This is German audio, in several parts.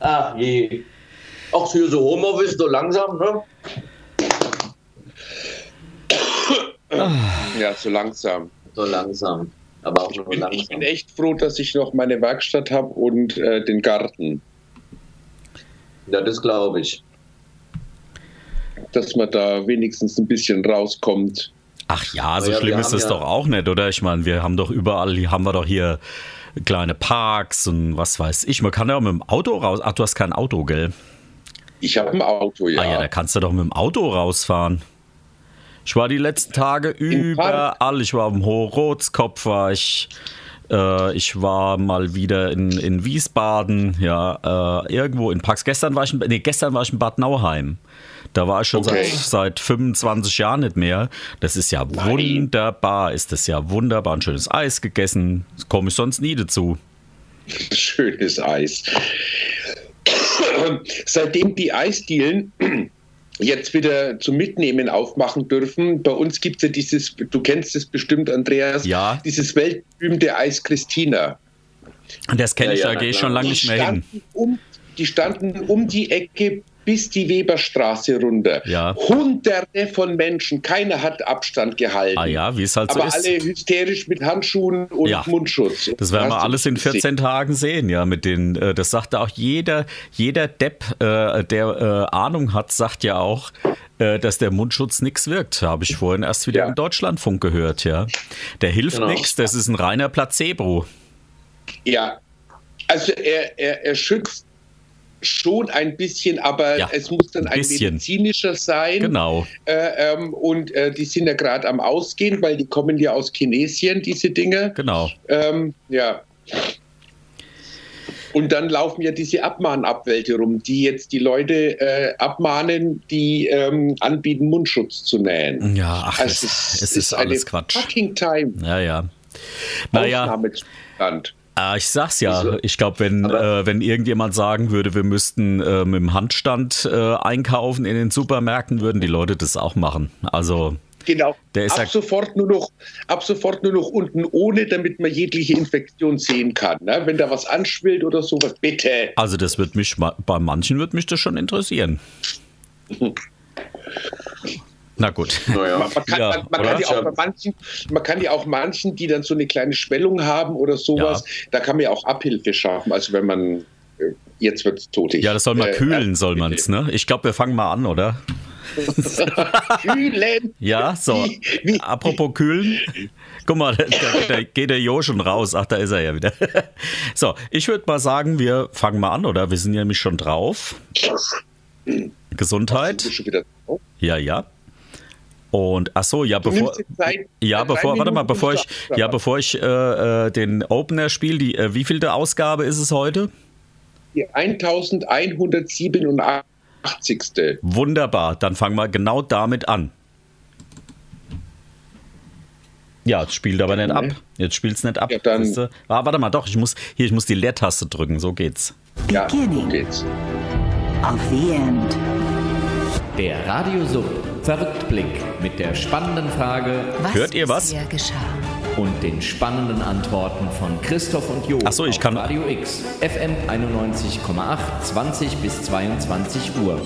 Ach je. Auch für so Homeoffice so langsam, ne? Ja, so langsam. So langsam. Aber auch nur Ich bin, langsam. ich bin echt froh, dass ich noch meine Werkstatt habe und äh, den Garten. Ja, das glaube ich. Dass man da wenigstens ein bisschen rauskommt. Ach ja, so Ja, schlimm ist das ja- doch auch nicht, oder? Ich meine, wir haben doch überall, haben wir doch hier kleine Parks und was weiß ich. Man kann ja auch mit dem Auto raus. Ach, du hast kein Auto, gell? Ich habe ein Auto, ja. Ah ja, da kannst du doch mit dem Auto rausfahren. Ich war die letzten Tage überall. Ich war am Hochrothskopf, war ich. Äh, ich war mal wieder in, in Wiesbaden, ja, äh, irgendwo in Parks. Gestern war ich in, nee, gestern war ich in Bad Nauheim. Da war ich schon Okay. seit, seit 25 Jahren nicht mehr. Das ist ja wunderbar, ist das ja wunderbar. Ein schönes Eis gegessen. Das komme ich sonst nie dazu. Schönes Eis. Seitdem die Eisdielen jetzt wieder zum Mitnehmen aufmachen dürfen, bei uns gibt es ja dieses, du kennst es bestimmt, Andreas, Ja. dieses weltberühmte Eis Christina. Das kenne Ja, ich, ja, da na gehe ich schon lange nicht mehr hin. um, die standen um die Ecke bis die Weberstraße runter. Ja. Hunderte von Menschen, keiner hat Abstand gehalten. Ah ja, wie es halt so Aber ist. alle hysterisch mit Handschuhen und Ja. Mundschutz. Das werden wir alles in gesehen? 14 Tagen sehen, ja. Mit den, äh, das sagte auch jeder, jeder Depp, äh, der äh, Ahnung hat, sagt ja auch, äh, dass der Mundschutz nichts wirkt. Habe ich vorhin erst wieder Ja. im Deutschlandfunk gehört, ja. Der hilft Genau. nichts, das ist ein reiner Placebo. Ja, also er, er, er schützt schon ein bisschen, aber Ja, es muss dann ein ein, bisschen. medizinischer sein. Genau. Äh, ähm, und äh, die sind ja gerade am Ausgehen, weil die kommen ja aus Chinesien, diese Dinge. Genau. Ähm, ja. Und dann laufen ja diese Abmahnabwälte rum, die jetzt die Leute äh, abmahnen, die ähm, anbieten, Mundschutz zu nähen. Ja, ach, Also es, es ist eine alles Quatsch. Fucking time. Ja, ja. Naja. Ah, ich sag's ja. Also, Ich glaube, wenn, äh, wenn irgendjemand sagen würde, wir müssten äh, mit dem Handstand äh, einkaufen in den Supermärkten, würden die Leute das auch machen. Also, Genau. Ab, ja- sofort nur noch, ab sofort nur noch unten ohne, damit man jegliche Infektion sehen kann. Ne? Wenn da was anschwillt oder sowas, bitte. also das wird mich bei manchen wird mich das schon interessieren. Na gut. Naja. Man, man, kann, Ja, man, man, kann ja auch bei manchen, man kann ja auch manchen, die dann so eine kleine Schwellung haben oder sowas, da kann man ja auch Abhilfe schaffen. Also wenn man, äh, jetzt wird es totig. Ja, das soll mal Äh, kühlen, äh, soll man's, ne? Ich glaube, wir fangen mal an, oder? Kühlen. Ja, so. Wie- wie- Apropos kühlen. Guck mal, da, da geht der Jo schon raus. Ach, da ist er ja wieder. So, ich würde mal sagen, wir fangen mal an, oder? Wir sind ja nämlich schon drauf. Gesundheit. Bist du schon wieder drauf? Ja, ja. Und ach so, ja, bevor Zeit- ja, bevor warte mal, bevor ich ja, bevor ich äh, äh, den Opener spiele, die äh, wievielte Ausgabe ist es heute? Die 1187. Wunderbar, dann fangen wir genau damit an. Ja, es spielt aber nicht ab. Jetzt spielt's nicht ab. Ja, dann-? Ah, warte mal, doch, ich muss hier, ich muss die Leertaste drücken, so geht's. Ja, so Beginning geht's. of the end. Der Radio Sub Verrücktblick mit der spannenden Frage Was Hört ihr was? und den spannenden Antworten von Christoph und Jo Ach so, ich auf kann- Radio X FM 91,8 20 bis 22 Uhr.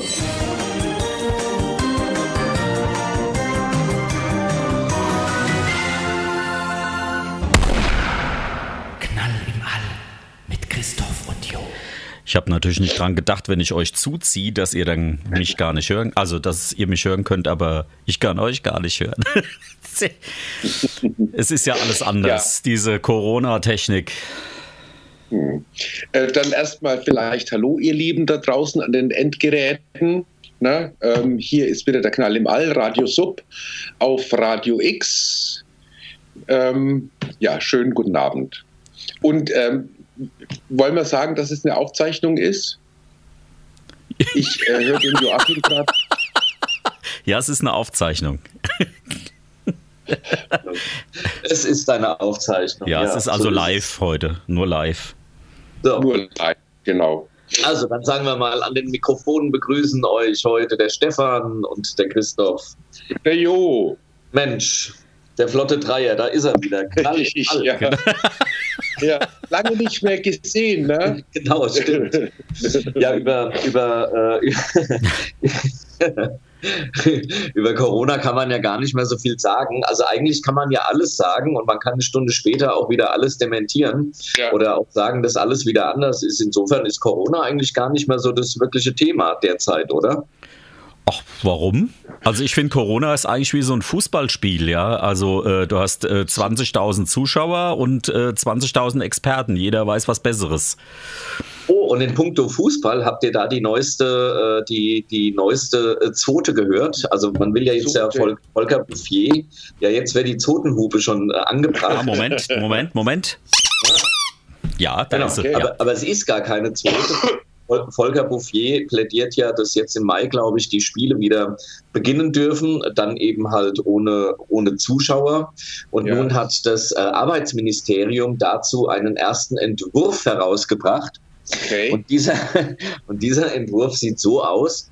Ich habe natürlich nicht dran gedacht, wenn ich euch zuziehe, dass ihr dann mich gar nicht hören, also dass ihr mich hören könnt, aber ich kann euch gar nicht hören. es ist ja alles anders, diese Corona-Technik. Äh, dann erstmal vielleicht Hallo, ihr Lieben da draußen an den Endgeräten. Na, ähm, hier ist wieder der Knall im All, Radio Sub auf Radio X. Ähm, ja, schönen guten Abend. Und ähm, wollen wir sagen, dass es eine Aufzeichnung ist? Ich äh, höre den Joachim gerade. Ja, es ist eine Aufzeichnung. Es ist eine Aufzeichnung. Ja, es ist also so live heute, nur live. So. Nur live, genau. Also, dann sagen wir mal, an den Mikrofonen begrüßen euch heute der Stefan und der Christoph. Der Jo. Mensch, der flotte Dreier, da ist er wieder. Knall im Ich, All. ja. Ja, lange nicht mehr gesehen, ne? Genau, stimmt. Ja, über, über, äh, über Corona kann man ja gar nicht mehr so viel sagen. Also eigentlich kann man ja alles sagen und man kann eine Stunde später auch wieder alles dementieren Ja. oder auch sagen, dass alles wieder anders ist. Insofern ist Corona eigentlich gar nicht mehr so das wirkliche Thema derzeit, oder? Ach, warum? Also ich finde, Corona ist eigentlich wie so ein Fußballspiel, ja. Also äh, du hast äh, 20.000 Zuschauer und äh, 20.000 Experten. Jeder weiß was Besseres. Oh, und in puncto Fußball habt ihr da die neueste, äh, die, die neueste äh, Zote gehört? Also man will ja jetzt ja Zote. Vol Volker Bouffier, ja jetzt wäre die Zotenhupe schon äh, Ah, angebracht. Moment, Moment, Moment. Ja, da Genau, ist sie. okay. Ja. aber, aber es ist gar keine Zote. Vol- Volker Bouffier plädiert ja, dass jetzt im Mai, glaube ich, die Spiele wieder beginnen dürfen, dann eben halt ohne, ohne Zuschauer. Und Ja. nun hat das äh, Arbeitsministerium dazu einen ersten Entwurf herausgebracht. Okay. Und dieser, und dieser Entwurf sieht so aus,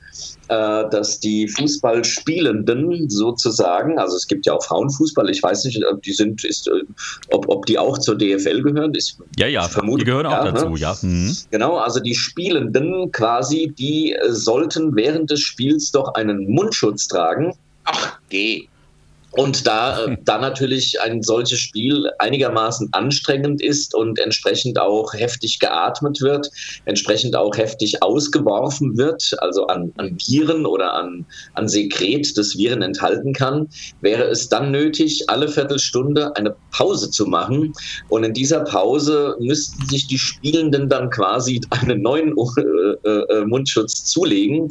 äh, dass die Fußballspielenden sozusagen, also es gibt ja auch Frauenfußball, ich weiß nicht, ob die sind, ist, äh, ob, ob die auch zur DFL gehören. Ich ja, ja, vermute, die gehören auch ja, dazu, ne? ja. Mhm. Genau, also die Spielenden quasi, die äh, sollten während des Spiels doch einen Mundschutz tragen. Ach, geh. Und da, Hm. äh, da natürlich ein solches Spiel einigermaßen anstrengend ist und entsprechend auch heftig geatmet wird, entsprechend auch heftig ausgeworfen wird, also an, an Viren oder an, an Sekret, das Viren enthalten kann, wäre es dann nötig, alle Viertelstunde eine Pause zu machen. Und in dieser Pause müssten sich die Spielenden dann quasi einen neuen äh, äh, Mundschutz zulegen.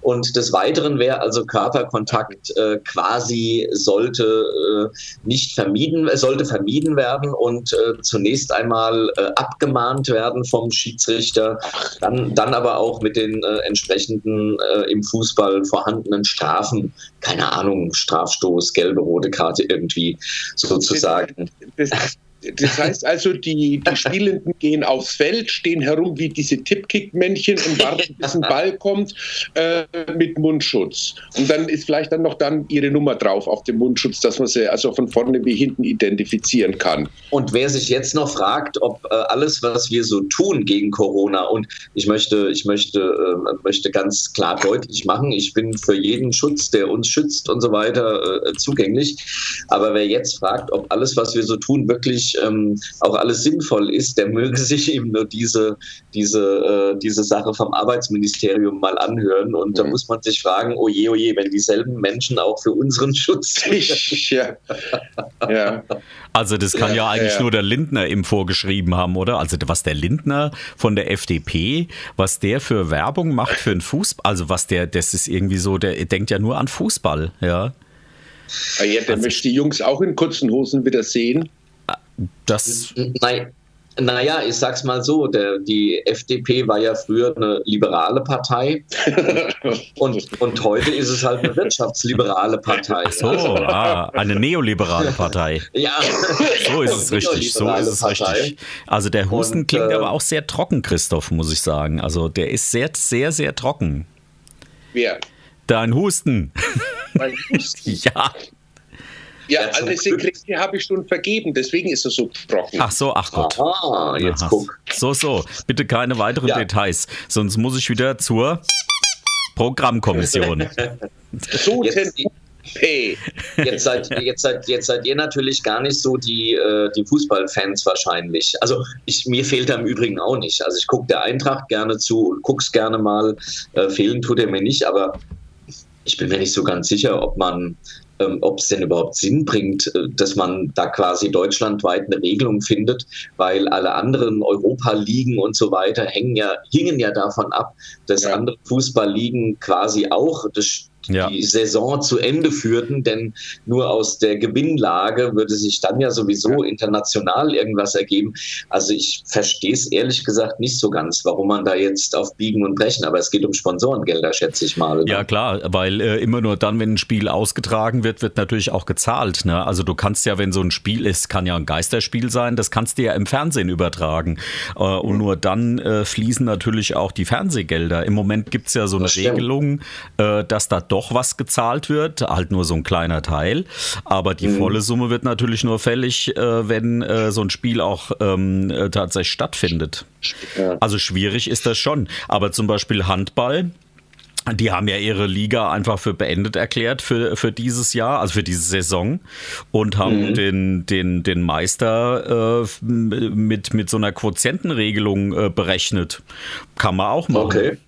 Und des Weiteren wäre also Körperkontakt äh, quasi sollte äh, nicht vermieden, äh, sollte vermieden werden und äh, zunächst einmal abgemahnt werden vom Schiedsrichter, dann, dann aber auch mit den entsprechenden im Fußball vorhandenen Strafen, keine Ahnung, Strafstoß, gelbe, rote Karte irgendwie sozusagen. Das, das heißt also, die, die Spielenden gehen aufs Feld, stehen herum wie diese Tippkick-Männchen und warten, bis ein Ball kommt äh, mit Mundschutz. Und dann ist vielleicht dann noch dann ihre Nummer drauf auf dem Mundschutz, dass man sie also von vorne wie hinten identifizieren kann. Und wer sich jetzt noch fragt, ob äh, alles, was wir so tun gegen Corona, und ich möchte, ich möchte, äh, möchte ganz klar deutlich machen, ich bin für jeden Schutz, der uns schützt und so weiter, äh, zugänglich. Aber wer jetzt fragt, ob alles, was wir so tun, wirklich ähm, auch alles sinnvoll ist, der möge sich eben nur diese, diese, äh, diese Sache vom Arbeitsministerium mal anhören. Und da Mhm. muss man sich fragen, oh je, oh je, wenn dieselben Menschen auch für unseren Schutz ja. ja. Also das kann ja, Ja, eigentlich ja. nur der Lindner im vorgeschrieben haben, oder? Also was der Lindner von der FDP, was der für Werbung macht für den Fußball, also was der, das ist irgendwie so, der denkt ja nur an Fußball, ja. Ja, der Also- möchte die Jungs auch in kurzen Hosen wieder sehen. Das, Nein. Naja, ich sag's mal so, der, die FDP war ja früher eine liberale Partei und, und heute ist es halt eine wirtschaftsliberale Partei. so, ah, eine neoliberale Partei. Ja, So ist es richtig, so ist es Partei. richtig. Also der Husten Und, klingt äh, aber auch sehr trocken, Christoph, muss ich sagen. Also der ist sehr, sehr, sehr trocken. Wer? Dein Husten. Mein Husten. Ja. Ja, Ja, alle. Sekrete habe ich schon vergeben, deswegen ist er so trocken. Ach so, ach Gott. Aha, jetzt Aha. guck. So, so. Bitte keine weiteren Ja. Details. Sonst muss ich wieder zur Programmkommission. So Jetzt, Hey. jetzt, seid, jetzt, seid, jetzt seid ihr natürlich gar nicht so die, äh, die Fußballfans wahrscheinlich. Also ich, mir fehlt er im Übrigen auch nicht. Also ich gucke der Eintracht gerne zu und guck's gerne mal. Äh, fehlen tut er mir nicht, aber ich bin mir nicht so ganz sicher, ob man ähm, ob es denn überhaupt Sinn bringt, äh, dass man da quasi deutschlandweit eine Regelung findet, weil alle anderen Europa-Ligen und so weiter hängen ja, hingen ja davon ab, dass Ja. andere Fußballligen quasi auch das Ja. die Saison zu Ende führten, denn nur aus der Gewinnlage würde sich dann ja sowieso international irgendwas ergeben. Also ich verstehe es ehrlich gesagt nicht so ganz, warum man da jetzt auf Biegen und Brechen, aber es geht um Sponsorengelder, schätze ich mal. Ja, klar, weil äh, immer nur dann, wenn ein Spiel ausgetragen wird, wird natürlich auch gezahlt. Ne? Also du kannst ja, wenn so ein Spiel ist, kann ja ein Geisterspiel sein, das kannst du ja im Fernsehen übertragen. Äh, und nur dann äh, fließen natürlich auch die Fernsehgelder. Im Moment gibt es ja so eine. Regelung, äh, dass da doch was gezahlt wird, halt nur so ein kleiner Teil. Aber die mhm. volle Summe wird natürlich nur fällig, äh, wenn äh, so ein Spiel auch ähm, äh, tatsächlich stattfindet. Ja. Also schwierig ist das schon. Aber zum Beispiel Handball, die haben ja ihre Liga einfach für beendet erklärt für, für dieses Jahr, also für diese Saison und haben mhm. den, den, den Meister äh, mit, mit so einer Quotientenregelung äh, berechnet. Kann man auch machen. Okay.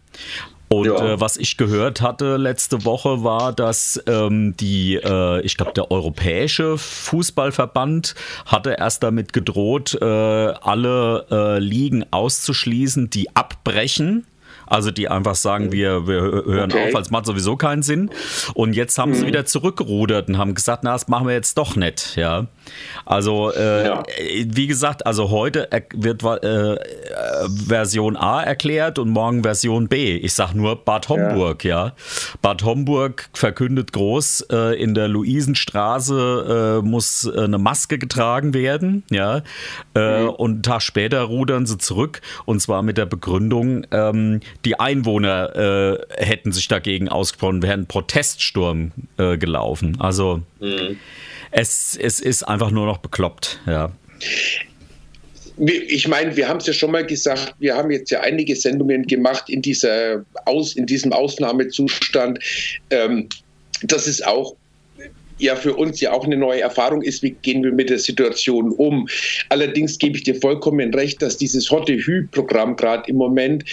Und ja. äh, was ich gehört hatte letzte Woche war, dass ähm, die, äh, ich glaube, der Europäische Fußballverband hatte erst damit gedroht, äh, alle äh, Ligen auszuschließen, die abbrechen also die einfach sagen, wir, wir hören okay. auf, als macht sowieso keinen Sinn. Und jetzt haben mhm. sie wieder zurückgerudert und haben gesagt, na, das machen wir jetzt doch nicht. Ja. Also äh, ja. wie gesagt, also heute wird äh, Version A erklärt und morgen Version B. Ich sage nur Bad Homburg, ja. ja. Bad Homburg verkündet groß, äh, in der Luisenstraße äh, muss äh, eine Maske getragen werden, ja. Äh, mhm. Und einen Tag später rudern sie zurück und zwar mit der Begründung, ähm, die Einwohner hätten sich dagegen ausgesprochen, wären Proteststurm gelaufen. Also mhm. Es, es ist einfach nur noch bekloppt, ja. Ich meine, wir haben es ja schon mal gesagt, wir haben jetzt ja einige Sendungen gemacht in, dieser Aus, in diesem Ausnahmezustand. Ähm, das ist auch ja für uns ja auch eine neue Erfahrung ist, wie gehen wir mit der Situation um. Allerdings gebe ich dir vollkommen recht, dass dieses Hotte Hü-Programm gerade im Moment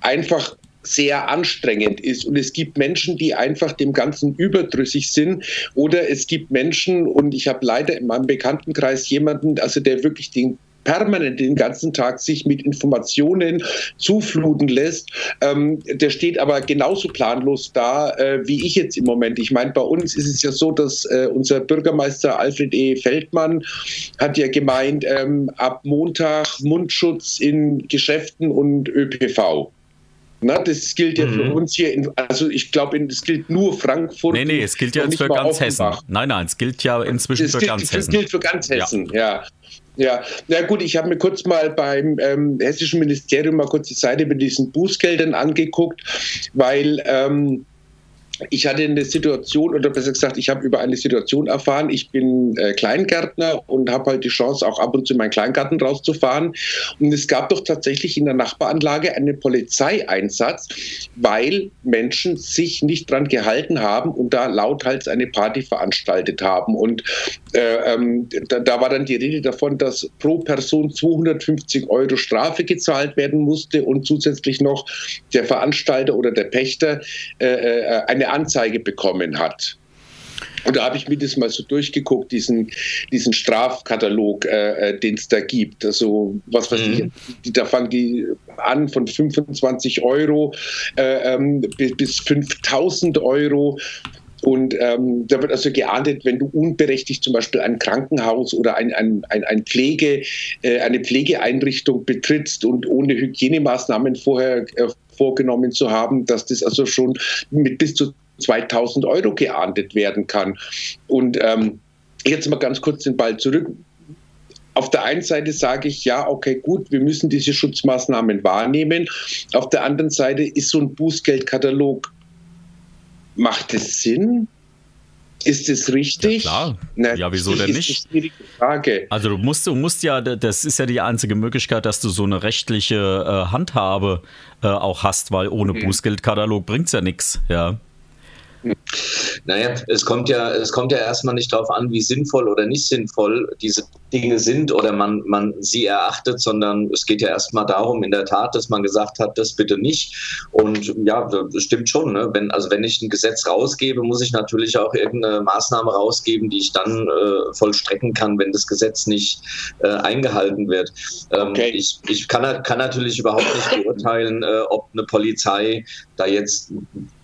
einfach sehr anstrengend ist. Und es gibt Menschen, die einfach dem Ganzen überdrüssig sind. Oder es gibt Menschen, und ich habe leider in meinem Bekanntenkreis jemanden, also der wirklich den permanent den ganzen Tag sich mit Informationen zufluten lässt. Ähm, der steht aber genauso planlos da äh, wie ich jetzt im Moment. Ich meine, bei uns ist es ja so, dass äh, unser Bürgermeister Alfred E. Feldmann hat ja gemeint, ähm, ab Montag Mundschutz in Geschäften und ÖPV. Na, das gilt ja mhm. für uns hier, in, also ich glaube, es gilt nur Frankfurt. Nee, nee, es gilt ja jetzt für ganz Hessen. Nein, nein, es gilt ja inzwischen es für gilt, ganz Hessen. Es gilt für ganz Hessen, ja. ja. Ja, na gut, ich habe mir kurz mal beim ähm, hessischen Ministerium mal kurz die Seite mit diesen Bußgeldern angeguckt, weil ähm, ich hatte eine Situation, oder besser gesagt, ich habe über eine Situation erfahren. Ich bin äh, Kleingärtner und habe halt die Chance, auch ab und zu in meinen Kleingarten rauszufahren. Und es gab doch tatsächlich in der Nachbaranlage einen Polizeieinsatz, weil Menschen sich nicht dran gehalten haben und da lauthals eine Party veranstaltet haben. Und äh, ähm, da, da, war dann die Rede davon, dass pro Person 250 Euro Strafe gezahlt werden musste und zusätzlich noch der Veranstalter oder der Pächter äh, äh eine Anzeige bekommen hat. Und da habe ich mir das mal so durchgeguckt, diesen, diesen Strafkatalog, äh, äh den es da gibt. Also, was weiß mhm. ich, da fangen die an von 25 Euro äh, ähm, bis, bis 5000 Euro. Und ähm, da wird also geahndet, wenn du unberechtigt zum Beispiel ein Krankenhaus oder ein, ein, ein, ein Pflege, äh, eine Pflegeeinrichtung betrittst und ohne Hygienemaßnahmen vorher äh, vorgenommen zu haben, dass das also schon mit bis zu 2000 Euro geahndet werden kann. Und ähm, jetzt mal ganz kurz den Ball zurück. Auf der einen Seite sage ich, ja, okay, gut, wir müssen diese Schutzmaßnahmen wahrnehmen. Auf der anderen Seite ist so ein Bußgeldkatalog, macht es Sinn? Ist es richtig? Ja, klar. Na, ja, wieso denn nicht? Frage. Also du musst, du musst ja, das ist ja die einzige Möglichkeit, dass du so eine rechtliche äh, Handhabe äh, auch hast, weil ohne mhm. Bußgeldkatalog bringt es ja nichts, ja. Naja, es kommt ja, es kommt ja erstmal nicht darauf an, wie sinnvoll oder nicht sinnvoll diese Dinge sind oder man, man sie erachtet, sondern es geht ja erstmal darum, in der Tat, dass man gesagt hat, das bitte nicht. Und ja, das stimmt schon. Ne? Wenn, also wenn ich ein Gesetz rausgebe, muss ich natürlich auch irgendeine Maßnahme rausgeben, die ich dann äh, vollstrecken kann, wenn das Gesetz nicht äh, eingehalten wird. Ähm, okay. Ich, ich kann, kann natürlich überhaupt nicht beurteilen, äh, ob eine Polizei da jetzt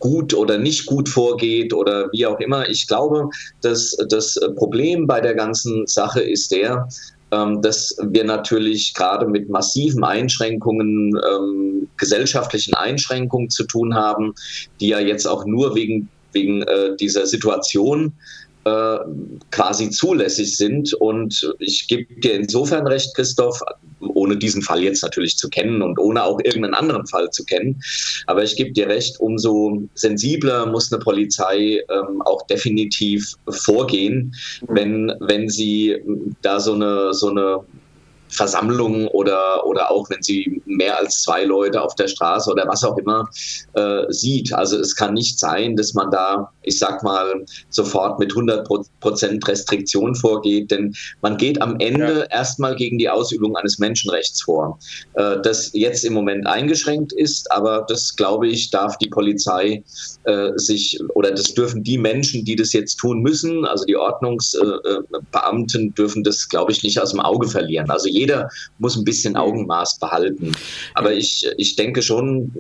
gut oder nicht gut vorgeht oder wie auch immer. Ich glaube, dass das Problem bei der ganzen Sache ist der, ähm, dass wir natürlich gerade mit massiven Einschränkungen, ähm, gesellschaftlichen Einschränkungen zu tun haben, die ja jetzt auch nur wegen, wegen äh, dieser Situation äh, quasi zulässig sind. Und ich gebe dir insofern recht, Christoph, ohne diesen Fall jetzt natürlich zu kennen und ohne auch irgendeinen anderen Fall zu kennen. Aber ich gebe dir recht, umso sensibler muss eine Polizei ähm, auch definitiv vorgehen, wenn, wenn sie da so eine, so eine Versammlungen oder, oder auch wenn sie mehr als zwei Leute auf der Straße oder was auch immer äh, sieht. Also es kann nicht sein, dass man da, ich sag mal, sofort mit 100 Prozent Restriktion vorgeht, denn man geht am Ende ja. erstmal gegen die Ausübung eines Menschenrechts vor, äh, das jetzt im Moment eingeschränkt ist, aber das, glaube ich, darf die Polizei äh, sich oder das dürfen die Menschen, die das jetzt tun müssen, also die Ordnungsbeamten äh, äh, dürfen das, glaube ich, nicht aus dem Auge verlieren. Also jeder muss ein bisschen Augenmaß behalten. Aber ich, ich denke schon,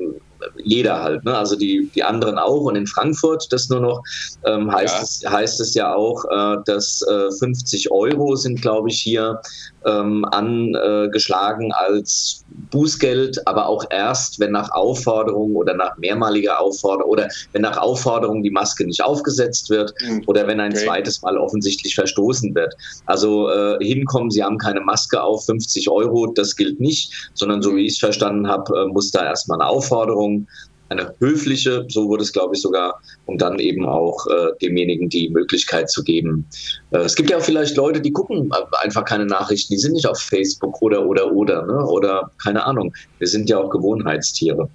jeder halt, ne? also die, die anderen auch. Und in Frankfurt, das nur noch, ähm, heißt, ja. es, heißt es ja auch, äh, dass äh, 50 Euro sind, glaube ich, hier ähm, angeschlagen als Bußgeld, aber auch erst, wenn nach Aufforderung oder nach mehrmaliger Aufforderung oder wenn nach Aufforderung die Maske nicht aufgesetzt wird mhm. oder wenn ein okay. zweites Mal offensichtlich verstoßen wird. Also äh, hinkommen, Sie haben keine Maske auf, 50 Euro, das gilt nicht, sondern so wie ich es verstanden habe, äh, muss da erstmal eine Aufforderung eine höfliche, so wurde es glaube ich sogar, um dann eben auch äh, demjenigen die Möglichkeit zu geben. Äh, es gibt ja auch vielleicht Leute, die gucken einfach keine Nachrichten, die sind nicht auf Facebook oder oder oder, ne? oder keine Ahnung. Wir sind ja auch Gewohnheitstiere.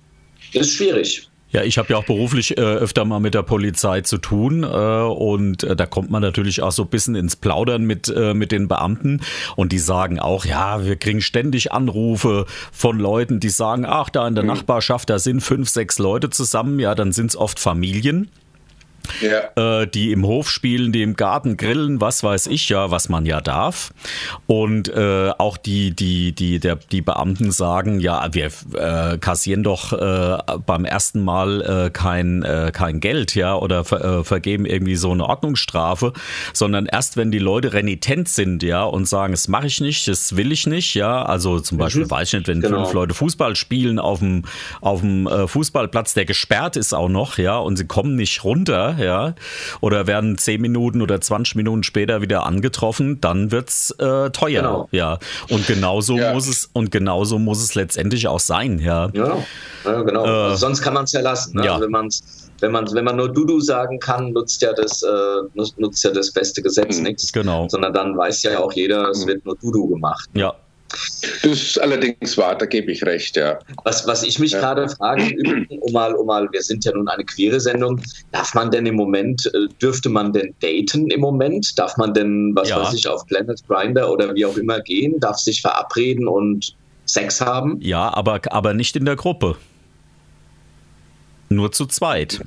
Das ist schwierig. Ja, ich habe ja auch beruflich äh, öfter mal mit der Polizei zu tun äh, und äh, da kommt man natürlich auch so ein bisschen ins Plaudern mit, äh, mit den Beamten. Und die sagen auch, ja, wir kriegen ständig Anrufe von Leuten, die sagen, ach, da in der mhm. Nachbarschaft, da sind fünf, sechs Leute zusammen, ja, dann sind es oft Familien ja. äh, die im Hof spielen, die im Garten grillen, was weiß ich ja, was man ja darf. Und äh, auch die, die, die, der, die Beamten sagen, ja, wir äh, kassieren doch äh, beim ersten Mal äh, kein, kein Geld, ja, oder ver, vergeben irgendwie so eine Ordnungsstrafe, sondern erst wenn die Leute renitent sind, ja, und sagen, das mache ich nicht, das will ich nicht, ja, also zum mhm. Beispiel, weiß ich nicht, wenn genau. fünf Leute Fußball spielen auf dem, auf dem Fußballplatz, der gesperrt ist auch noch, ja, und sie kommen nicht runter, ja, oder werden 10 Minuten oder 20 Minuten später wieder angetroffen, dann wird's äh, teuer, genau. ja. Und genauso ja. muss es und genauso muss es letztendlich auch sein, ja. Ja, ja genau. Äh, also sonst kann man es ja lassen, ne? ja. Also wenn man wenn man, wenn man nur Dudu sagen kann, nutzt ja das, äh, nutzt ja das beste Gesetz mhm, nichts. Genau. Sondern dann weiß ja auch jeder, es wird nur Dudu gemacht. Ja, das ist allerdings wahr, da gebe ich recht, ja. Was, was ich mich ja. gerade frage, um mal, um mal, wir sind ja nun eine queere Sendung, darf man denn im Moment, äh, dürfte man denn daten im Moment? Darf man denn, was ja. weiß ich, auf Planet Grinder oder wie auch immer gehen? Darf sich verabreden und Sex haben? Ja, aber, aber nicht in der Gruppe. Nur zu zweit.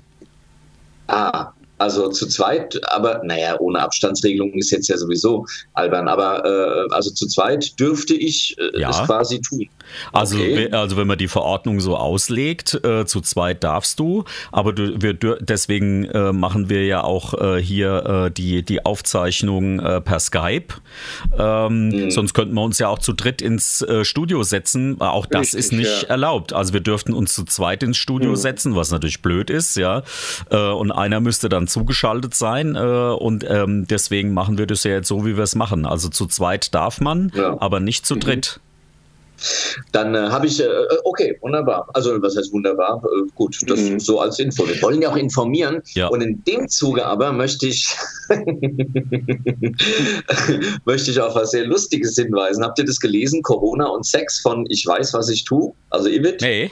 Ah, also zu zweit, aber naja, ohne Abstandsregelung ist jetzt ja sowieso albern. Aber äh, also zu zweit dürfte ich äh, ja. es quasi tun. Also, okay. also wenn man die Verordnung so auslegt, äh, zu zweit darfst du, aber du, wir, deswegen äh, machen wir ja auch äh, hier äh, die, die Aufzeichnung äh, per Skype. Ähm, mhm. Sonst könnten wir uns ja auch zu dritt ins äh, Studio setzen. Auch das Richtig, ist nicht ja. erlaubt. Also wir dürften uns zu zweit ins Studio mhm. setzen, was natürlich blöd ist, ja. und einer müsste dann zugeschaltet sein. und ähm, deswegen machen wir das ja jetzt so, wie wir es machen. Also zu zweit darf man, ja. aber nicht zu mhm. Dann äh, habe ich, äh, äh, okay, wunderbar. Also was heißt wunderbar? Äh, gut, das mhm. so als Info. Wir wollen ja auch informieren. Ja. Und in dem Zuge aber möchte ich, möchte ich auf was sehr Lustiges hinweisen. Habt ihr das gelesen? Corona und Sex von Ich weiß, was ich tue? Also Ivid? Nee.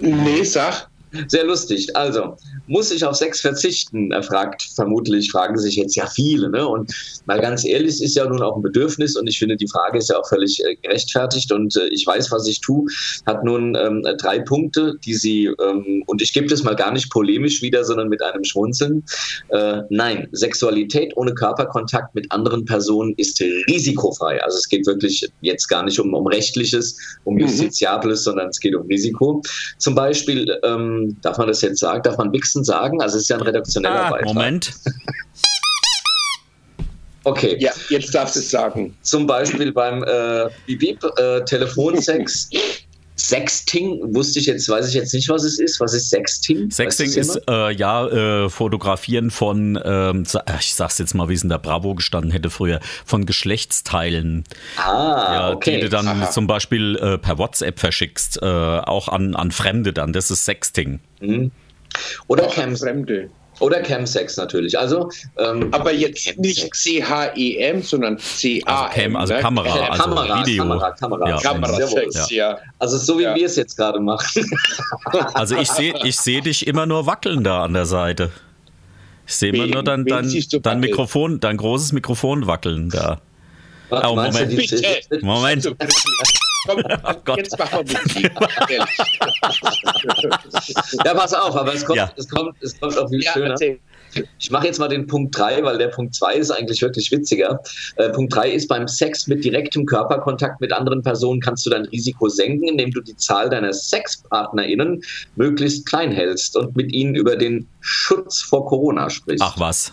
Nee, sag. Sehr lustig. Also, muss ich auf Sex verzichten? Er fragt, vermutlich fragen sich jetzt ja viele. Ne? Und mal ganz ehrlich, ist ja nun auch ein Bedürfnis und ich finde, die Frage ist ja auch völlig äh, gerechtfertigt und äh, ich weiß, was ich tue, hat nun ähm, drei Punkte, die sie, ähm, und ich gebe das mal gar nicht polemisch wieder, sondern mit einem Schmunzeln. Äh, nein, Sexualität ohne Körperkontakt mit anderen Personen ist risikofrei. Also es geht wirklich jetzt gar nicht um, um rechtliches, um justiziables, mhm. sondern es geht um Risiko. Zum Beispiel, ähm, darf man das jetzt sagen, darf man Wichsen sagen? Also es ist ja ein redaktioneller ah, Beitrag. Moment. Okay. Ja, jetzt darfst du es sagen. Zum Beispiel beim äh, Bibib, äh, Telefonsex Sexting wusste ich jetzt, weiß ich jetzt nicht, was es ist. Was ist Sexting? Sexting ist äh, ja äh, Fotografieren von, ähm, äh, ich sag's jetzt mal, wie es in der Bravo gestanden hätte früher, von Geschlechtsteilen. Ah, ja, okay. Die du dann Aha. zum Beispiel äh, per WhatsApp verschickst, äh, auch an, an Fremde dann. Das ist Sexting. Oder Auch Cam, Fremde. Oder Camsex natürlich. Also, ähm, Aber jetzt nicht C-H-E-M, sondern C-A-M. Also Cam, also ne? Kamera, Ja, also Kamera, Video. Kamera, Kamera. Ja, Kamerasex, ja. also so wie Ja. wir es jetzt gerade machen. Also ich sehe ich seh dich immer nur wackeln da an der Seite. Ich sehe immer nur dein, dein, dein? Mikrofon, dein großes Mikrofon wackeln da. Oh, Meinst du, Moment. Bitte. Moment. Komm, Gott. jetzt machen wir Musik. Ja, pass auf, aber es kommt, Ja. es kommt, es kommt auch viel Ja, schöner. erzähl. Ich mache jetzt mal den Punkt 3, weil der Punkt 2 ist eigentlich wirklich witziger. Äh, Punkt 3 ist beim Sex mit direktem Körperkontakt mit anderen Personen kannst du dein Risiko senken, indem du die Zahl deiner SexpartnerInnen möglichst klein hältst und mit ihnen über den Schutz vor Corona sprichst. Ach was.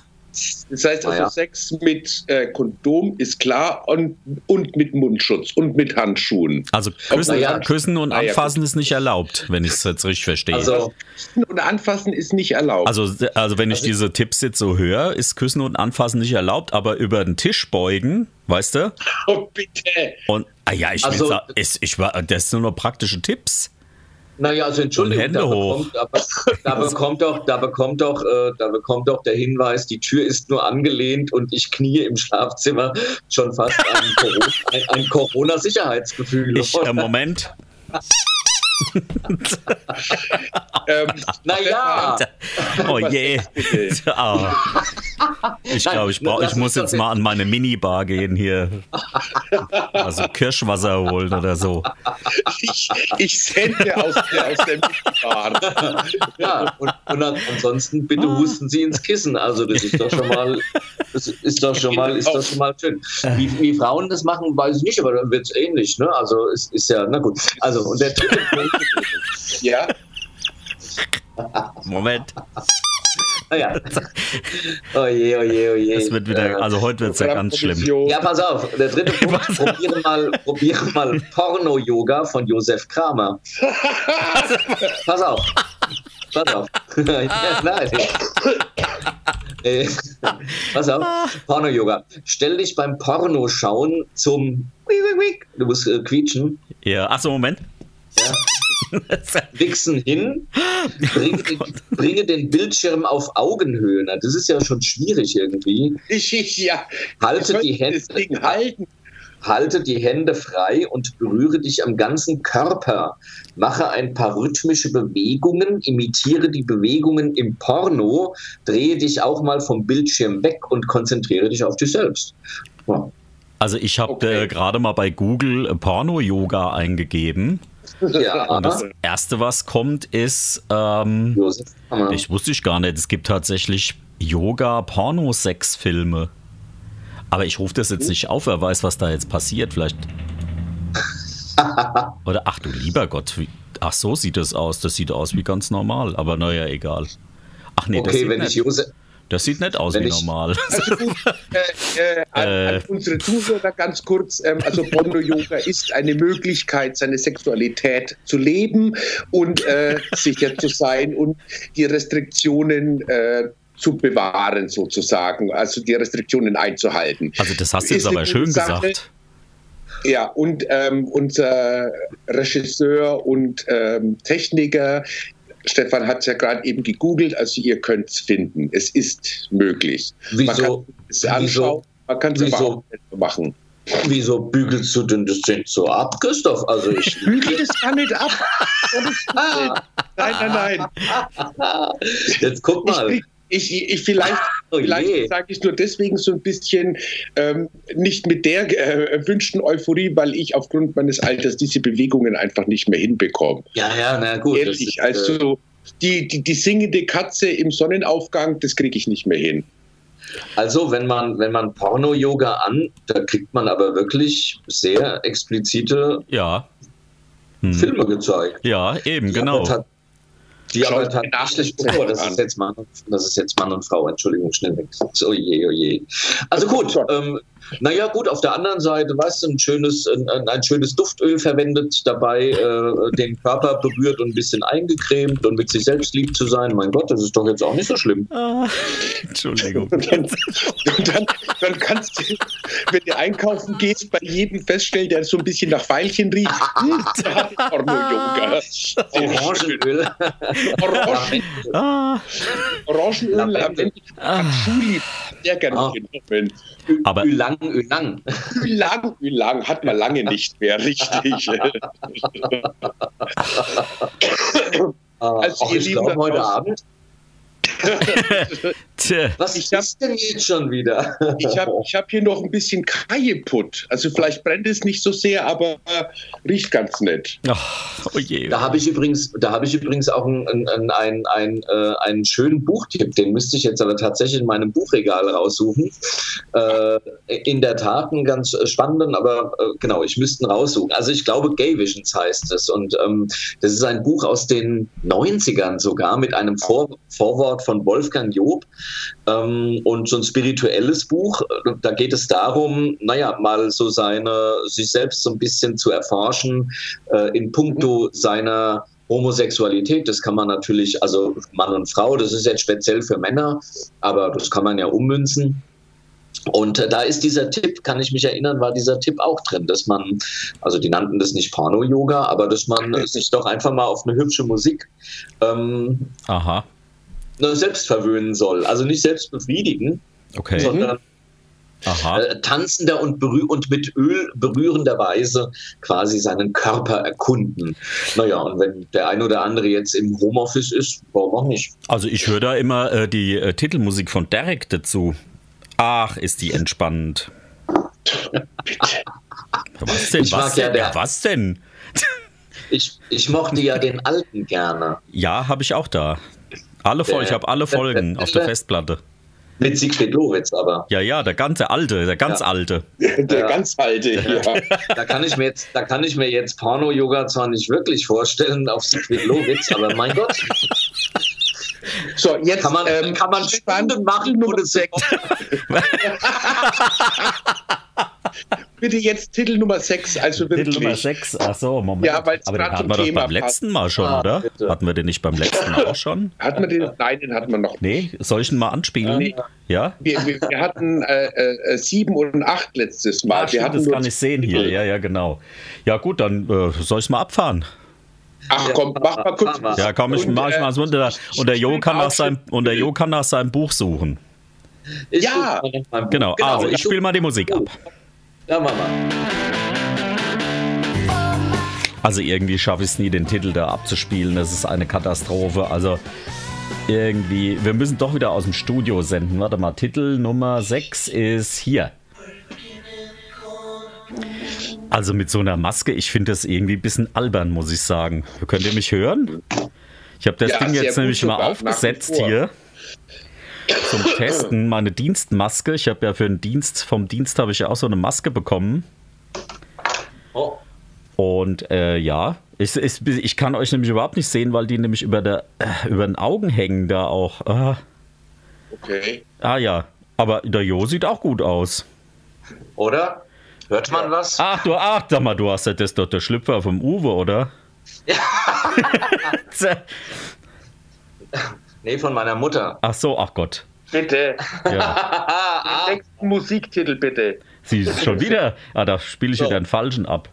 Das heißt also, Ah, ja. Sex mit äh, Kondom ist klar und, und mit Mundschutz und mit Handschuhen. Also küssen, ja. küssen und Ah, ja, anfassen ist nicht erlaubt, wenn ich es jetzt richtig verstehe. Also, Und anfassen ist nicht erlaubt. Also, also wenn ich Also- diese Tipps jetzt so höre, ist Küssen und Anfassen nicht erlaubt, aber über den Tisch beugen, weißt du? oh, bitte. Und ah ja, ich, Also- will sagen, es- ich war, das sind nur praktische Tipps. Naja, also Entschuldigung, Hände da hoch. bekommt, aber, da bekommt doch, da bekommt doch, äh, da bekommt doch der Hinweis, die Tür ist nur angelehnt und ich knie im Schlafzimmer schon fast ein Corona- ein, ein Corona-Sicherheitsgefühl. Ich, äh, Moment. Ähm, naja, Oh je. sagst du bitte? Ah. Ich glaube, ich, brauch, ich muss jetzt mal an meine Minibar gehen hier. Also Kirschwasser holen oder so. ich, ich sende aus der, aus der Minibar. ja, und, und an, ansonsten bitte husten Sie ins Kissen. Also das ist doch schon mal, das ist doch schon mal, ist doch schon mal schön. Wie, wie Frauen das machen, weiß ich nicht, aber dann wird es ähnlich. Ne? Also es ist ja, na gut. Also und der dritte Punkt, Ja, Moment. naja. Oh je, oh je, oh je. Es wird wieder, also heute wird es ja ganz schlimm. Ja, pass auf, der dritte Punkt, probiere mal, probiere mal Porno-Yoga von Josef Kramer. pass auf. Pass auf. ja, nein. Äh, pass auf, Porno-Yoga. Stell dich beim Pornoschauen zum Du musst äh, quietschen. Ja, achso, Moment. Wichsen hin, bringe, bringe den Bildschirm auf Augenhöhe. Na, das ist ja schon schwierig irgendwie. Ich, ich, ja. Halte Ich die Hände, das Ding halten. Halte die Hände frei und berühre dich am ganzen Körper. Mache ein paar rhythmische Bewegungen, imitiere die Bewegungen im Porno, drehe dich auch mal vom Bildschirm weg und konzentriere dich auf dich selbst. Ja. Also ich habe Okay. äh, gerade mal bei Google äh, Porno-Yoga eingegeben. Ja, Und das erste, was kommt, ist, ähm, ich wusste ich gar nicht, es gibt tatsächlich Yoga-Porno-Sex-Filme. Aber ich rufe das jetzt nicht auf, wer weiß, was da jetzt passiert. Vielleicht. Oder ach du lieber Gott, wie, ach so sieht das aus. Das sieht aus wie ganz normal. Aber naja, egal. Ach nee, das, okay, sieht wenn nicht, ich Josef, das sieht nicht aus wenn wie ich- normal. Also äh, äh, an, Äh. an unsere Zuhörer ganz kurz. Ähm, also Porno-Yoga ist eine Möglichkeit, seine Sexualität zu leben und äh, sicher zu sein und die Restriktionen äh, zu bewahren sozusagen, also die Restriktionen einzuhalten. Also das hast du jetzt aber schön Sache. gesagt. Ja, und ähm, unser Regisseur und ähm, Techniker, Stefan hat es ja gerade eben gegoogelt, also ihr könnt es finden. Es ist möglich. Man wieso, kann es anschauen, man kann es wieso- überhaupt nicht machen. wieso bügelst du denn das denn so ab, Christoph? Also ich Bügel das gar nicht ab. Nein, nein, nein. jetzt guck Ich, mal. krieg- ich, ich, vielleicht Oh vielleicht sage ich nur deswegen so ein bisschen ähm, nicht mit der äh, erwünschten Euphorie, weil ich aufgrund meines Alters diese Bewegungen einfach nicht mehr hinbekomme. Ja, ja, na gut. das Ehrlich, ist, äh, also die, die, die singende Katze im Sonnenaufgang, das kriege ich nicht mehr hin. Also, wenn man, wenn man Porno-Yoga an, da kriegt man aber wirklich sehr explizite Ja. Hm. Filme gezeigt. Ja, eben, genau. Aber Die aber Schaut mir tatsächlich, oh, das ist, jetzt Mann, das ist jetzt Mann und Frau, Entschuldigung, schnell weg. Oh je, oh je. Also gut, ähm, Naja, gut, auf der anderen Seite, weißt du, ein schönes, ein, ein schönes Duftöl verwendet, dabei äh, den Körper berührt und ein bisschen eingecremt und mit sich selbst lieb zu sein. Mein Gott, das ist doch jetzt auch nicht so schlimm. Ah, Entschuldigung. Und dann, und dann, dann kannst du, wenn du einkaufen gehst, bei jedem feststellen, der so ein bisschen nach Veilchen riecht. Hm, hat Porno-Yoga. Orangenöl. Orangen, Ah, Orangenöl Lavendel. Patchouli, sehr gerne Ah. aber Ölang, Ölang. Lang, lang, hat man lange nicht mehr, richtig. Also, Ach, ihr ich Lieben heute. Abend. Was Ich hab- ist denn jetzt schon wieder? Ich habe ich hab hier noch ein bisschen Kajeput. Also vielleicht brennt es nicht so sehr, aber äh, riecht ganz nett. ach, oh je. Da habe ich übrigens, da habe ich übrigens auch einen, einen, einen, einen, äh, einen schönen Buchtipp, den müsste ich jetzt aber tatsächlich in meinem Buchregal raussuchen. Äh, in der Tat einen ganz äh, spannenden, aber äh, genau, ich müsste ihn raussuchen. Also ich glaube, Gay Visions heißt es und ähm, das ist ein Buch aus den 90ern sogar mit einem Vor Vorwort von Wolfgang Job ähm, und so ein spirituelles Buch. Da geht es darum, naja, mal so seine, sich selbst so ein bisschen zu erforschen äh, in puncto seiner Homosexualität. Das kann man natürlich, also Mann und Frau, das ist jetzt speziell für Männer, aber das kann man ja ummünzen. Und äh, da ist dieser Tipp, kann ich mich erinnern, war dieser Tipp auch drin, dass man, also die nannten das nicht Porno-Yoga, aber dass man sich doch einfach mal auf eine hübsche Musik ähm, Aha, ne, selbst verwöhnen soll. Also nicht selbst befriedigen, okay. sondern äh, tanzender und, und mit Öl berührender Weise quasi seinen Körper erkunden. Naja, und wenn der ein oder andere jetzt im Homeoffice ist, warum auch nicht? Also ich höre da immer äh, die äh, Titelmusik von Derek dazu. Ach, ist die entspannend. Was denn? Ich Was denn? Ja, was denn? Ich, ich mochte ja den alten gerne. Ja, habe ich auch da. Alle Folgen, ich habe alle Folgen auf der Festplatte. Mit Siegfried Lowitz aber. Ja, ja, der ganze alte, der ganz Ja. alte. Der Ja. ganz alte hier. Da kann ich mir jetzt, da kann ich mir jetzt Porno-Yoga zwar nicht wirklich vorstellen auf Siegfried Lowitz, aber mein Gott, So, jetzt kann man, ähm, kann man spannend. Stunden machen, Nummer ohne sechs. Bitte jetzt Titel Nummer 6, also Titel. Nummer 6, ach so, Moment. Ja, weil's Aber den hatten wir doch Thema beim letzten Mal schon, Ah, oder? bitte. Hatten wir den nicht beim letzten Mal auch schon? Hat man den? Nein, den hatten wir noch. Nee, soll ich ihn mal anspielen? Nee. Ja? Wir, wir, wir hatten äh, äh, sieben und acht letztes Mal. Ah, wir stimmt, hatten das kann ich sehen hier. Ja, ja, genau. Ja, gut, dann äh, soll ich mal abfahren. Ach komm, mach mal kurz. mal. Ja, komm, ich mach ich äh, mal so. Und der, und der Jo kann nach seinem, und der Jo kann nach seinem Buch suchen. Ich Ja. Buch. Genau, also ich spiele mal die Musik ab. Ja, Mama. Also irgendwie schaffe ich es nie, den Titel da abzuspielen. Das ist eine Katastrophe. Also irgendwie, wir müssen doch wieder aus dem Studio senden. Warte mal, Titel Nummer 6 ist hier. Also mit so einer Maske, ich finde das irgendwie ein bisschen albern, muss ich sagen. Könnt ihr mich hören? Ich habe das Ja, Ding jetzt nämlich mal aufgesetzt hier. Zum Testen, meine Dienstmaske. Ich habe ja für den Dienst, vom Dienst habe ich ja auch so eine Maske bekommen. Oh. Und äh, ja, ich, ich, ich kann euch nämlich überhaupt nicht sehen, weil die nämlich über, der, äh, über den Augen hängen da auch. Ah, Okay. ah ja, aber der Jo sieht auch gut aus. Oder? Hört man was? Ach, du, ach, sag mal, du hast ja das doch der Schlüpfer vom Uwe, oder? Nee, von meiner Mutter. ach so, ach Gott. Bitte. Ja. Den nächsten Musiktitel bitte. Sie ist schon wieder. Ah, da spiele ich So. wieder einen falschen ab.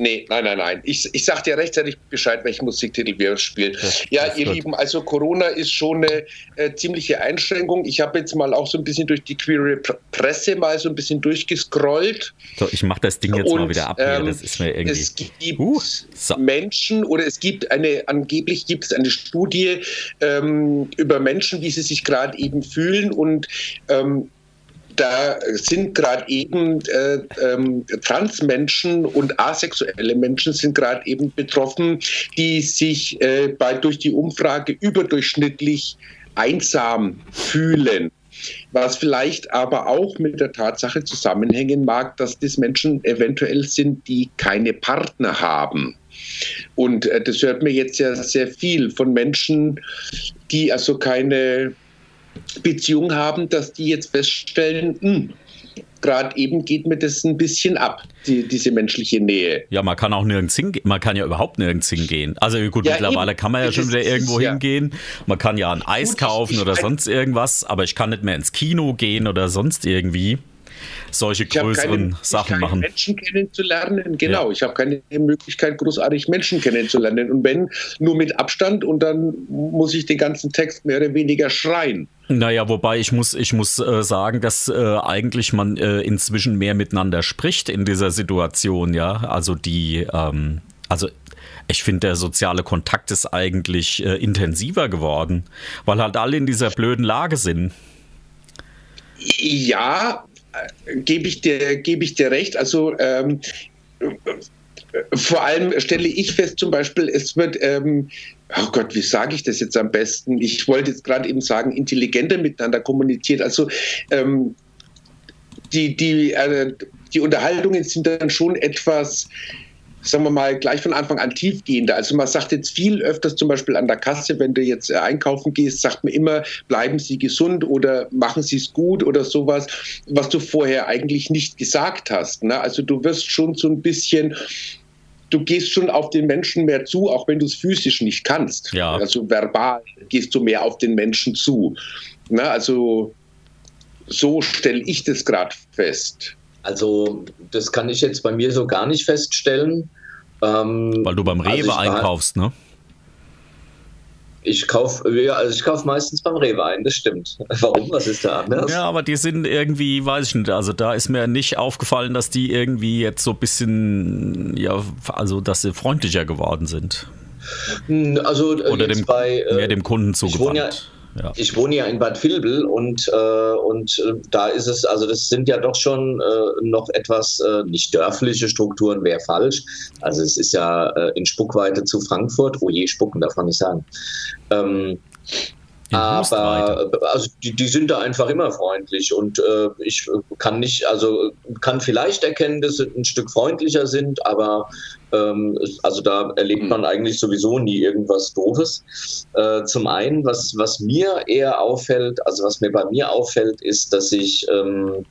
Nee, nein, nein, nein. Ich, ich sag dir rechtzeitig Bescheid, welchen Musiktitel wir spielen. Ja, ist ihr gut. Lieben, also Corona ist schon eine äh, ziemliche Einschränkung. Ich habe jetzt mal auch so ein bisschen durch die queere Pr- Presse mal so ein bisschen durchgescrollt. So, ich mache das Ding jetzt mal Und, wieder ab. Ähm, Das ist mir irgendwie. Es gibt Uh, so. Menschen oder es gibt eine, angeblich gibt es eine Studie ähm, über Menschen, wie sie sich gerade eben fühlen und ähm, da sind gerade eben äh, ähm, Transmenschen und asexuelle Menschen sind gerade eben betroffen, die sich äh, bei, durch die Umfrage überdurchschnittlich einsam fühlen. Was vielleicht aber auch mit der Tatsache zusammenhängen mag, dass das Menschen eventuell sind, die keine Partner haben. Und äh, das hört mir jetzt ja sehr viel von Menschen, die also keine Beziehung haben, dass die jetzt feststellen, hm, gerade eben geht mir das ein bisschen ab, die, diese menschliche Nähe. Ja, man kann auch nirgends hingehen. Man kann ja überhaupt nirgends hingehen. Also gut, ja, mittlerweile eben. kann man ja schon wieder irgendwo ja. hingehen. Man kann ja ein Eis gut, kaufen ich, ich oder sonst irgendwas, aber ich kann nicht mehr ins Kino gehen oder sonst irgendwie solche größeren keine, Sachen ich machen. Menschen kennenzulernen, genau. Ja. Ich habe keine Möglichkeit, großartig Menschen kennenzulernen. Und wenn, nur mit Abstand und dann muss ich den ganzen Text mehr oder weniger schreien. Naja, wobei ich muss, ich muss äh, sagen, dass äh, eigentlich man äh, inzwischen mehr miteinander spricht in dieser Situation, ja. Also die, ähm, also ich finde, der soziale Kontakt ist eigentlich äh, intensiver geworden, weil halt alle in dieser blöden Lage sind. Ja, gebe ich, dir, geb ich dir recht. Also ähm, vor allem stelle ich fest, zum Beispiel, es wird, ähm, oh Gott, wie sage ich das jetzt am besten? Ich wollte jetzt gerade eben sagen, intelligenter miteinander kommuniziert. Also ähm, die, die, äh, die Unterhaltungen sind dann schon etwas sagen wir mal, gleich von Anfang an tiefgehender. Also man sagt jetzt viel öfters zum Beispiel an der Kasse, wenn du jetzt äh, einkaufen gehst, sagt man immer, bleiben Sie gesund oder machen Sie es gut oder sowas, was du vorher eigentlich nicht gesagt hast. Ne? Also du wirst schon so ein bisschen du gehst schon auf den Menschen mehr zu, auch wenn du es physisch nicht kannst. Ja. Also verbal gehst du mehr auf den Menschen zu. Na, also so stelle ich das gerade fest. Also das kann ich jetzt bei mir so gar nicht feststellen. Ähm, Weil du beim Rewe also einkaufst, ne? Ich kaufe ja, also ich kauf meistens beim Rewe ein, das stimmt. Warum? Was ist da anders? Ja, aber die sind irgendwie, weiß ich nicht, also da ist mir nicht aufgefallen, dass die irgendwie jetzt so ein bisschen, ja, also dass sie freundlicher geworden sind. Hm, also äh, Oder dem, bei, äh, mehr dem Kunden zugewandt. Ja. Ich wohne ja in Bad Vilbel und, äh, und äh, da ist es, also das sind ja doch schon äh, noch etwas, äh, nicht dörfliche Strukturen, wäre falsch. Also es ist ja äh, in Spuckweite zu Frankfurt, oh je, Spucken darf man nicht sagen. Ähm, aber also die, die, sind da einfach immer freundlich und äh, ich kann nicht, also kann vielleicht erkennen, dass sie ein Stück freundlicher sind, aber ähm, also da erlebt man eigentlich sowieso nie irgendwas Doofes. Äh, zum einen, was, was mir eher auffällt, also was mir bei mir auffällt, ist, dass ich ähm, äh,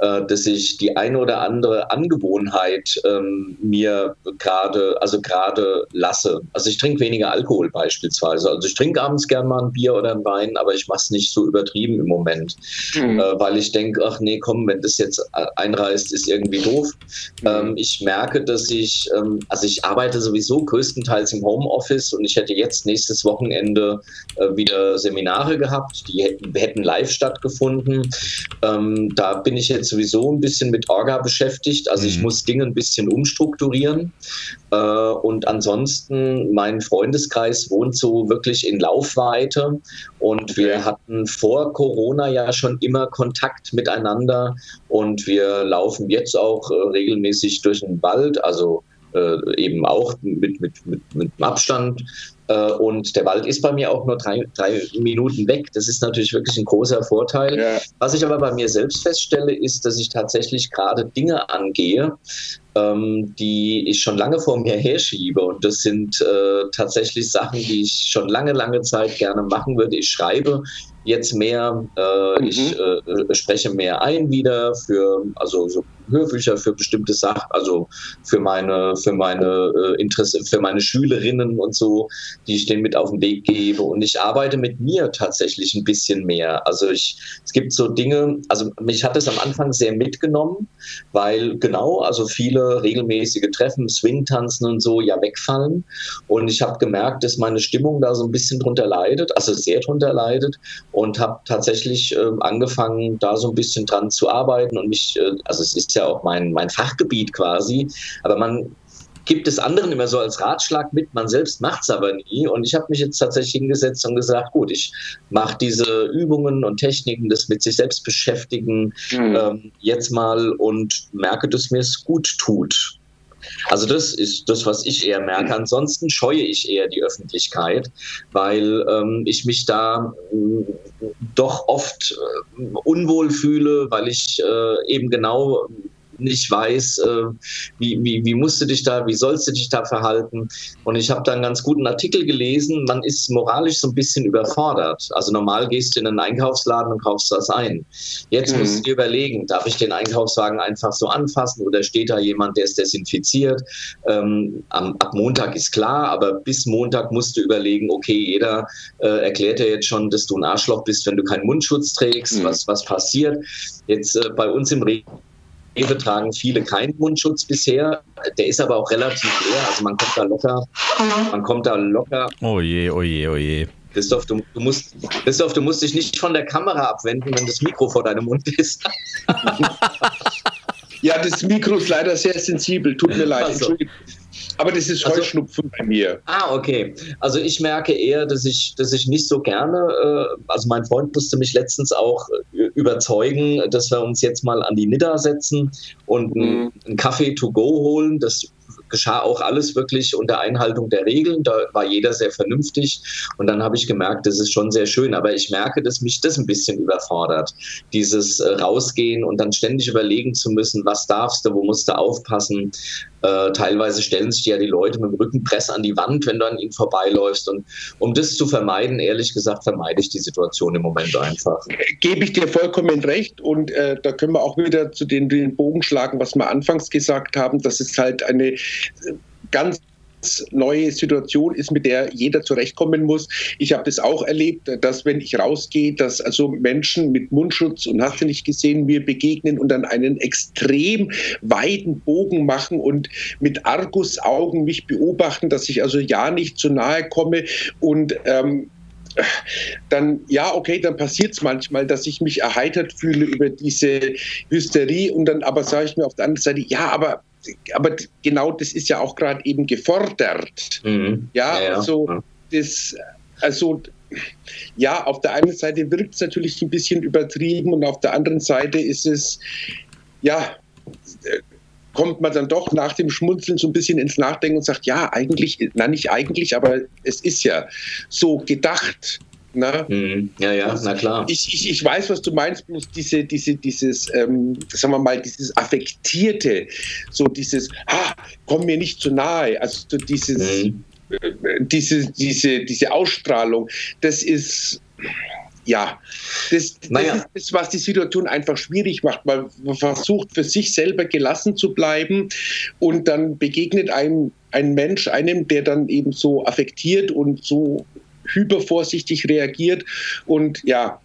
dass ich die eine oder andere Angewohnheit ähm, mir gerade, also gerade lasse. Also ich trinke weniger Alkohol beispielsweise. Also ich trinke abends gern mal ein Bier oder ein Wein, aber ich mache es nicht so übertrieben im Moment, mhm. äh, weil ich denke, ach nee, komm, wenn das jetzt einreißt, ist irgendwie doof. Mhm. Ähm, ich merke, dass ich, ähm, also ich arbeite sowieso größtenteils im Homeoffice und ich hätte jetzt nächstes Wochenende äh, wieder Seminare gehabt, die hätten, hätten live stattgefunden. Ähm, da bin ich jetzt sowieso ein bisschen mit Orga beschäftigt. Also ich mhm. muss Dinge ein bisschen umstrukturieren. Äh, und ansonsten, mein Freundeskreis wohnt so wirklich in Laufweite. Und wir hatten vor Corona ja schon immer Kontakt miteinander. Und wir laufen jetzt auch äh, regelmäßig durch den Wald. Also äh, eben auch mit, mit, mit, mit Abstand und der Wald ist bei mir auch nur drei, drei Minuten weg. Das ist natürlich wirklich ein großer Vorteil. Ja. Was ich aber bei mir selbst feststelle, ist, dass ich tatsächlich gerade Dinge angehe, ähm, die ich schon lange vor mir herschiebe. Und das sind äh, tatsächlich Sachen, die ich schon lange, lange Zeit gerne machen würde. Ich schreibe jetzt mehr, äh, mhm. ich äh, spreche mehr ein wieder für, also so Hörbücher für bestimmte Sachen, also für meine, für meine äh, Interesse, für meine Schülerinnen und so, die ich denen mit auf den Weg gebe. Und ich arbeite mit mir tatsächlich ein bisschen mehr. Also ich, es gibt so Dinge, also mich hat es am Anfang sehr mitgenommen, weil genau, also viele regelmäßige Treffen, Swing-Tanzen und so ja wegfallen. Und ich habe gemerkt, dass meine Stimmung da so ein bisschen drunter leidet, also sehr drunter leidet und habe tatsächlich äh, angefangen, da so ein bisschen dran zu arbeiten und mich, äh, also es ist ja auch mein, mein Fachgebiet quasi, aber man gibt es anderen immer so als Ratschlag mit, man selbst macht es aber nie. Und ich habe mich jetzt tatsächlich hingesetzt und gesagt, gut, ich mache diese Übungen und Techniken, das mit sich selbst beschäftigen, mhm. ähm, jetzt mal und merke, dass mir es gut tut. Also das ist das, was ich eher merke. Ansonsten scheue ich eher die Öffentlichkeit, weil ähm, ich mich da äh, doch oft äh, unwohl fühle, weil ich äh, eben genau nicht weiß, äh, wie, wie, wie musst du dich da, wie sollst du dich da verhalten. Und ich habe da einen ganz guten Artikel gelesen, man ist moralisch so ein bisschen überfordert. Also normal gehst du in einen Einkaufsladen und kaufst das ein. Jetzt mhm. musst du dir überlegen, darf ich den Einkaufswagen einfach so anfassen oder steht da jemand, der ist desinfiziert? Ähm, ab Montag ist klar, aber bis Montag musst du überlegen, okay, jeder äh, erklärt ja jetzt schon, dass du ein Arschloch bist, wenn du keinen Mundschutz trägst, mhm. was, was passiert. Jetzt äh, bei uns im Rewe tragen viele keinen Mundschutz bisher. Der ist aber auch relativ leer. Also man kommt da locker, man kommt da locker. Oh je, oh je, oh je. Christoph, du, du, musst, Christoph, du musst dich nicht von der Kamera abwenden, wenn das Mikro vor deinem Mund ist. ja, das Mikro ist leider sehr sensibel. Tut mir leid. So. Aber das ist also, Heuschnupfen bei mir. Ah, okay. Also ich merke eher, dass ich, dass ich nicht so gerne, äh, also mein Freund musste mich letztens auch äh, überzeugen, dass wir uns jetzt mal an die Nidda setzen und mhm. einen Kaffee to go holen. Das geschah auch alles wirklich unter Einhaltung der Regeln. Da war jeder sehr vernünftig. Und dann habe ich gemerkt, das ist schon sehr schön. Aber ich merke, dass mich das ein bisschen überfordert. Dieses äh, Rausgehen und dann ständig überlegen zu müssen, was darfst du, wo musst du aufpassen. Äh, teilweise stellen sich ja die Leute mit dem Rückenpress an die Wand, wenn du an ihnen vorbeiläufst. Und um das zu vermeiden, ehrlich gesagt, vermeide ich die Situation im Moment einfach. Gebe ich dir vollkommen recht. Und äh, da können wir auch wieder zu den, den Bogen schlagen, was wir anfangs gesagt haben. Das ist halt eine ganz neue Situation ist, mit der jeder zurechtkommen muss. Ich habe das auch erlebt, dass wenn ich rausgehe, dass also Menschen mit Mundschutz und hast du nicht gesehen, mir begegnen und dann einen extrem weiten Bogen machen und mit Argusaugen mich beobachten, dass ich also ja nicht zu nahe komme und ähm, dann, ja, okay, dann passiert es manchmal, dass ich mich erheitert fühle über diese Hysterie und dann aber sage ich mir auf der anderen Seite, ja, aber aber genau das ist ja auch gerade eben gefordert. Mhm. Ja, ja, also ja. das, also ja, auf der einen Seite wirkt es natürlich ein bisschen übertrieben und auf der anderen Seite ist es, ja, kommt man dann doch nach dem Schmunzeln so ein bisschen ins Nachdenken und sagt, ja, eigentlich, na nicht eigentlich, aber es ist ja so gedacht. Na? Mhm. Ja, ja, na klar. Ich, ich, ich weiß, was du meinst, bloß diese, diese, dieses, ähm, sagen wir mal, dieses Affektierte, so dieses, ah, komm mir nicht zu nahe, also so dieses, mhm. äh, diese, diese, diese Ausstrahlung, das ist, ja, das, das naja. ist das, was die Situation einfach schwierig macht. Man versucht für sich selber gelassen zu bleiben und dann begegnet einem ein Mensch einem, der dann eben so affektiert und so hypervorsichtig reagiert und ja,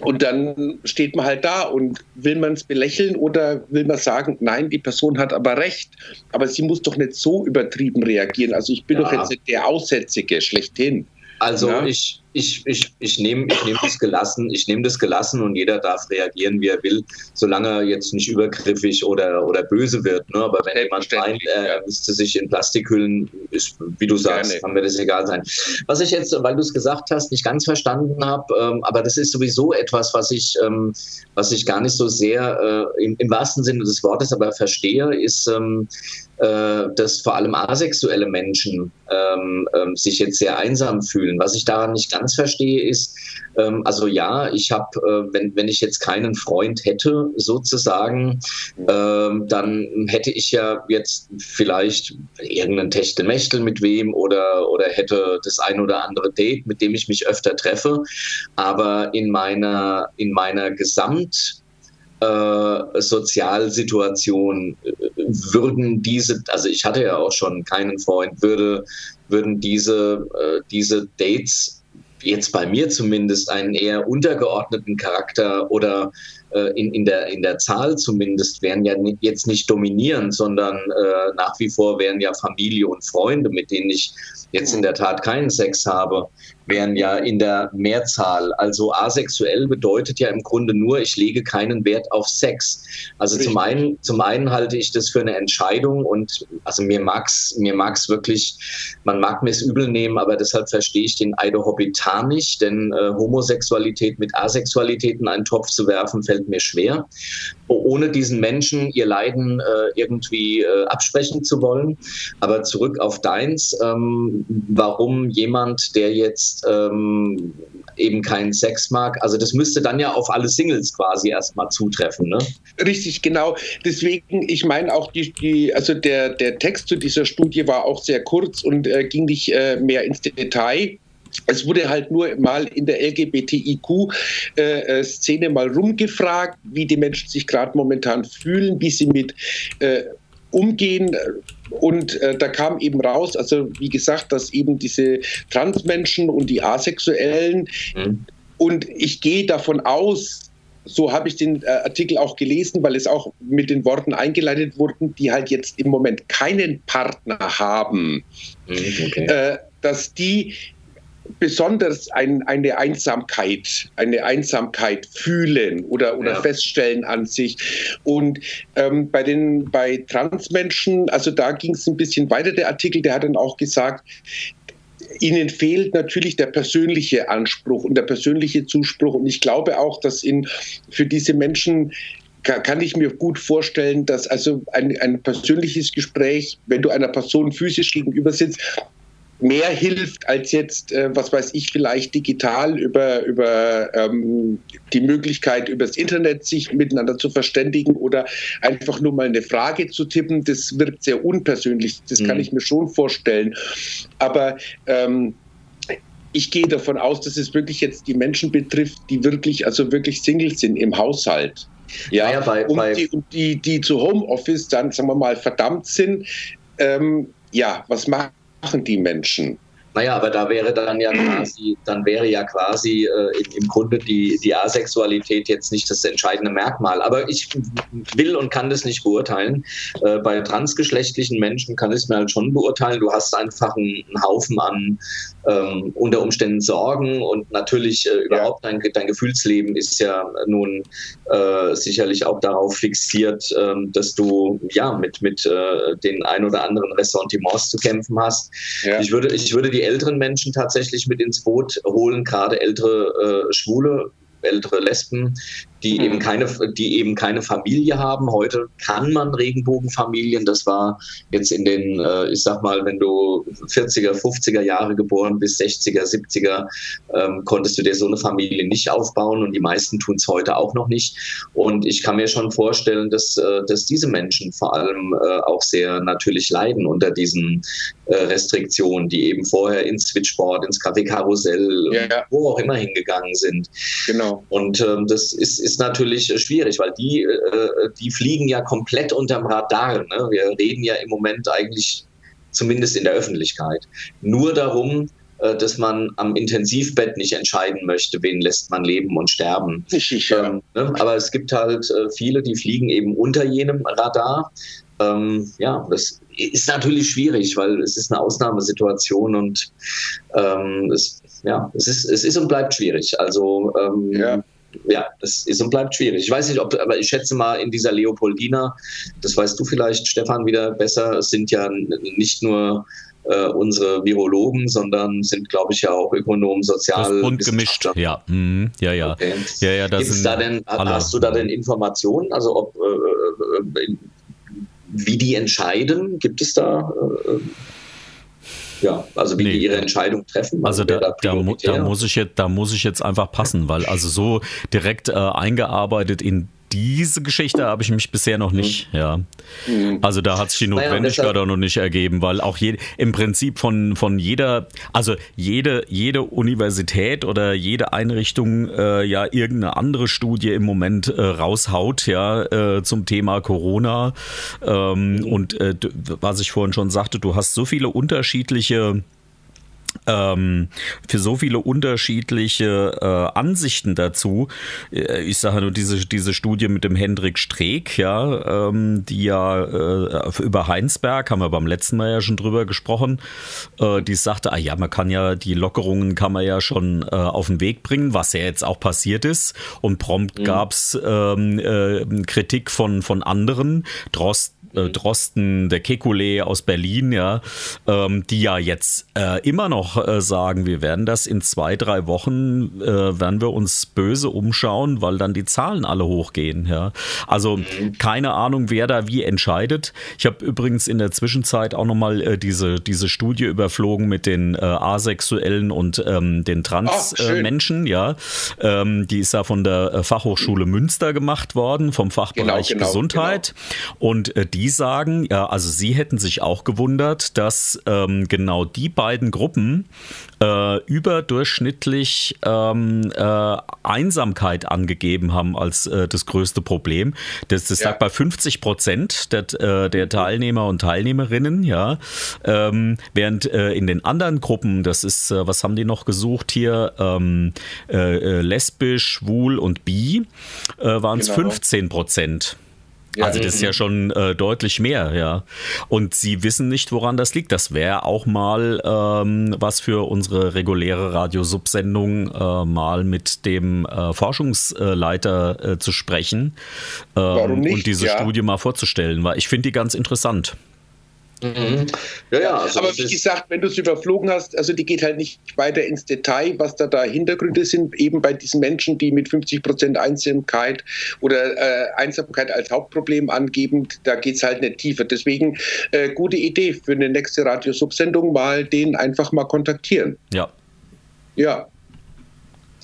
und dann steht man halt da und will man es belächeln oder will man sagen, nein, die Person hat aber recht, aber sie muss doch nicht so übertrieben reagieren. Also ich bin ja. doch jetzt der Aussätzige schlechthin. Also ja. ich, ich, ich, ich nehme ich nehm das gelassen, ich nehme das gelassen und jeder darf reagieren, wie er will, solange er jetzt nicht übergriffig oder, oder böse wird. Ne? Aber wenn jemand meint, er müsste sich in Plastikhüllen, ist, wie du sagst, kann mir das egal sein. Was ich jetzt, weil du es gesagt hast, nicht ganz verstanden habe, ähm, aber das ist sowieso etwas, was ich, ähm, was ich gar nicht so sehr äh, im, im, wahrsten Sinne des Wortes aber verstehe, ist, ähm, äh, dass vor allem asexuelle Menschen ähm, ähm, sich jetzt sehr einsam fühlen. Was ich daran nicht ganz verstehe, ist, ähm, also ja, ich habe, äh, wenn, wenn ich jetzt keinen Freund hätte, sozusagen, ähm, dann hätte ich ja jetzt vielleicht irgendeinen Techtelmechtel mit wem oder, oder hätte das ein oder andere Date, mit dem ich mich öfter treffe. Aber in meiner, in meiner Gesamt- äh, Sozialsituation äh, würden diese, also ich hatte ja auch schon keinen Freund, würde, würden diese, äh, diese Dates jetzt bei mir zumindest einen eher untergeordneten Charakter oder in, in, der, in der Zahl zumindest wären ja jetzt nicht dominierend, sondern äh, nach wie vor wären ja Familie und Freunde, mit denen ich jetzt in der Tat keinen Sex habe, wären ja in der Mehrzahl. Also asexuell bedeutet ja im Grunde nur, ich lege keinen Wert auf Sex. Also zum einen, zum einen halte ich das für eine Entscheidung und also mir mag's, mir mag's wirklich, man mag mir es übel nehmen, aber deshalb verstehe ich den Eido Hobbitar nicht, denn äh, Homosexualität mit Asexualität in einen Topf zu werfen, fällt mir schwer. Ohne diesen Menschen ihr Leiden äh, irgendwie äh, absprechen zu wollen. Aber zurück auf deins, ähm, warum jemand, der jetzt ähm, eben keinen Sex mag. Also das müsste dann ja auf alle Singles quasi erstmal zutreffen, ne? Richtig, genau. Deswegen, ich meine auch die, die, also der, der Text zu dieser Studie war auch sehr kurz und äh, ging nicht äh, mehr ins Detail. Es wurde halt nur mal in der LGBTIQ-Szene äh, mal rumgefragt, wie die Menschen sich gerade momentan fühlen, wie sie mit äh, umgehen. Und äh, da kam eben raus, also wie gesagt, dass eben diese Transmenschen und die Asexuellen, mhm. und ich gehe davon aus, so habe ich den äh, Artikel auch gelesen, weil es auch mit den Worten eingeleitet wurden, die halt jetzt im Moment keinen Partner haben, mhm, okay. äh, dass die besonders ein, eine Einsamkeit, eine Einsamkeit fühlen oder, oder ja. feststellen an sich. Und ähm, bei den bei Transmenschen, also da ging es ein bisschen weiter, der Artikel, der hat dann auch gesagt, ihnen fehlt natürlich der persönliche Anspruch und der persönliche Zuspruch. Und ich glaube auch, dass in, für diese Menschen kann ich mir gut vorstellen, dass also ein, ein persönliches Gespräch, wenn du einer Person physisch gegenüber sitzt, mehr hilft als jetzt, äh, was weiß ich, vielleicht digital über, über ähm, die Möglichkeit, übers Internet sich miteinander zu verständigen oder einfach nur mal eine Frage zu tippen. Das wirkt sehr unpersönlich. Das mhm. kann ich mir schon vorstellen. Aber ähm, ich gehe davon aus, dass es wirklich jetzt die Menschen betrifft, die wirklich, also wirklich Single sind im Haushalt. Ja, ja bei, und, bei die, und die, die zu Homeoffice dann, sagen wir mal, verdammt sind. Ähm, ja, was machen machen die Menschen? Naja, aber da wäre dann ja quasi, dann wäre ja quasi äh, im, Grunde die, die Asexualität jetzt nicht das entscheidende Merkmal. Aber ich will und kann das nicht beurteilen. Äh, bei transgeschlechtlichen Menschen kann ich es mir halt schon beurteilen. Du hast einfach einen, einen Haufen an ähm, unter Umständen Sorgen und natürlich äh, überhaupt dein, dein Gefühlsleben ist ja nun äh, sicherlich auch darauf fixiert, äh, dass du ja mit, mit äh, den ein oder anderen Ressentiments zu kämpfen hast. Ja. Ich, würde, ich würde die älteren Menschen tatsächlich mit ins Boot holen, gerade ältere äh, Schwule ältere Lesben, die mhm. eben keine, die eben keine Familie haben. Heute kann man Regenbogenfamilien. Das war jetzt in den, äh, ich sag mal, wenn du 40er, 50er Jahre geboren bist, 60er, 70er, ähm, konntest du dir so eine Familie nicht aufbauen und die meisten tun es heute auch noch nicht. Und ich kann mir schon vorstellen, dass, äh, dass diese Menschen vor allem äh, auch sehr natürlich leiden unter diesen äh, Restriktionen, die eben vorher ins Switchboard, ins Café Karussell, ja. wo auch immer hingegangen sind. Genau. Und ähm, das ist, ist natürlich schwierig, weil die, äh, die fliegen ja komplett unterm Radar. Ne? Wir reden ja im Moment eigentlich, zumindest in der Öffentlichkeit, nur darum, äh, dass man am Intensivbett nicht entscheiden möchte, wen lässt man leben und sterben. Ähm, ne? Aber es gibt halt äh, viele, die fliegen eben unter jenem Radar. Ähm, ja, das ist natürlich schwierig, weil es ist eine Ausnahmesituation und ähm, es, ja, es ist, es ist und bleibt schwierig. Also ähm, ja ja, das ist und bleibt schwierig. Ich weiß nicht, ob, aber ich schätze mal, in dieser Leopoldina, das weißt du vielleicht, Stefan, wieder besser, sind ja nicht nur äh, unsere Virologen, sondern sind, glaube ich, ja auch Ökonomen, Sozial. bunt gemischt, ja. Mhm. Ja, ja. Okay. ja, ja das da denn, hast du da denn Informationen? Also ob äh, äh wie die entscheiden? Gibt es da äh, ja, also wie nee. die ihre Entscheidung treffen. Also, also da, da, mu da, muss ich jetzt, da muss ich jetzt einfach passen, weil also so direkt äh, eingearbeitet in diese Geschichte habe ich mich bisher noch nicht, mhm. ja. Mhm. Also da hat sich die Notwendigkeit naja, auch noch nicht ergeben, weil auch je, im Prinzip von, von jeder, also jede, jede Universität oder jede Einrichtung äh, ja irgendeine andere Studie im Moment äh, raushaut, ja, äh, zum Thema Corona. Ähm, mhm. Und äh, was ich vorhin schon sagte, du hast so viele unterschiedliche ähm, für so viele unterschiedliche äh, Ansichten dazu. Äh, ich sage nur diese, diese Studie mit dem Hendrik Streeck, ja, ähm, die ja äh, über Heinsberg, haben wir beim letzten Mal ja schon drüber gesprochen, äh, die sagte, ah ja, man kann ja, die Lockerungen kann man ja schon äh, auf den Weg bringen, was ja jetzt auch passiert ist. Und prompt mhm. gab es ähm, äh, Kritik von, von anderen. Drost äh, Drosten, der Kekulé aus Berlin, ja, ähm, die ja jetzt äh, immer noch auch äh, sagen, wir werden das in zwei, drei Wochen, äh, werden wir uns böse umschauen, weil dann die Zahlen alle hochgehen. Ja? Also keine Ahnung, wer da wie entscheidet. Ich habe übrigens in der Zwischenzeit auch nochmal äh, diese, diese Studie überflogen mit den äh, Asexuellen und ähm, den Transmenschen. schön. ja, ähm, Die ist ja von der äh, Fachhochschule Münster gemacht worden, vom Fachbereich Genau, genau, Gesundheit. Und äh, die sagen, ja, also sie hätten sich auch gewundert, dass ähm, genau die beiden Gruppen äh, überdurchschnittlich ähm, äh, Einsamkeit angegeben haben als äh, das größte Problem. Das, das Ja. lag bei 50 Prozent der, äh, der Teilnehmer und Teilnehmerinnen, ja. Ähm, während äh, in den anderen Gruppen, das ist, äh, was haben die noch gesucht hier, ähm, äh, äh, lesbisch, schwul und bi, waren es Genau. 15 Prozent. Ja. Also das ist ja schon äh, deutlich mehr, ja. Und sie wissen nicht, woran das liegt. Das wäre auch mal ähm, was für unsere reguläre Radiosubsendung, äh, mal mit dem äh, Forschungsleiter äh, zu sprechen ähm, Warum nicht? und diese Ja. Studie mal vorzustellen, weil ich finde die ganz interessant. Mhm. Ja, ja, also Aber wie gesagt, wenn du es überflogen hast, also die geht halt nicht weiter ins Detail, was da da Hintergründe sind, eben bei diesen Menschen, die mit 50 Prozent Einsamkeit oder äh, Einsamkeit als Hauptproblem angeben, da geht es halt nicht tiefer. Deswegen äh, gute Idee für eine nächste Radiosubsendung, mal den einfach mal kontaktieren. Ja. Ja.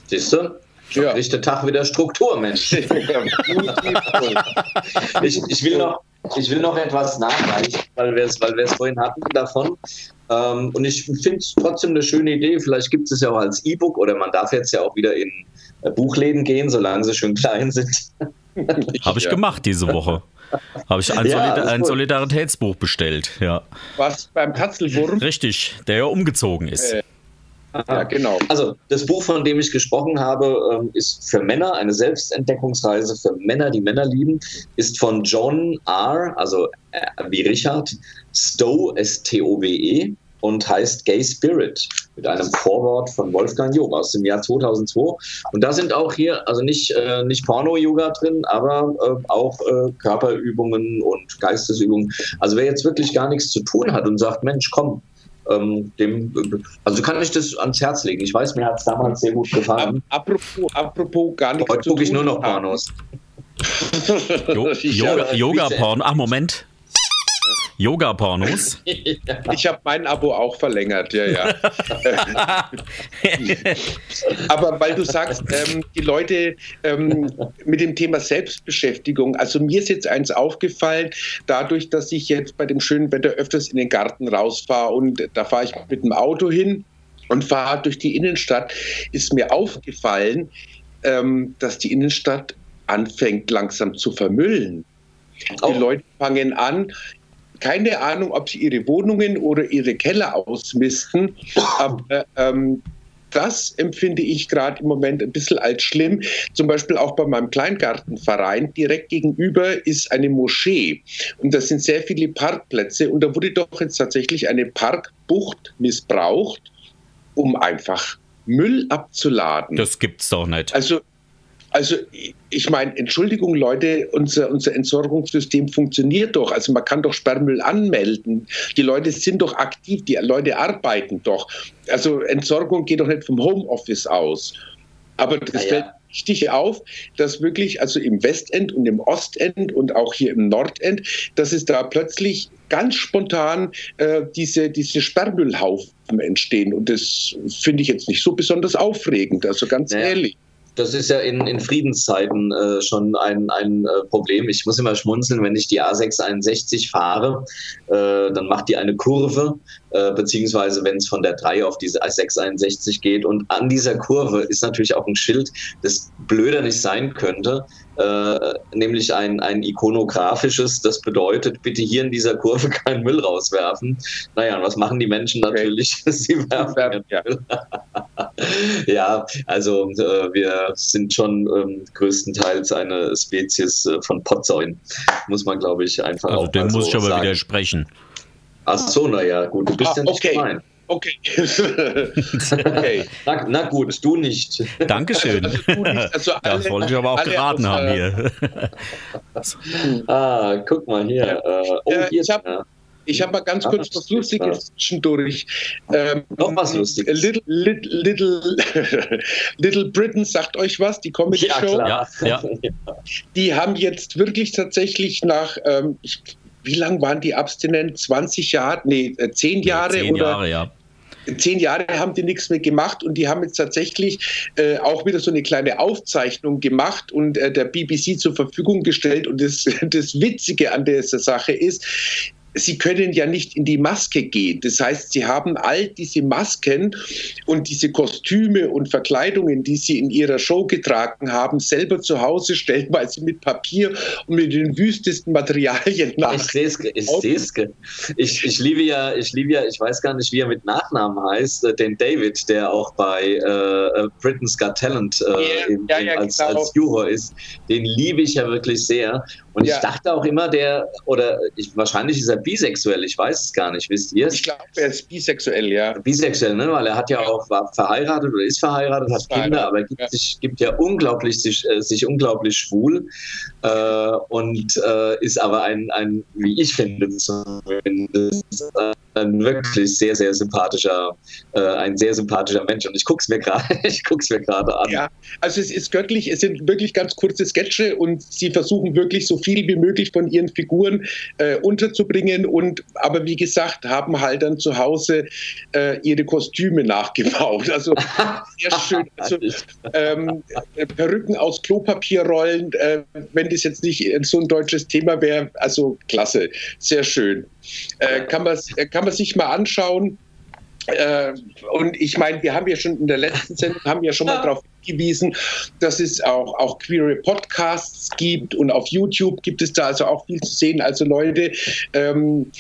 siehst du? Ja. Der Tag wieder Struktur, Mensch. Ich, ich, will noch, ich will noch etwas nachreichen, weil wir es weil wir es vorhin hatten davon. Ähm, und ich finde es trotzdem eine schöne Idee. Vielleicht gibt es es ja auch als E-Book oder man darf jetzt ja auch wieder in äh, Buchläden gehen, solange sie schön klein sind. Habe ich Ja. gemacht diese Woche. Habe ich ein, Ja, Solida das ist ein. Solidaritätsbuch bestellt, ja. Was beim Tatzelwurm? Richtig, der ja umgezogen ist. Äh, Ja, genau. Also, das Buch, von dem ich gesprochen habe, ähm, ist für Männer, eine Selbstentdeckungsreise für Männer, die Männer lieben, ist von John R., also äh, wie Richard, Stowe, S-T-O-W-E, und heißt Gay Spirit, mit einem Vorwort von Wolfgang Jung aus dem Jahr 2002. Und da sind auch hier, also nicht, äh, nicht Porno-Yoga drin, aber äh, auch äh, Körperübungen und Geistesübungen. Also, wer jetzt wirklich gar nichts zu tun hat und sagt, Mensch, komm, ähm, dem, also kann ich das ans Herz legen. Ich weiß, mir hat es damals sehr gut gefallen. apropos, apropos gar nichts Heute gucke ich nur noch. Pornos. Jo Ich Yoga, Yoga-Porno. Ach, Moment. Yoga-Pornos. Ich habe mein Abo auch verlängert, ja, ja. Aber weil du sagst, ähm, die Leute ähm, mit dem Thema Selbstbeschäftigung, also mir ist jetzt eins aufgefallen, dadurch, dass ich jetzt bei dem schönen Wetter öfters in den Garten rausfahre und da fahre ich mit dem Auto hin und fahre durch die Innenstadt, ist mir aufgefallen, ähm, dass die Innenstadt anfängt langsam zu vermüllen. Die Auch- Leute fangen an, keine Ahnung, ob sie ihre Wohnungen oder ihre Keller ausmisten, aber ähm, das empfinde ich gerade im Moment ein bisschen als schlimm. Zum Beispiel auch bei meinem Kleingartenverein. Direkt gegenüber ist eine Moschee und da sind sehr viele Parkplätze und da wurde doch jetzt tatsächlich eine Parkbucht missbraucht, um einfach Müll abzuladen. Das gibt's doch nicht. Also, also ich meine, Entschuldigung, Leute, unser, unser Entsorgungssystem funktioniert doch. Also man kann doch Sperrmüll anmelden. Die Leute sind doch aktiv, die Leute arbeiten doch. Also Entsorgung geht doch nicht vom Homeoffice aus. Aber das Naja. fällt richtig auf, dass wirklich, also im Westend und im Ostend und auch hier im Nordend, dass es da plötzlich ganz spontan äh, diese, diese Sperrmüllhaufen entstehen. Und das finde ich jetzt nicht so besonders aufregend, also ganz Naja. ehrlich. Das ist ja in, in Friedenszeiten äh, schon ein, ein äh, Problem. Ich muss immer schmunzeln, wenn ich die A661 fahre, äh, dann macht die eine Kurve, äh, beziehungsweise wenn es von der 3 auf diese A661 geht. Und an dieser Kurve ist natürlich auch ein Schild, das blöder nicht sein könnte, äh, nämlich ein, ein ikonografisches, das bedeutet, bitte hier in dieser Kurve keinen Müll rauswerfen. Naja, und was machen die Menschen Okay. natürlich? Sie werfen Ja. ja, also äh, wir sind schon ähm, größtenteils eine Spezies äh, von Potsäuen, muss man, glaube ich, einfach Also auch dem mal muss so ich aber sagen. widersprechen. Ach so, naja, gut, du bist Ah, ja nicht okay. gemein. Okay. okay. Na, na gut, du nicht. Dankeschön. Also du nicht, also alle- Das wollte ich aber auch geraten aus, haben äh, hier. Ah, guck mal hier. Äh, oh, Äh, hier ich hab- ja. Ich habe mal ganz kurz was Lustiges zwischendurch. Ähm, Noch was Lustiges. Little, little, little, little Britain sagt euch was, die Comedy-Show. Ja, ja. Die haben jetzt wirklich tatsächlich nach, ähm, ich, wie lange waren die abstinent? 20 Jahre? Nee, 10 Jahre? Zehn oder? Jahre, ja. Zehn Jahre haben die nichts mehr gemacht und die haben jetzt tatsächlich äh, auch wieder so eine kleine Aufzeichnung gemacht und äh, der BBC zur Verfügung gestellt. Und das, das Witzige an dieser Sache ist, Sie können ja nicht in die Maske gehen. Das heißt, Sie haben all diese Masken und diese Kostüme und Verkleidungen, die Sie in Ihrer Show getragen haben, selber zu Hause stellenweise mit Papier und mit den wüstesten Materialien nach. Ich sehe es, ich sehe es. Ich, ich liebe ja, ich liebe ja, ich weiß gar nicht, wie er mit Nachnamen heißt, äh, den David, der auch bei äh, Britain's Got Talent äh, Ja, im, ja, ja, als, genau. als Juror ist. Den liebe ich ja wirklich sehr. Und Ja. ich dachte auch immer, der, oder ich, wahrscheinlich ist er bisexuell, ich weiß es gar nicht, wisst ihr es? Ich glaube, er ist bisexuell, ja. bisexuell, ne? weil er hat ja auch war verheiratet oder ist verheiratet, hat Ist Kinder, aber gibt, ja. sich, gibt ja unglaublich sich, äh, sich unglaublich schwul äh, und äh, ist aber ein, ein, wie ich finde, zumindest, äh, ein wirklich sehr, sehr sympathischer, äh, ein sehr sympathischer Mensch. Und ich guck's mir gerade, ich guck's mir gerade an. Ja, also es ist göttlich, es sind wirklich ganz kurze Sketche und sie versuchen wirklich so viel wie möglich von ihren Figuren äh, unterzubringen und aber wie gesagt, haben halt dann zu Hause ihre Kostüme nachgebaut. Also sehr schön. Also, ähm, äh, Perücken aus Klopapierrollen, äh, wenn das jetzt nicht so ein deutsches Thema wäre, also klasse, sehr schön. Äh, kann, man, kann man sich mal anschauen. Äh, und ich meine, wir haben ja schon in der letzten Sendung haben ja schon mal darauf hingewiesen, dass es auch, auch queere Podcasts gibt und auf YouTube gibt es da also auch viel zu sehen. Also Leute, ähm,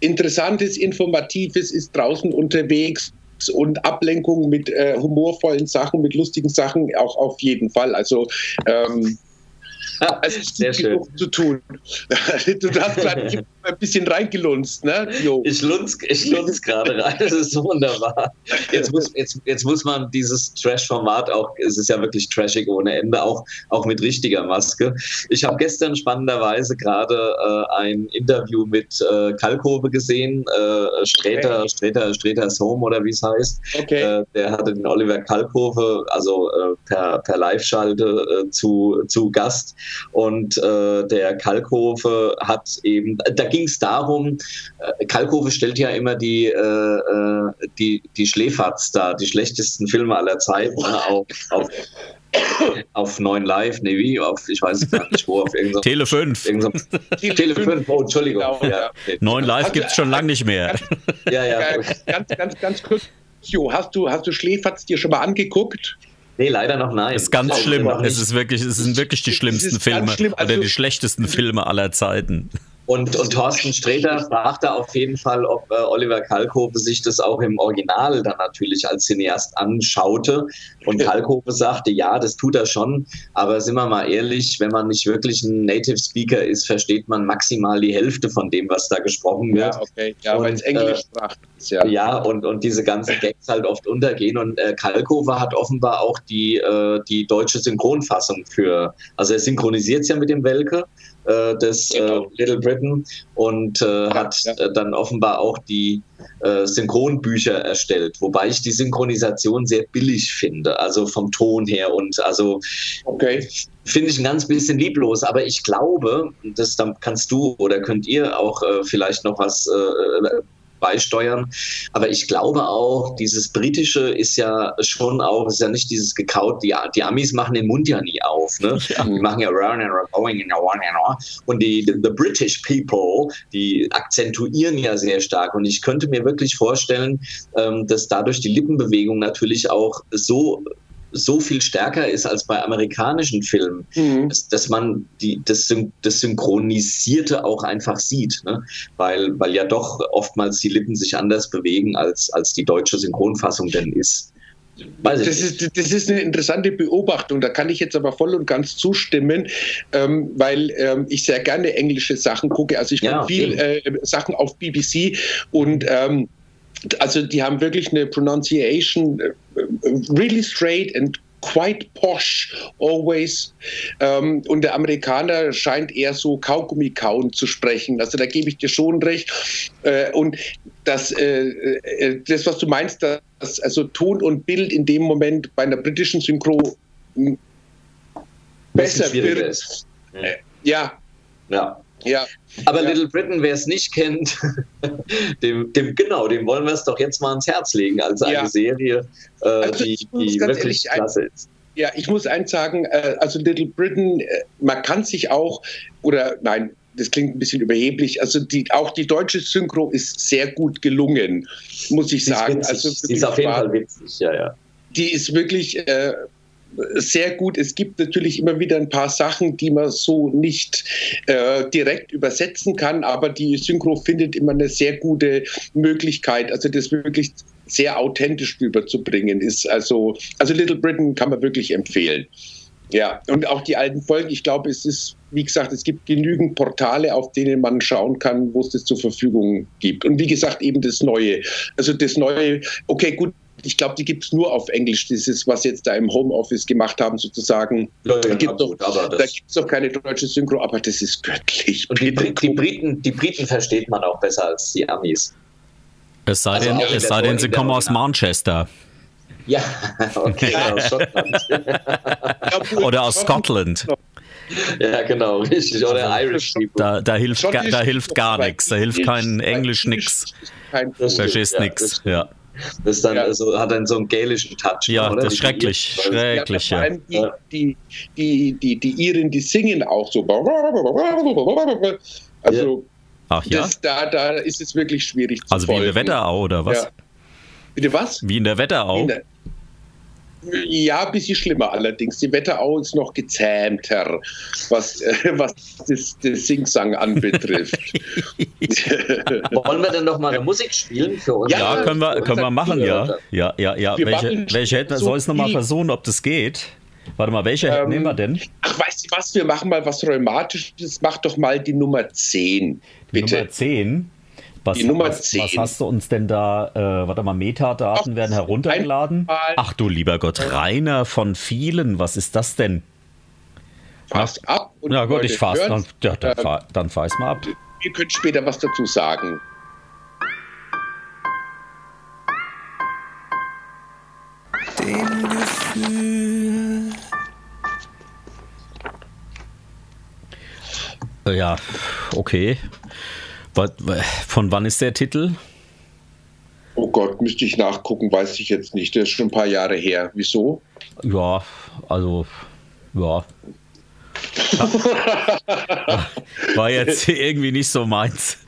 interessantes, informatives ist draußen unterwegs und Ablenkung mit äh, humorvollen Sachen, mit lustigen Sachen auch auf jeden Fall. Also ähm, es ist Sehr schön. zu tun. Du hast gerade ein bisschen reingelunzt, ne? Jo. Ich lunz, ich lunz gerade rein, das ist wunderbar. Jetzt muss, jetzt, jetzt muss man dieses Trash-Format auch, es ist ja wirklich trashig ohne Ende, auch, auch mit richtiger Maske. Ich habe gestern spannenderweise gerade äh, ein Interview mit äh, Kalkove gesehen, äh, Sträter, Okay. Sträter, Sträters Home oder wie es heißt. Okay. Äh, der hatte den Oliver Kalkove, also äh, per, per Live-Schalte äh, zu, zu Gast. Und äh, der Kalkove hat eben, da ging es darum, äh, Kalkove stellt ja immer die, äh, äh, die, die Schläferz da, die schlechtesten Filme aller Zeiten ne, auf, auf, auf 9 Live, nee, wie, auf, ich weiß gar nicht wo, auf irgendeinem. Tele 5. irgendeinem Tele 5, oh, Entschuldigung. Genau, ja, ja. okay. 9 Live Also, gibt es schon lange nicht mehr. ja, ja. Ganz, ganz, ganz kurz. Jo, hast du, hast du Schläferz dir schon mal angeguckt? Nee, leider noch nein. ist ganz schlimm. Es ist wirklich, es sind wirklich die schlimmsten Filme schlimm, also- oder die schlechtesten Filme aller Zeiten. Und, und Thorsten Sträter fragte auf jeden Fall, ob äh, Oliver Kalkofe sich das auch im Original dann natürlich als Cineast anschaute. Und Kalkofe sagte, ja, das tut er schon. Aber sind wir mal ehrlich, wenn man nicht wirklich ein Native Speaker ist, versteht man maximal die Hälfte von dem, was da gesprochen wird. okay. Ja, weil es Englischsprachig ist, ja. Ja, und, und diese ganzen Gags halt oft untergehen. Und äh, Kalkofe hat offenbar auch die, äh, die deutsche Synchronfassung für, also er synchronisiert es ja mit dem Welke, äh, des Genau. äh, Little Britain und äh, hat äh, dann offenbar auch die äh, Synchronbücher erstellt, wobei ich die Synchronisation sehr billig finde, also vom Ton her und also Okay. finde ich ein ganz bisschen lieblos, aber ich glaube, das dann kannst du oder könnt ihr auch äh, vielleicht noch was beisteuern, aber ich glaube auch, dieses britische ist ja schon auch, ist ja nicht dieses gekaut, die, die Amis machen den Mund ja nie auf, ne? Die machen ja round and going and on and on. und die the, the British people, die akzentuieren ja sehr stark und ich könnte mir wirklich vorstellen, ähm, dass dadurch die Lippenbewegung natürlich auch so so viel stärker ist als bei amerikanischen Filmen, Mhm. dass, dass man die, das, das Synchronisierte auch einfach sieht, ne? weil, weil ja doch oftmals die Lippen sich anders bewegen, als, als die deutsche Synchronfassung denn ist. Das ist, das ist eine interessante Beobachtung. Da kann ich jetzt aber voll und ganz zustimmen, ähm, weil ähm, ich sehr gerne englische Sachen gucke. Also ich gucke Ja, viel äh, Sachen auf BBC und ähm, also die haben wirklich eine Pronunciation äh, really straight and quite posh always. Ähm, und der Amerikaner scheint eher so Kaugummi kauen zu sprechen. Also da gebe ich dir schon recht. Äh, und das, äh, äh, das, was du meinst, dass also Ton und Bild in dem Moment bei einer britischen Synchro besser wird. Ist. Äh, ja, Ja. Ja. Aber Ja. Little Britain, wer es nicht kennt, dem, dem genau, dem wollen wir es doch jetzt mal ans Herz legen als eine Ja. Serie, äh, Also die, die wirklich klasse ist. Ja, ich muss eins sagen, äh, also Little Britain, äh, man kann sich auch, oder nein, das klingt ein bisschen überheblich, also die, auch die deutsche Synchro ist sehr gut gelungen, muss ich Die ist, sagen. witzig. Also die ist auf jeden war- Fall witzig, ja, ja. die ist wirklich äh, sehr gut. Es gibt natürlich immer wieder ein paar Sachen, die man so nicht äh, direkt übersetzen kann, aber die Synchro findet immer eine sehr gute Möglichkeit, also das wirklich sehr authentisch rüberzubringen ist. Also, also Little Britain kann man wirklich empfehlen. Ja, und auch die alten Folgen, ich glaube, es ist, wie gesagt, es gibt genügend Portale, auf denen man schauen kann, wo es das zur Verfügung gibt. Und wie gesagt, eben das Neue. Also das Neue, okay, gut, ich glaube, die gibt es nur auf Englisch, dieses, was jetzt da im Homeoffice gemacht haben, sozusagen. Ja, Da gibt es doch keine deutsche Synchro, aber das ist göttlich. und die, die, Briten, die Briten versteht man auch besser als die Amis. Es sei Also denn, es sei denn sie kommen aus Manchester Ja, okay, aus Schottland. oder aus Scotland. ja, genau, richtig. Oder Irish People. Da, da, hilft, ga, da hilft gar nichts. Da hilft kein Englisch stimmt, Verstehst ja, nix. das stimmt. Ja, Das dann Ja. also, hat dann so einen gälischen Touch. ja oder? das ist schrecklich. die- Schrecklich, ja, vor allem die, die, die, die, die Iren, die singen auch so. Also Ach ja? das, da, da ist es wirklich schwierig zu Also wie in der folgen. Wetterau oder was? Ja. Bitte was? Wie in der Wetterau? In der- Ja, ein bisschen schlimmer allerdings. Die Wetterau ist noch gezähmter, was, äh, was das, das Singsang anbetrifft. Wollen wir denn noch mal eine Musik spielen für uns? Ja, können wir, können wir machen, ja. Ja. Ja, ja. Wir Welche, welche hätten wir? so Soll ich nochmal versuchen, ob das geht? Warte mal, welche Ähm, nehmen wir denn? Ach, weißt du was? Wir machen mal was Rheumatisches. Mach doch mal die Nummer 10, Die bitte. Nummer 10. Was, Die Nummer was, 10. was hast du uns denn da? Äh, warte mal, Metadaten Ach, werden heruntergeladen. Ach du lieber Gott, Rainer von vielen. Was ist das denn? Fass ab. Und Na die gut, Leute ich fahr's. Dann, ja, dann, Ähm, fahr, dann fahr ich's mal ab. Ihr könnt später was dazu sagen. Äh, Ja, okay. Von wann ist der Titel? Oh Gott, müsste ich nachgucken, weiß ich jetzt nicht. Das ist schon ein paar Jahre her. Wieso? Ja, also, ja. War jetzt irgendwie nicht so meins.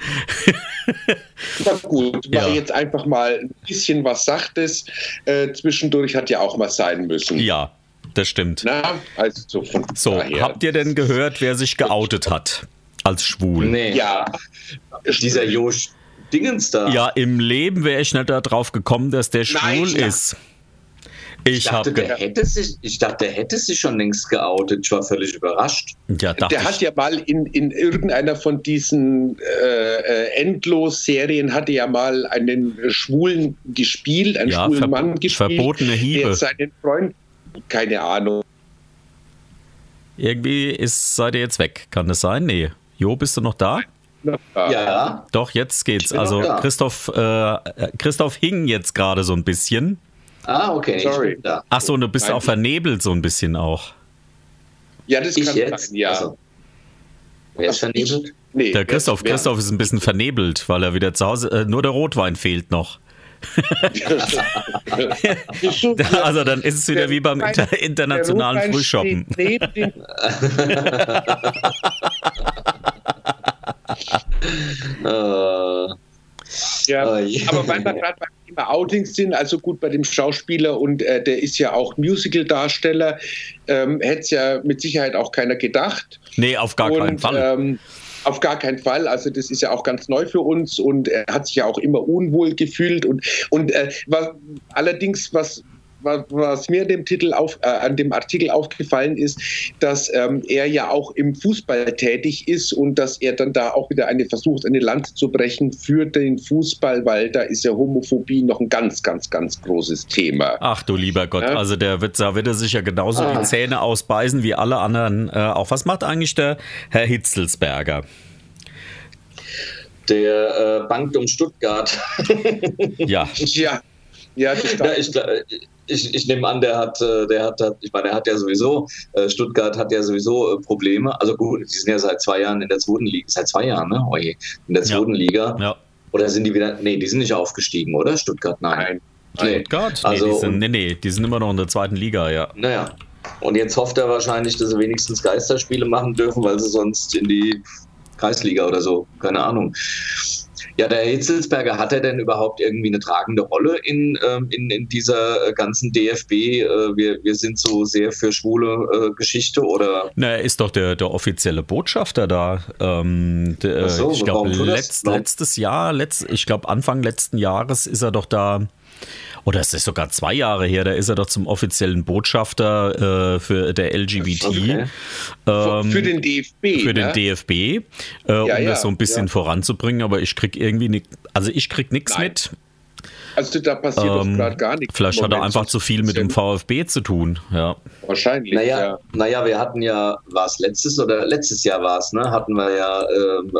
Na gut, war Ja. jetzt einfach mal ein bisschen was Sachtes. Äh, zwischendurch hat ja auch mal sein müssen. Ja, das stimmt. Na, also so So, habt ihr denn gehört, wer sich geoutet hat als schwul? Nee, Ja. dieser Josh Dingens da. Ja, im Leben wäre ich nicht darauf gekommen, dass der schwul ja. ist. ich Ich dachte, der hätte sich, ich dachte, der hätte sich schon längst geoutet. Ich war völlig überrascht. ja, dachte Der hat ja mal in, in irgendeiner von diesen äh, äh, Endlos-Serien hatte ja mal einen Schwulen gespielt, einen Ja, schwulen ver- Mann gespielt. verbotene Hiebe. Der seinen Freund, keine Ahnung. irgendwie ist, seid ihr jetzt weg. Kann das sein? Nee. Jo, bist du noch da? Ja, Doch, jetzt geht's. Also. Christoph, äh, Christoph hing jetzt gerade so ein bisschen. ah, okay. Sorry. Ich bin da. Ach so, und du bist Nein. auch vernebelt so ein bisschen auch. Ja, das Ich kann jetzt? sein, ja. Also, wer ist vernebelt? Nee, Der Christoph, wer- Christoph ist ein bisschen vernebelt, weil er wieder zu Hause, äh, nur der Rotwein fehlt noch. Also dann ist es wieder Der wie beim inter internationalen Frühshoppen. Äh, Ja, Oh je. aber weil wir gerade beim Thema Outings sind, also gut bei dem Schauspieler und äh, der ist ja auch Musical-Darsteller, ähm, hätte es ja mit Sicherheit auch keiner gedacht. Nee, auf gar keinen und, Fall. Ähm, auf gar keinen Fall. Also das ist ja auch ganz neu für uns und er hat sich ja auch immer unwohl gefühlt und und äh, was, allerdings was was, was mir dem Titel auf, äh, an dem Artikel aufgefallen ist, dass ähm, er ja auch im Fußball tätig ist und dass er dann da auch wieder eine versucht, eine Lanze zu brechen für den Fußball, weil da ist ja Homophobie noch ein ganz, ganz, ganz großes Thema. Ach du lieber Gott, Ja. also der wird, da wird er sich ja genauso Ah. die Zähne ausbeißen wie alle anderen. Äh, auch was macht eigentlich der Herr Hitzelsberger? Der äh, bankt um Stuttgart. Ja, Ja, ja, ich, gla- ich, ich nehme an, der hat, äh, der hat, hat- ich meine, der hat ja sowieso, äh, Stuttgart hat ja sowieso äh, Probleme. Also gut, die sind ja seit zwei Jahren in der zweiten Liga, seit zwei Jahren, ne? Oh je, in der Ja. zweiten Liga. ja. Oder sind die wieder, nee, die sind nicht aufgestiegen, oder? Stuttgart, nein. Nein. Nee. Gott, nee, Also, die sind, nee, nee, die sind immer noch in der zweiten Liga, ja. Naja. Und jetzt hofft er wahrscheinlich, dass sie wenigstens Geisterspiele machen dürfen, weil sie sonst in die Kreisliga oder so, keine Ahnung. Ja, der Hitzelsberger, hat er denn überhaupt irgendwie eine tragende Rolle in, ähm, in, in dieser äh, ganzen DFB? Äh, wir, wir sind so sehr für schwule äh, Geschichte oder Na, er ist doch der, der offizielle Botschafter da. Ähm, der, so, ich glaube, letzt, letztes Jahr, letzt, ich glaube, Anfang letzten Jahres ist er doch da. Oder es ist sogar zwei Jahre her, da ist er doch zum offiziellen Botschafter äh, für der LGBT. Okay. Ähm, für den DFB. für den ne? DFB, äh, um ja, das so ein bisschen ja. voranzubringen, aber ich krieg irgendwie nicht, also ich krieg nichts mit. Also da passiert doch Ähm, gerade gar nichts. Vielleicht hat er einfach zu viel mit dem VfB zu tun. Ja. Wahrscheinlich, Naja, ja. naja, wir hatten ja, war es letztes oder letztes Jahr war es, ne? Hatten wir ja, ähm,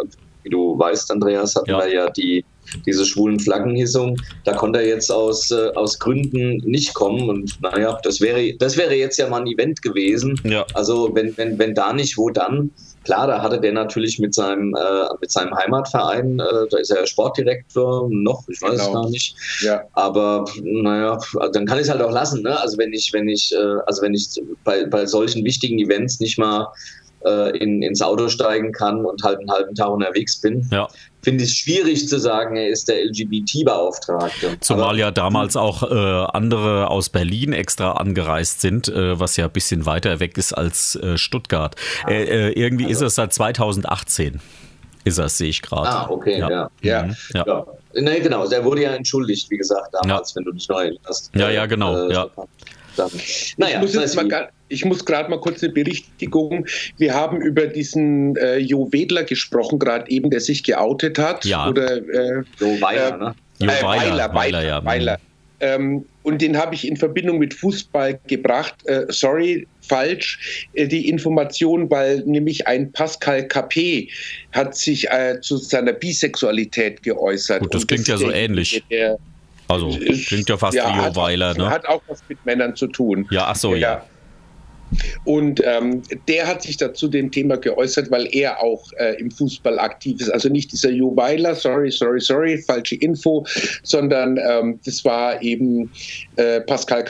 wie du weißt, Andreas, hatten Ja. wir ja die diese schwulen Flaggenhissung. Da konnte er jetzt aus, äh, aus Gründen nicht kommen. Und naja, das wäre, das wäre jetzt ja mal ein Event gewesen. Ja. Also wenn, wenn, wenn da nicht, wo dann? Klar, da hatte der natürlich mit seinem, äh, mit seinem Heimatverein, äh, da ist er Sportdirektor noch, ich weiß es Genau. gar nicht. ja. Aber naja, dann kann ich es halt auch lassen. Ne? Also wenn ich, wenn ich, äh, also wenn ich bei, bei solchen wichtigen Events nicht mal äh, in, ins Auto steigen kann und halt einen halben Tag unterwegs bin, Ja. finde ich es schwierig zu sagen, er ist der LGBT-Beauftragte. Zumal ja damals auch äh, andere aus Berlin extra angereist sind, äh, was ja ein bisschen weiter weg ist als äh, Stuttgart. Äh, äh, irgendwie ist es seit 2018. Ist das, sehe ich gerade. Ah, okay, ja. Ja. Mhm, ja. Ja. Nee, genau, der wurde ja entschuldigt, wie gesagt, damals, wenn du dich neu erinnerst. Ja, ja, genau, ja. Dann, naja, ich muss, mal, ich muss gerade mal kurz eine Berichtigung. Wir haben über diesen äh, Jo Wedler gesprochen, gerade eben, der sich geoutet hat. Ja. Oder, äh, so weiter, äh, ne? Jo, äh, Weiler, Weiler, ja. mhm. Weiler. Ähm, und den habe ich in Verbindung mit Fußball gebracht. Äh, sorry, falsch, äh, die Information, weil nämlich ein Pascal Capet hat sich äh, zu seiner Bisexualität geäußert. Gut, das Und klingt ja so ähnlich. Der, Also ist- klingt ja fast ja, wie Weiler, ne? Hat auch was mit Männern zu tun. Ja, ach so, ja. Und ähm, der hat sich dazu dem Thema geäußert, weil er auch äh, im Fußball aktiv ist. Also nicht dieser Jo Weiler, sorry, sorry, sorry, falsche Info, sondern ähm, das war eben äh, Pascal.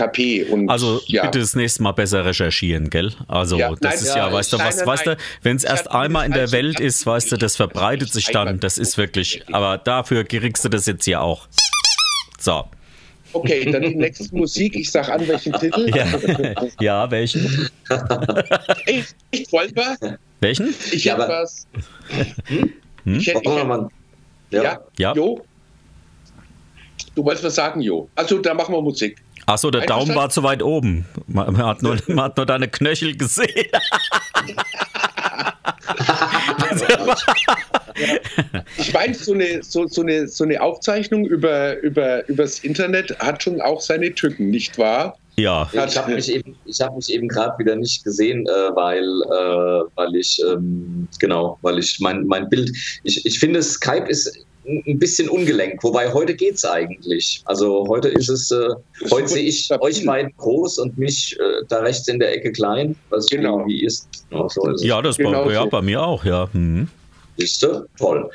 Und, Also ja. bitte das nächste Mal besser recherchieren, gell? Also Ja, das nein, ist ja, ja, weißt du, was, weißt du, wenn es erst einmal in der Welt ist, weißt du, das verbreitet sich dann, das ist wirklich, aber dafür kriegst du das jetzt hier auch. So. Okay, dann die nächste Musik. Ich sag an, welchen Titel. Ja, ja welchen? Echt, echt Wolper? Welchen? Ich Ja, aber- was. Hm? Ich hätte, ich hätte, mal. ja. Ja. Ja. Jo? Du wolltest was sagen, Jo? Also, da machen wir Musik. Achso, der Daumen war zu weit oben. Man, man, hat nur, man hat nur deine Knöchel gesehen. Ich meine, so eine, so, so, eine, so eine Aufzeichnung über, über, übers Internet hat schon auch seine Tücken, nicht wahr? Ja, Ich habe mich eben, ich hab mich eben gerade wieder nicht gesehen, äh, weil, äh, weil ich, ähm, genau, weil ich mein, mein Bild, ich, ich finde, Skype ist ein bisschen ungelenk, wobei heute geht's eigentlich. Also heute ist es, äh, heute sehe ich stabil. euch beiden groß und mich äh, da rechts in der Ecke klein, was Genau. irgendwie ist. Ja, so ist es. ja, das Genau bei, ja, so. bei mir auch, ja. Mhm. Siehst du? Toll.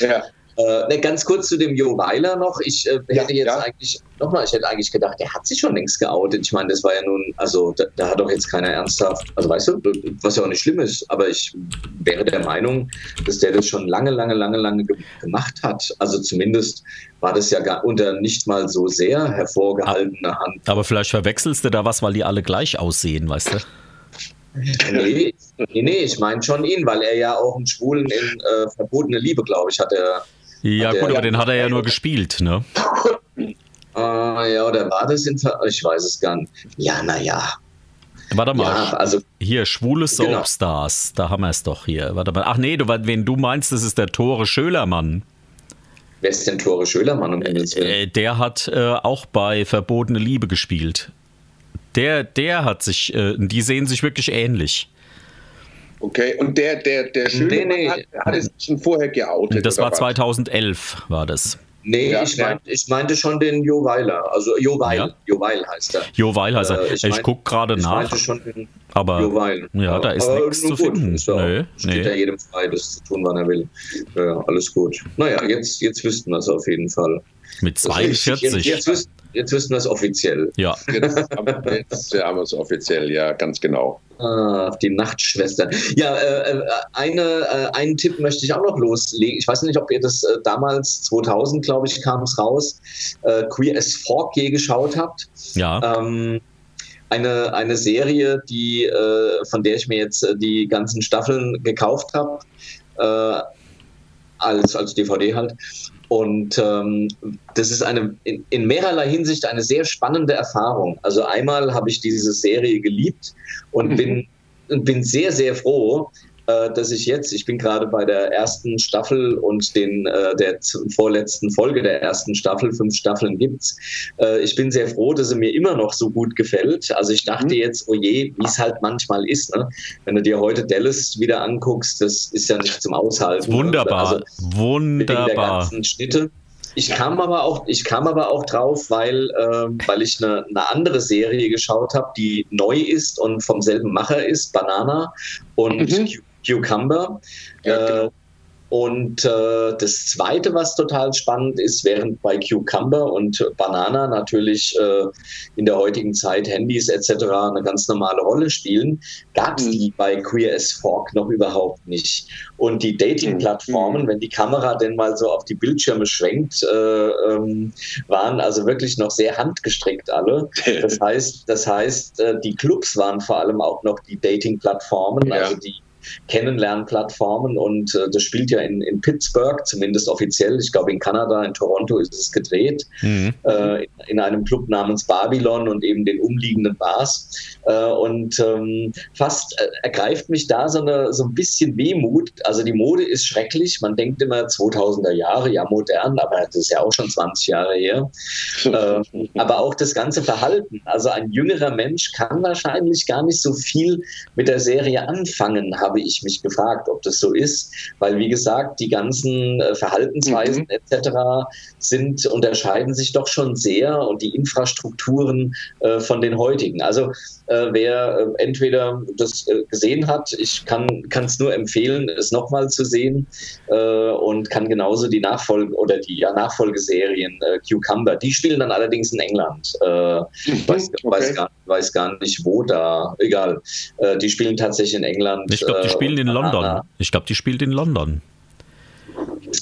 Ja. Äh, ne, ganz kurz zu dem Jo Weiler noch. Ich äh, Ja, hätte jetzt ja. eigentlich, nochmal, ich hätte eigentlich gedacht, der hat sich schon längst geoutet. Ich meine, das war ja nun, also da, da hat doch jetzt keiner ernsthaft, also weißt du, was ja auch nicht schlimm ist, aber ich wäre der Meinung, dass der das schon lange, lange, lange, lange ge gemacht hat. Also zumindest war das ja gar unter nicht mal so sehr hervorgehaltener Hand. Aber vielleicht verwechselst du da was, weil die alle gleich aussehen, weißt du? Nee, nee, nee ich meine schon ihn, weil er ja auch einen Schwulen in äh, verbotene Liebe, glaube ich, hat er. Ja, gut, aber den hat er ja nur gespielt, ne? Äh, ja, oder war das in. Ver ich weiß es gar nicht. Ja, naja. Warte mal, Ja, also hier, schwule Genau. Soapstars, da haben wir es doch hier. Warte mal. Ach nee, du, wen du meinst, das ist der Tore Schölermann. wer ist denn Tore Schölermann um Willen? Äh, der hat äh, auch bei Verbotene Liebe gespielt. Der, der hat sich, äh, die sehen sich wirklich ähnlich. Okay, und der, der, der schöne Nee, nee. Hat, hat es schon vorher geoutet. Das war was? 2011, war das. Nee, Ja, ich, ja. meinte, ich meinte schon den Jo Weiler. Also Jo Weil. Ja. Jo Weil heißt er. Jo Weil heißt er. Äh, ich mein- gucke gerade Ich nach, meinte schon den aber Jo Weil. ja, da ist Aber nichts zu gut, finden. Ist ja, Nö, steht nee. ja jedem frei, das zu tun, wann er will. Ja, alles gut. Naja, jetzt, jetzt wüssten wir es auf jeden Fall. mit Jetzt, jetzt, 42. jetzt, wüssten, jetzt wüssten wir es offiziell. Ja, Jetzt haben, jetzt haben wir es offiziell, ja, ganz genau. Ah, die Nachtschwestern. Ja, äh, äh, eine, äh, einen Tipp möchte ich auch noch loslegen. Ich weiß nicht, ob ihr das äh, damals, 2000, glaube ich, kam es raus, äh, Queer as Folk je geschaut habt. ja. Ähm, eine, eine Serie, die, äh, von der ich mir jetzt äh, die ganzen Staffeln gekauft habe, äh, als, als DVD halt. Und ähm, das ist eine in, in mehrerlei Hinsicht eine sehr spannende Erfahrung. Also einmal habe ich diese Serie geliebt und Mhm. bin, bin sehr, sehr froh, dass ich jetzt, ich bin gerade bei der ersten Staffel und den äh, der vorletzten Folge der ersten Staffel, fünf Staffeln gibt's. Äh, ich bin sehr froh, dass sie mir immer noch so gut gefällt. Also ich dachte Mhm. jetzt, oh je, wie es halt manchmal ist. Ne? Wenn du dir heute Dallas wieder anguckst, das ist ja nicht zum Aushalten. Wunderbar, Also, wegen der wunderbar. ganzen Schnitte. Ich kam aber auch, ich kam aber auch drauf, weil, ähm, weil ich eine, eine andere Serie geschaut habe, die neu ist und vom selben Macher ist, Banana und Mhm. Cu- Cucumber. Ja, äh, genau. Und äh, das Zweite, was total spannend ist, während bei Cucumber und Banana natürlich äh, in der heutigen Zeit Handys etc. eine ganz normale Rolle spielen, gab es Mhm. die bei Queer as Folk noch überhaupt nicht. Und die Dating-Plattformen, Mhm. wenn die Kamera denn mal so auf die Bildschirme schwenkt, äh, ähm, waren also wirklich noch sehr handgestrickt alle. Das heißt, das heißt, die Clubs waren vor allem auch noch die Dating-Plattformen, Ja. also die Kennenlernplattformen und äh, das spielt ja in, in Pittsburgh, zumindest offiziell. Ich glaube, in Kanada, in Toronto ist es gedreht, Mhm. äh, in, in einem Club namens Babylon und eben den umliegenden Bars. Äh, und ähm, fast äh, ergreift mich da so, eine, so ein bisschen Wehmut. Also die Mode ist schrecklich. Man denkt immer 2000er Jahre, ja modern, aber das ist ja auch schon 20 Jahre her. Äh, aber auch das ganze Verhalten. Also ein jüngerer Mensch kann wahrscheinlich gar nicht so viel mit der Serie anfangen, habe ich mich gefragt, ob das so ist. Weil, wie gesagt, die ganzen äh, Verhaltensweisen etc. sind, unterscheiden sich doch schon sehr und die Infrastrukturen äh, von den heutigen. Also äh, wer äh, entweder das äh, gesehen hat, ich kann es nur empfehlen, es nochmal zu sehen äh, und kann genauso die Nachfolge oder die ja, Nachfolgeserien äh, Cucumber, die spielen dann allerdings in England. Äh, weiß, weiß, okay. gar, weiß gar nicht, wo da, egal. Äh, die spielen tatsächlich in England. Ich glaube, die äh, spielen in London. Banana. Ich glaube, die spielt in London.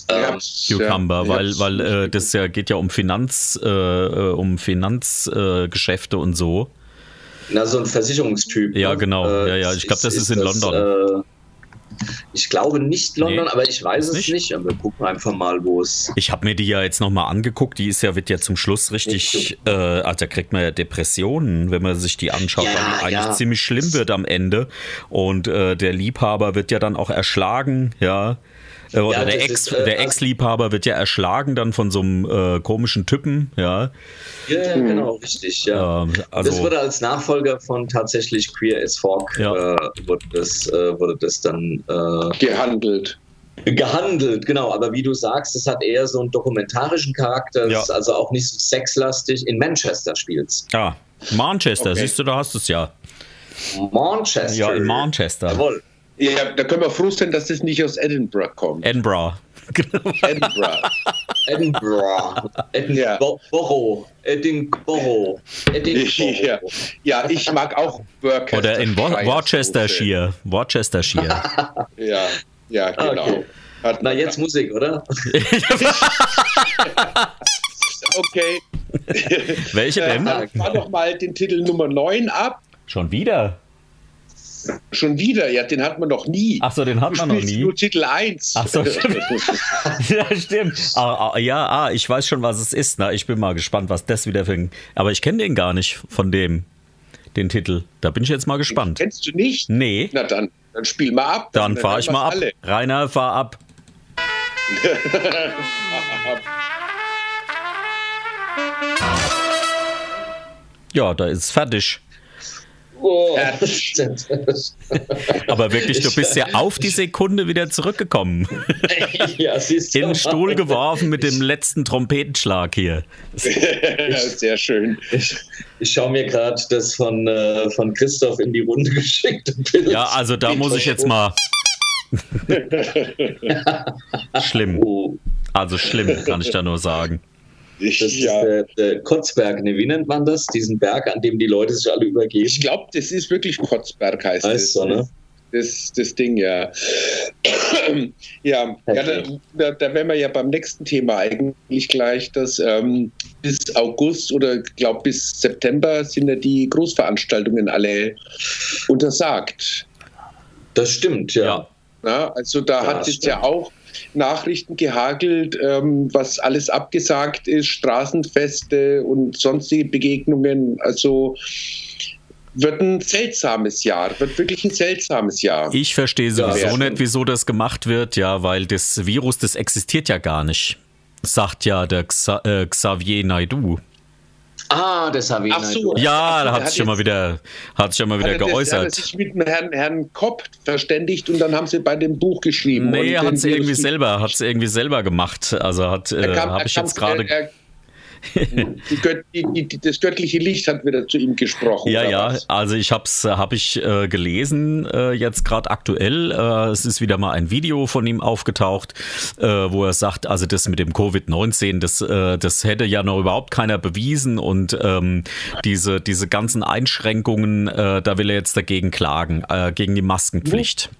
Ähm, Cucumber, Ja, weil, weil äh, das ja geht ja um Finanz, äh, um Finanzgeschäfte äh, und so. Na, so ein Versicherungstyp. Ja, ne? genau. Äh, Ja, ja, ich glaub, das ist in London. Äh, ich glaube nicht London, Nee, aber ich weiß es nicht. nicht. Aber wir gucken einfach mal, wo es. Ich habe mir die ja jetzt nochmal angeguckt. Die ist ja, wird ja zum Schluss richtig, äh, also da kriegt man ja Depressionen, wenn man sich die anschaut, Ja, weil die eigentlich ja. ziemlich schlimm wird am Ende. Und äh, der Liebhaber wird ja dann auch erschlagen, ja. Äh, Oder Ja, der das Ex, ist, äh, der Ex-Liebhaber wird ja erschlagen dann von so einem äh, komischen Typen, ja. Ja, ja, genau, richtig. Ja. Ähm, das also, wurde als Nachfolger von tatsächlich Queer as Folk Ja. äh, wurde, das, äh, wurde das dann äh, gehandelt. gehandelt, genau. Aber wie du sagst, es hat eher so einen dokumentarischen Charakter, Ja. also auch nicht so sexlastig. In Manchester spielt's. ja, Manchester, Okay. siehst du, da hast du es ja. Manchester. Ja, in Manchester. Jawohl. Ja, da können wir froh sein, dass das nicht aus Edinburgh kommt. Edinburgh. Edinburgh. Edinburgh. Edinburgh. Edinburgh. Edinburgh. ja. ja, ich mag auch Worcester. Oder in Wo Worcestershire. Worcestershire. Ja, ja, genau. Okay. Hat Na, jetzt Musik, oder? Okay. Welche Äh, denn? fahr doch mal den Titel Nummer 9 ab. Schon wieder? Schon wieder, ja, den hat man noch nie. Ach so, den hat man noch nie. Nur Titel 1. Ach so, stimmt. ja, stimmt. Ah, ah, ja, ah, ich weiß schon, was es ist. Na, ich bin mal gespannt, was das wieder für ein. Aber ich kenne den gar nicht von dem, den Titel. Da bin ich jetzt mal gespannt. Kennst du nicht? Nee, Na dann, dann spiel mal ab. dann fahr hören ich mal ab. alle. Rainer, fahr ab. Ja, da ist es fertig. Oh. Aber wirklich, du bist ja auf die Sekunde wieder zurückgekommen. ja, siehst du In den. Stuhl geworfen mit dem letzten Trompetenschlag hier. Sehr schön. Ich, ich schaue mir gerade das von, äh, von Christoph in die Runde geschickte Bild. Ja, also da muss ich jetzt mal. schlimm. Oh, Also schlimm, kann ich da nur sagen. Ich, das ist ja, der, der Kotzberg, ne? Wie nennt man das? Diesen Berg, an dem die Leute sich alle übergeben. ich glaube, das ist wirklich Kotzberg, heißt Heißt es. so, ne? Das, das Ding, ja. ja, ja da, da, wären wir ja beim nächsten Thema eigentlich gleich, dass ähm, bis August oder glaube bis September sind ja die Großveranstaltungen alle untersagt. Das stimmt, ja. Ja. Also da Ja, hat stimmt. ja auch Nachrichten gehagelt, ähm, was alles abgesagt ist, Straßenfeste und sonstige Begegnungen. Also wird ein seltsames Jahr, wird wirklich ein seltsames Jahr. Ich verstehe sowieso ja. nicht, wieso das gemacht wird, ja, weil das Virus, das existiert ja gar nicht. Sagt ja der Xa äh, Xavier Naidu. Ah, das habe ich Ach so. Ja, da hat hat sich schon mal wieder, hat sich schon mal wieder Hat er das- Hat er geäußert. sich mit dem Herrn, Herrn Kopp verständigt und dann haben sie bei dem Buch geschrieben. Nee, er hat es irgendwie selber, hat's irgendwie selber gemacht. Also hat, Er äh, habe ich jetzt gerade. Die die, das göttliche Licht hat wieder zu ihm gesprochen. Ja, ja, was? also ich habe ich äh, gelesen äh, jetzt gerade aktuell. Äh, es ist wieder mal ein Video von ihm aufgetaucht, äh, wo er sagt, also das mit dem Covid-19, das, äh, das hätte ja noch überhaupt keiner bewiesen und ähm, diese, diese ganzen Einschränkungen, äh, da will er jetzt dagegen klagen, äh, gegen die Maskenpflicht.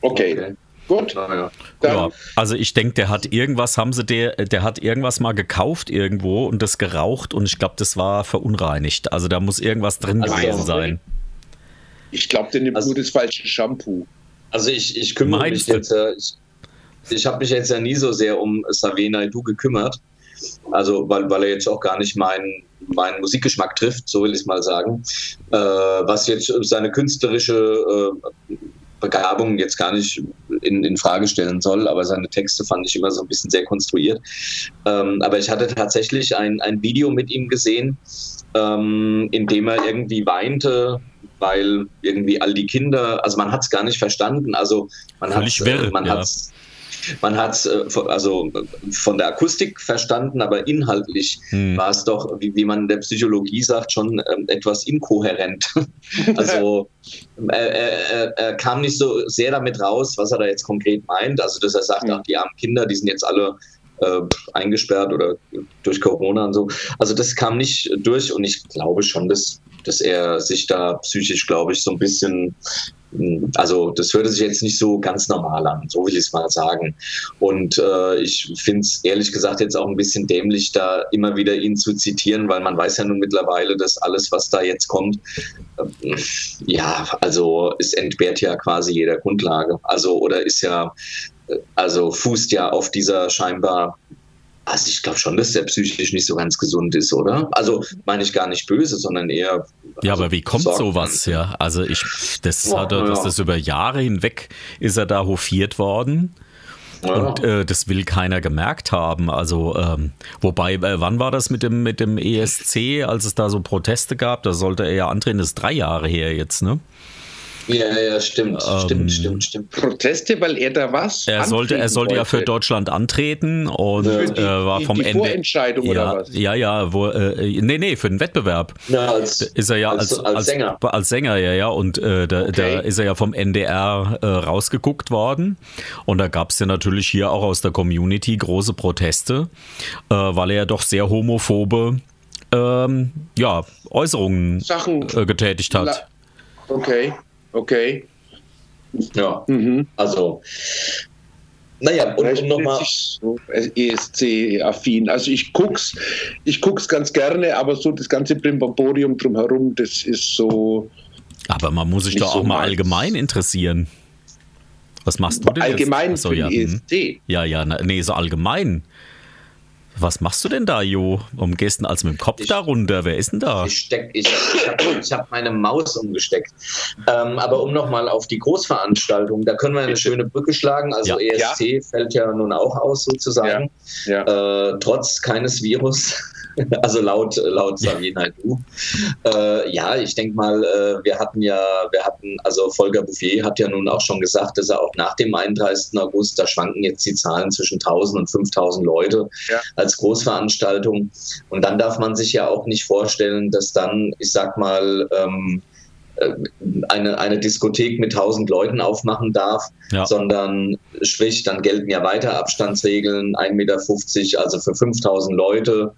Okay, Okay. Gut. Naja. Dann, Ja, also ich denke, der hat irgendwas, haben sie der, der hat irgendwas mal gekauft irgendwo und das geraucht und ich glaube, das war verunreinigt. Also da muss irgendwas drin Also- gewesen sein. Ich glaube, der nimmt Also- nur das falsche Shampoo. Also ich, ich kümmere Meinst mich du? jetzt, äh, ich, ich habe mich jetzt ja nie so sehr um Savena Du gekümmert. Also weil, weil er jetzt auch gar nicht meinen meinen Musikgeschmack trifft, so will ich es mal sagen. Äh, was jetzt seine künstlerische äh, Begabung jetzt gar nicht in, in Frage stellen soll, aber seine Texte fand ich immer so ein bisschen sehr konstruiert. Ähm, aber ich hatte tatsächlich ein, ein Video mit ihm gesehen, ähm, in dem er irgendwie weinte, weil irgendwie all die Kinder, also man hat es gar nicht verstanden, also man hat wirr, man ja. hat's man hat also von der Akustik verstanden, aber inhaltlich Hm. war es doch, wie, wie man in der Psychologie sagt, schon ähm, etwas inkohärent. also er, er, er, er kam nicht so sehr damit raus, was er da jetzt konkret meint. Also dass er sagt, Mhm. ach, die armen Kinder, die sind jetzt alle äh, eingesperrt oder durch Corona und so. Also das kam nicht durch und ich glaube schon, dass, dass er sich da psychisch, glaube ich, so ein bisschen also das hörte sich jetzt nicht so ganz normal an, so will ich es mal sagen. Und äh, ich finde es ehrlich gesagt jetzt auch ein bisschen dämlich, da immer wieder ihn zu zitieren, weil man weiß ja nun mittlerweile, dass alles, was da jetzt kommt, äh, ja, also es entbehrt ja quasi jeder Grundlage. Also oder ist ja, äh, also fußt ja auf dieser scheinbar also ich glaube schon, dass der psychisch nicht so ganz gesund ist, oder? Also meine ich gar nicht böse, sondern eher. Ja, also, aber wie kommt sorgt sowas, ja? Also ich, das Ja, hat er, dass ja. das über Jahre hinweg ist er da hofiert worden. Ja. Und äh, das will keiner gemerkt haben. Also, ähm, wobei, äh, wann war das mit dem, mit dem ESC, als es da so Proteste gab? Da sollte er ja antreten, das ist drei Jahre her jetzt, ne? Ja, ja, stimmt, Ähm, stimmt, stimmt, stimmt. Proteste, weil er da was? Er sollte, er sollte ja für wollte. Deutschland antreten und Für äh, die- war die- vom die Ende. Vorentscheidung oder ja, was? Ja, ja, wo, äh, nee, nee, für den Wettbewerb. Ja, als, ist er ja als, als, als, Sänger. Als Sänger, ja, ja. Und äh, da, Okay. da ist er ja vom NDR äh, rausgeguckt worden. Und da gab es ja natürlich hier auch aus der Community große Proteste, äh, weil er ja doch sehr homophobe ähm, ja, Äußerungen Sachen. äh, getätigt hat. La- Okay, okay. Ja, Mhm. also. Naja, und, nochmal. so ESC-affin. Also ich guck's, ich guck's ganz gerne, aber so das ganze Brimborium drumherum, das ist so. Aber man muss sich doch so auch mal meins. allgemein interessieren. Was machst du denn Allgemein jetzt? Ach so, für ja. den hm. ESC. Ja, ja, na, nee, so allgemein. Was machst du denn da, Jo? Warum gehst du denn als mit dem Kopf Ich- da runter? Wer ist denn da? Ich, steck, ich, ich habe ich hab meine Maus umgesteckt. Ähm, aber um nochmal auf die Großveranstaltung, da können wir eine schöne Brücke schlagen. Also Ja. ESC fällt ja nun auch aus sozusagen, Ja. äh, trotz keines Virus. Also laut, laut Xavier Naidoo. Äh, ja, ich denke mal, äh, wir hatten ja, wir hatten, also Volker Bouffier hat ja nun auch schon gesagt, dass er auch nach dem 31. August, da schwanken jetzt die Zahlen zwischen 1000 und 5000 Leute Ja. Als Großveranstaltung. Und dann darf man sich ja auch nicht vorstellen, dass dann, ich sag mal, ähm, äh, eine, eine Diskothek mit 1000 Leuten aufmachen darf, Ja. sondern sprich, dann gelten ja weiter Abstandsregeln, 1,50 Meter, also für 5000 Leute.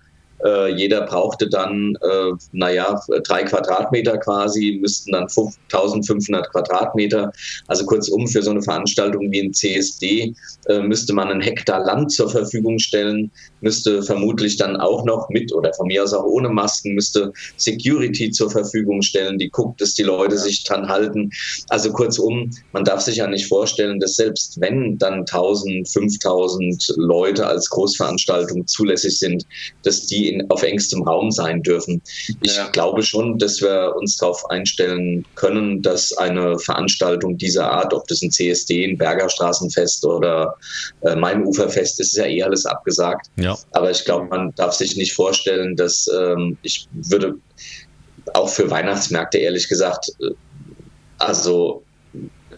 Äh, jeder brauchte dann, äh, naja, drei Quadratmeter quasi, müssten dann 1500 Quadratmeter. Also kurzum, für so eine Veranstaltung wie ein CSD äh, müsste man einen Hektar Land zur Verfügung stellen, müsste vermutlich dann auch noch mit oder von mir aus auch ohne Masken, müsste Security zur Verfügung stellen, die guckt, dass die Leute sich dran halten. Also kurzum, man darf sich ja nicht vorstellen, dass selbst wenn dann 1000, 5000 Leute als Großveranstaltung zulässig sind, dass die in, auf engstem Raum sein dürfen. Ich Ja. glaube schon, dass wir uns darauf einstellen können, dass eine Veranstaltung dieser Art, ob das ein CSD, ein Bergerstraßenfest oder äh, Mainuferfest ist, ist ja eh alles abgesagt. Ja. Aber ich glaube, man darf sich nicht vorstellen, dass ähm, ich würde auch für Weihnachtsmärkte ehrlich gesagt, äh, also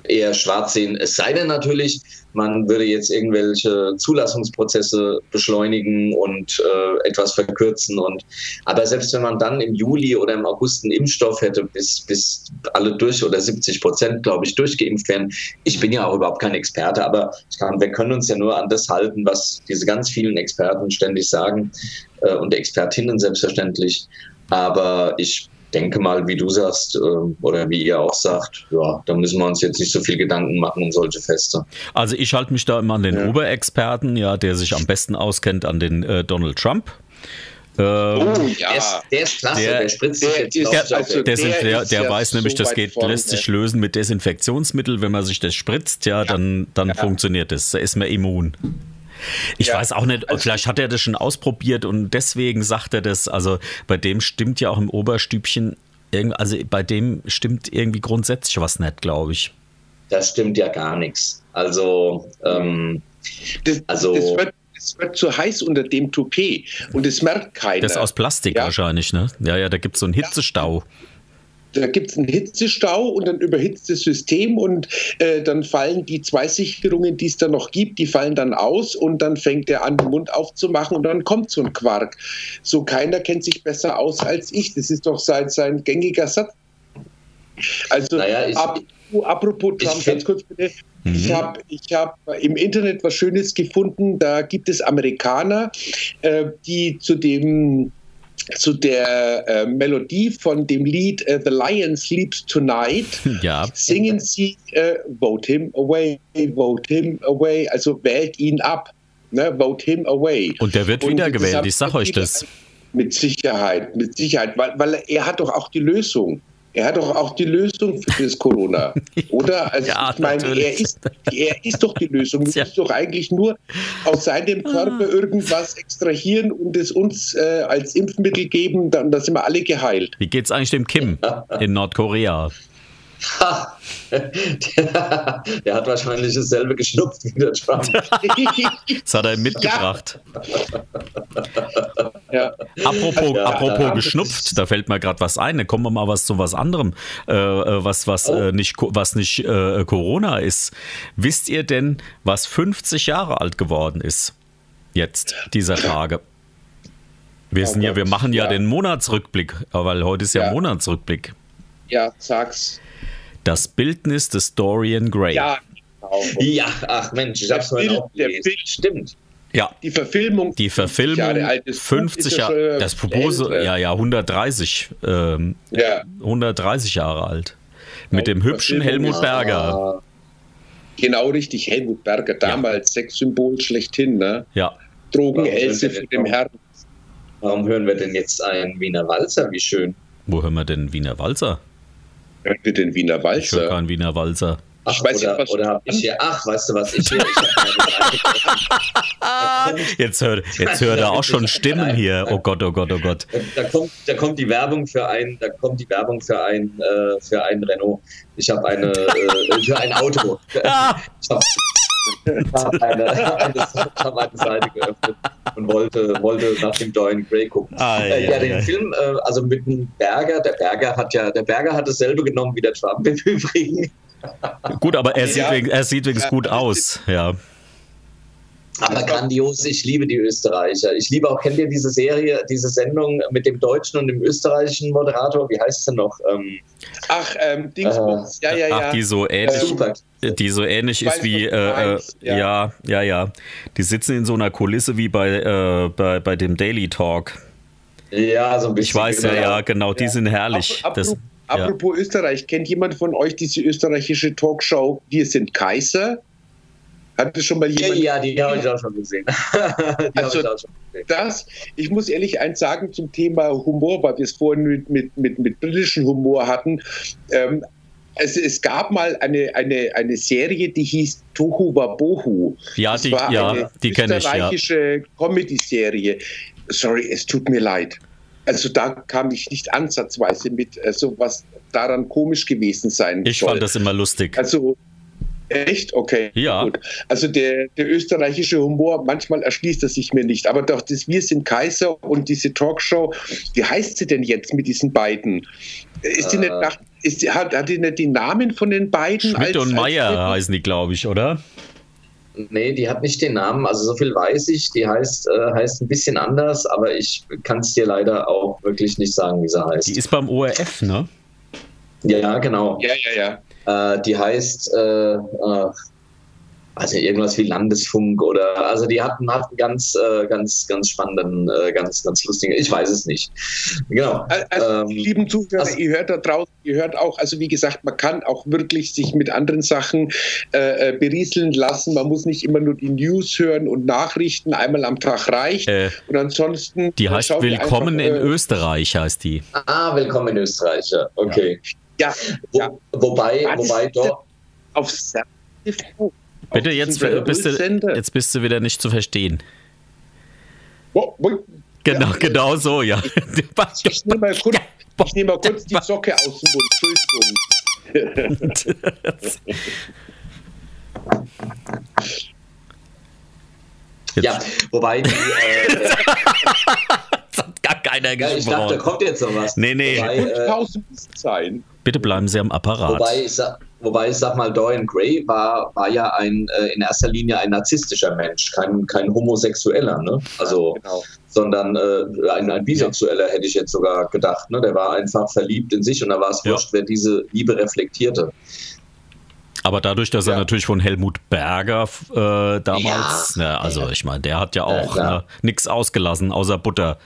eher schwarz sehen. Es sei denn natürlich, man würde jetzt irgendwelche Zulassungsprozesse beschleunigen und äh, etwas verkürzen. Und aber selbst wenn man dann im Juli oder im August einen Impfstoff hätte, bis, bis alle durch oder 70 Prozent, glaube ich, durchgeimpft werden. Ich bin ja auch überhaupt kein Experte, aber kann, wir können uns ja nur an das halten, was diese ganz vielen Experten ständig sagen äh, und Expertinnen selbstverständlich. Aber ich denke mal, wie du sagst, äh, oder wie ihr auch sagt, ja, da müssen wir uns jetzt nicht so viel Gedanken machen um solche Feste. Also ich halte mich da immer an den Ja. Oberexperten, ja, der sich am besten auskennt, an den äh, Donald Trump. Ähm, Oh Der, ja. ist, der ist klasse, Der- der, spritzt der jetzt, also der, der der, ja weiß so nämlich, das geht, vorne. lässt sich lösen mit Desinfektionsmittel. Wenn man sich das spritzt, ja, dann, dann funktioniert das. Da ist man immun. Ich Ja, weiß auch nicht, also- vielleicht hat er das schon ausprobiert und deswegen sagt er das. Also bei dem stimmt ja auch im Oberstübchen, irgend- also bei dem stimmt irgendwie grundsätzlich was nicht, glaube ich. das stimmt ja gar nichts. Also, ähm, Das, Also- das, wird, das wird zu heiß unter dem Toupet und das merkt keiner. Das ist aus Plastik Ja. wahrscheinlich, ne? Ja, ja, da gibt es so einen Hitzestau. Da gibt es einen Hitzestau und dann überhitzt das System und äh, dann fallen die zwei Sicherungen, die es da noch gibt, die fallen dann aus und dann fängt er an, den Mund aufzumachen und dann kommt so ein Quark. So keiner kennt sich besser aus als ich. Das ist doch sein, sein gängiger Satz. Also, Naja, ich- ab, apropos ich Trump, find- ganz kurz bitte. Ich Mhm. habe ich hab im Internet was Schönes gefunden. Da gibt es Amerikaner, äh, die zu dem zu der äh, Melodie von dem Lied äh, The Lion Sleeps Tonight Ja, singen sie äh, Vote him away, vote him away, also wählt ihn ab, ne? Vote him away. und der wird wiedergewählt, ich sag euch das. Mit Sicherheit, mit Sicherheit, weil, weil er hat doch auch die Lösung. Er hat doch auch die Lösung für das Corona, oder? Also Ja, ich meine, natürlich. er ist, er ist doch die Lösung. Wir müssen doch eigentlich nur aus seinem Körper irgendwas extrahieren und es uns äh, als Impfmittel geben, dann, dann sind wir alle geheilt. Wie geht's eigentlich dem Kim in Nordkorea? Ha, der, der hat wahrscheinlich dasselbe geschnupft wie der Trump. Das hat er mitgebracht. ja. Apropos, Ja, apropos da- geschnupft, da fällt mir gerade was ein. Da kommen wir mal was zu was anderem, äh, äh, was, was, Oh. äh, nicht, was nicht äh, Corona ist. Wisst ihr denn, was 50 Jahre alt geworden ist? Jetzt, dieser Tage. Wir, Oh sind ja, Gott, wir machen ja, ja. den Monatsrückblick, weil heute ist ja, Ja. Monatsrückblick. ja, sag's. Das Bildnis des Dorian Gray. Ja, genau. Ja, ach Mensch, ich hab's Bild- auch der. Bild- Stimmt. Ja, Die Verfilmung. die 50 Verfilmung Jahre alt. Das Buch 50 ist ja Jahre, schon das Propose, älter. ja, ja, 130, ähm, Ja, 130 Jahre alt. Mit Ja, dem hübschen Verfilmung Helmut Berger. Genau richtig. Helmut Berger, damals Sexsymbol schlechthin. Ne? Ja, Drogenelse Ja, für den Herrn. Warum hören wir denn jetzt einen Wiener Walzer? Wie schön. wo hören wir denn Wiener Walzer? Hören wir den Wiener Ich höre Walzer? keinen Wiener Walzer. Ach, Ich weiß oder, nicht, was oder hab ich hier, ach, weißt du was, ich hier, ich Seite Jetzt hört, jetzt hört er auch schon Stimmen hier. Oh Gott, oh Gott, oh Gott. Da kommt, da kommt die Werbung für ein, da kommt die Werbung für ein, äh, für ein Renault. Ich habe eine, äh, für ein Auto. Ich hab eine, eine, ich hab eine Seite geöffnet und wollte, wollte nach dem Dorian Gray gucken. Ah, äh, ja, ja, den ja. Film, äh, also mit dem Berger, der Berger hat ja, der Berger hat dasselbe genommen wie der Trump im Übrigen. gut, aber er sieht, Ja. wegen- er sieht wenigstens gut aus. Ja. Aber grandios, ich liebe die Österreicher. Ich liebe auch, kennt ihr diese Serie, diese Sendung mit dem deutschen und dem österreichischen Moderator? Wie heißt sie noch? Ähm, Ach, ähm, Dingsbums. ja, ja, ja. Ach, die so ähnlich, super. die so ähnlich Ich ist wie, äh, äh, ja. ja. ja, ja, Die sitzen in so einer Kulisse wie bei, äh, bei, bei dem Daily Talk. Ja, so ein bisschen. Ich weiß ja, ja, genau, die sind herrlich. Ap- Das, apropos, ja. apropos Österreich, kennt jemand von euch diese österreichische Talkshow Wir sind Kaiser? Hat das schon mal Ja, jemand ja, die habe ich auch schon gesehen. die Also- ich auch schon gesehen. das? Ich muss ehrlich eins sagen zum Thema Humor, weil wir es vorhin mit, mit, mit, mit britischem Humor hatten. Ähm, es, es gab mal eine, eine, eine Serie, die hieß Tohu Wabohu. Ja, Das die- war ja, eine die kenn ich, ja. österreichische Comedy-Serie. Sorry, es tut mir leid. Also da kam ich nicht ansatzweise mit, also was daran komisch gewesen sein ich soll. fand das immer lustig. Also echt? Okay. Ja. Gut. Also der, der österreichische Humor, manchmal erschließt er sich mir nicht. Aber doch das Wir sind Kaiser und diese Talkshow, wie heißt sie denn jetzt mit diesen beiden? Ist die Äh. nicht nach, ist die, hat, hat die nicht die Namen von den beiden? Schmidt als- und Meier heißen die, glaube ich, oder? Nee, die hat nicht den Namen, also so viel weiß ich. Die heißt, äh, heißt ein bisschen anders, aber ich kann es dir leider auch wirklich nicht sagen, wie sie heißt. Die ist beim ORF, ne? ja, genau. Ja, ja, ja. Äh, die heißt, äh, äh, also irgendwas wie Landesfunk oder, also die hatten, hatten ganz, äh, ganz, ganz spannenden, äh, ganz, ganz lustigen, ich weiß es nicht. Genau. Also, Ähm, die lieben Zuhörer, also- ihr hört da draußen, ihr hört auch, also wie gesagt, man kann auch wirklich sich mit anderen Sachen äh, äh, berieseln lassen. Man muss nicht immer nur die News hören und Nachrichten einmal am Tag reicht. Äh, und ansonsten. die heißt Willkommen einfach, in äh, Österreich, heißt die. Ah, willkommen in Österreich, ja. okay. Ja, Wo, ja. Wobei, Was wobei dort, auf. Bitte, Auf jetzt bist, du, jetzt bist du wieder nicht zu verstehen. Wo- wo- Genau, Ja. genau so, ja. Ich nehme mal, kurz- ich nehme mal kurz die Socke aus dem Mund. Entschuldigung. Jetzt ja, wobei die, äh, hat gar keiner ja, ich dachte, da gesprochen. kommt jetzt noch was. Nee, nee. Wobei, äh. Bitte bleiben Sie am Apparat. Wobei ich, sag, wobei ich sag mal, Dorian Gray war, war ja ein, äh, in erster Linie ein narzisstischer Mensch, kein, kein Homosexueller, ne? Also, Genau. sondern äh, ein, ein Bisexueller hätte ich jetzt sogar gedacht. Ne? Der war einfach verliebt in sich und da war es Ja. wurscht, wer diese Liebe reflektierte. Aber dadurch, dass er Ja. natürlich von Helmut Berger äh, damals, Ja. ne, also ich meine, der hat ja Ja, auch klar. ne, nichts ausgelassen außer Butter.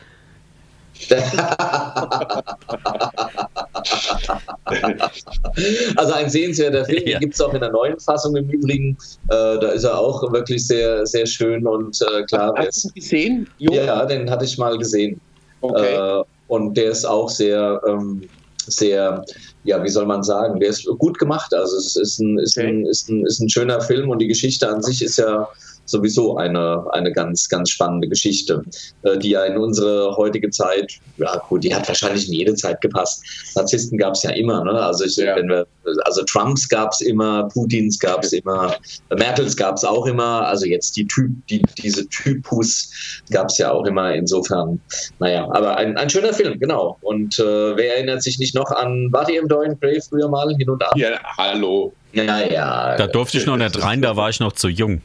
Also ein sehenswerter Film, Ja. den gibt es auch in der neuen Fassung im Übrigen. Äh, da ist er auch wirklich sehr, sehr schön und äh, klar. Hast du ihn gesehen? Jo? Ja, den hatte ich mal gesehen. Okay. Äh, und der ist auch sehr, ähm, sehr, ja, wie soll man sagen, der ist gut gemacht. Also es ist ein, ist, ein, ist, ein, ist ein schöner Film und die Geschichte an sich ist ja sowieso eine, eine ganz, ganz spannende Geschichte, äh, die ja in unsere heutige Zeit, ja gut, die hat wahrscheinlich in jede Zeit gepasst. Narzissten gab es ja immer, ne? Also ich, Ja. wenn wir, also Trumps gab es immer, Putins gab es immer, Merkels gab es auch immer, also jetzt die Typ, die, diese Typus gab es ja auch immer. Insofern, naja, aber ein, ein schöner Film, genau. Und äh, wer erinnert sich nicht noch an, war die im Dorian Gray früher mal hin und ab? Ja, hallo. Ja, ja. Da durfte ich noch nicht rein, da war ich noch zu jung.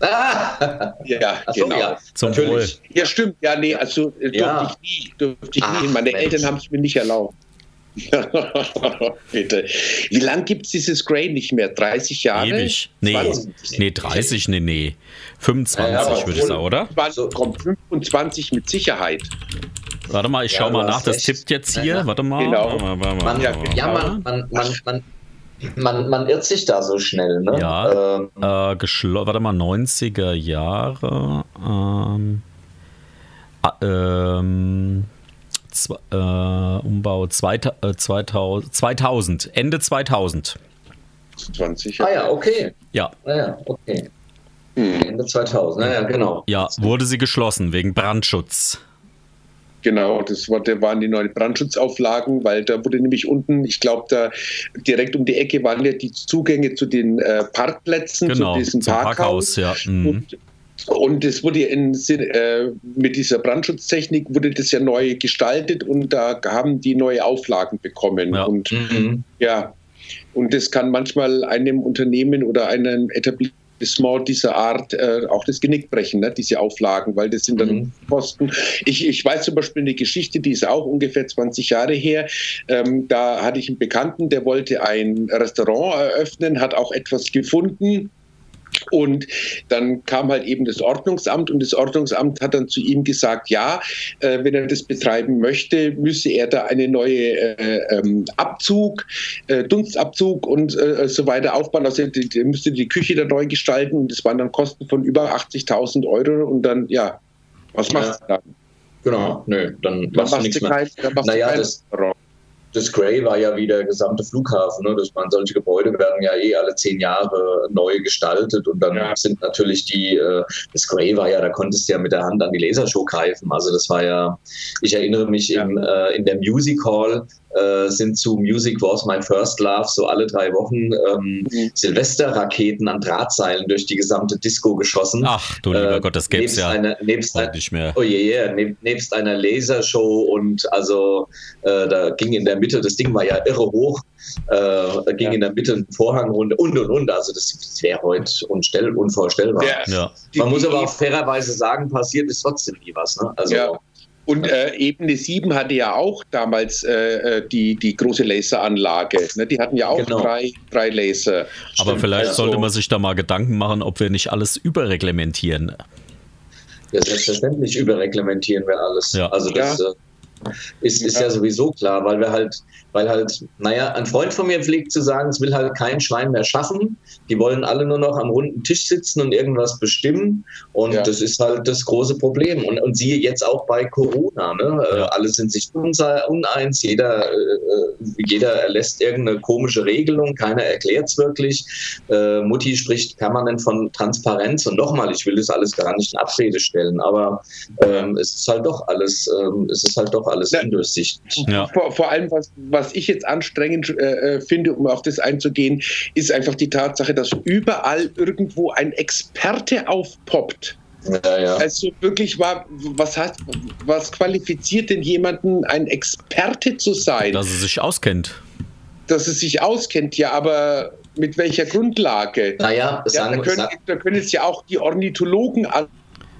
Ah, Ja, so, genau. ja, Zum natürlich. Ja, stimmt. Ja, nee, also äh, durfte Ja. ich nie. Durfte ich Ach, nie. Meine Mensch. Eltern haben es mir nicht erlaubt. Bitte. Wie lange gibt es dieses Grey nicht mehr? 30 Jahre? Ewig. Nee, 20? nee 30, nee, nee. 25 Ja, würde ich sagen, oder? 20, komm, 25 mit Sicherheit. Warte mal, ich Ja, schau du mal nach. Das recht. tippt jetzt hier. Ja. Warte mal. Genau. Warte mal, warte mal, Man, ja, man, man, man, man, man, irrt sich da so schnell, ne? Ja. Ähm, Äh, warte mal, 90er Jahre. Ähm, ähm, äh, Umbau zweita- äh, 2000, 2000, Ende 2000. 20 Ah ja, okay. Ja, Ah ja, okay. Hm. Ende 2000, naja, genau. ja, wurde sie geschlossen wegen Brandschutz. Genau, das war, da waren die neuen Brandschutzauflagen, weil da wurde nämlich unten, ich glaube, da direkt um die Ecke waren ja die Zugänge zu den äh, Parkplätzen, Genau, zu diesem zum Parkhaus. Parkhaus, ja. Mhm. Und, und es wurde in, äh, mit dieser Brandschutztechnik wurde das ja neu gestaltet und da haben die neue Auflagen bekommen. Ja. Und Mhm. ja, und das kann manchmal einem Unternehmen oder einem Etablissement dieser Art äh, auch das Genick brechen, ne, diese Auflagen, weil das sind dann Mhm. Kosten. Ich, ich weiß zum Beispiel eine Geschichte, die ist auch ungefähr 20 Jahre her. Ähm, da hatte ich einen Bekannten, der wollte ein Restaurant eröffnen, hat auch etwas gefunden. Und dann kam halt eben das Ordnungsamt und das Ordnungsamt hat dann zu ihm gesagt, ja, äh, wenn er das betreiben möchte, müsse er da eine neue äh, ähm, Abzug, äh, Dunstabzug und äh, so weiter aufbauen. Also die müsste die Küche da neu gestalten und das waren dann Kosten von über 80.000 Euro und dann, ja, was machst du dann? Genau, nö, dann Dann machst du nichts mehr. kein, dann machst Naja, das-. Das Grey war ja wie der gesamte Flughafen. Ne? Das waren solche Gebäude werden ja eh alle zehn Jahre neu gestaltet und dann Ja. sind natürlich die, äh, das Grey war ja, da konntest du ja mit der Hand an die Lasershow greifen. Also das war ja, ich erinnere mich Ja. im, äh, in der Music Hall äh, sind zu Music Was My First Love so alle drei Wochen ähm, Mhm. Silvesterraketen an Drahtseilen durch die gesamte Disco geschossen. Ach du lieber Äh, Gott, das gäbe es ja einer, nebst, heute nicht mehr. Oh je, je, neb, nebst einer Lasershow und also äh, da ging in der Mitte, das Ding war ja irre hoch, äh, da ging Ja. in der Mitte ein Vorhang runter und und und. Also das, wäre heute unstell, unvorstellbar. Ja. die- Man muss aber auch fairerweise sagen, passiert ist trotzdem nie was. Ne? Also Ja. Und äh, Ebene 7 hatte ja auch damals äh, äh, die, die große Laseranlage. Ne? Die hatten ja auch Genau. drei, drei Laser. Aber Stimmt, vielleicht also- sollte man sich da mal Gedanken machen, ob wir nicht alles überreglementieren. ja, selbstverständlich überreglementieren wir alles. Ja. Also das äh, ist, ist ja. Ja. sowieso klar, weil wir halt, weil halt, naja, ein Freund von mir pflegt zu sagen, es will halt kein Schwein mehr schaffen. Die wollen alle nur noch am runden Tisch sitzen und irgendwas bestimmen. Und Ja. das ist halt das große Problem. Und, und siehe jetzt auch bei Corona, ne? Äh, Ja. Alle sind sich uneins, jeder, äh, jeder erlässt irgendeine komische Regelung, keiner erklärt es wirklich. Äh, Mutti spricht permanent von Transparenz und nochmal, ich will das alles gar nicht in Abrede stellen, aber ähm, es ist halt doch alles, ähm, es ist halt doch alles Ja. undurchsichtig. Vor, vor allem, was, was ich jetzt anstrengend äh, äh, finde, um auf das einzugehen, ist einfach die Tatsache, dass überall irgendwo ein Experte aufpoppt. Ja, ja. Also wirklich war, was heißt, was qualifiziert denn jemanden, ein Experte zu sein? Dass es sich auskennt. dass es sich auskennt, ja, aber mit welcher Grundlage? Naja, Ja, da, können, da können jetzt ja auch die Ornithologen an,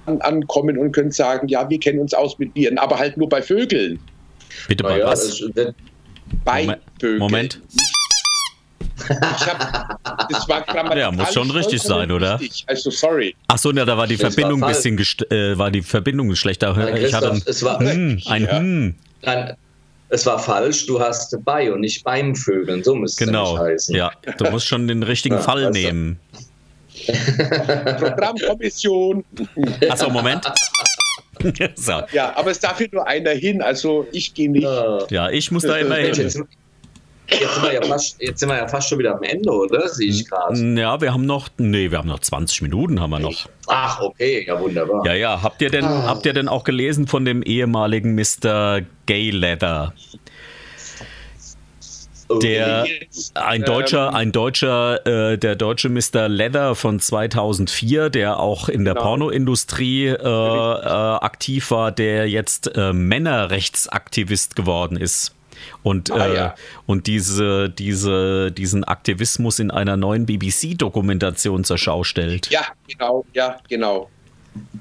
an, ankommen und können sagen, ja, wir kennen uns aus mit Viren, aber halt nur bei Vögeln. Bitte bei naja, was? es wird, Bei Moment, Vögeln. Moment. Ich hab, das war grammatikalisch Ja, muss schon richtig sein, oder? Richtig. Also sorry. Ach so, ja, da war die Das war Verbindung ein bisschen gest äh, war die Verbindung schlechter. Nein, ich hatte ein, es war- hm, ein Ja. hm. nein, es war falsch, du hast bei und nicht beim Vögeln, so müsste es Genau. nämlich heißen. Ja, du musst schon den richtigen Ja, Fall du. nehmen. Programmkommission. Achso, Moment. so. Ja, aber es darf hier nur einer hin, also ich gehe nicht. Ja. Ja, ich muss da immer hin. jetzt, jetzt, sind wir ja fast, jetzt sind wir ja fast schon wieder am Ende, oder? Sehe ich gerade. Ja, wir haben noch, nee, wir haben noch 20 Minuten haben wir noch. Ach, okay, ja wunderbar. Ja, ja, habt ihr denn, Ah. habt ihr denn auch gelesen von dem ehemaligen Mr. Gay Leather? Oh, Der ein ähm, deutscher, ein deutscher, äh, der deutsche Mr. Leather von 2004, der auch in der Genau. Pornoindustrie äh, äh, aktiv war, der jetzt äh, Männerrechtsaktivist geworden ist. Und, Ah, äh, ja. und diese, diese, diesen Aktivismus in einer neuen BBC-Dokumentation zur Schau stellt. Ja, genau, ja, genau.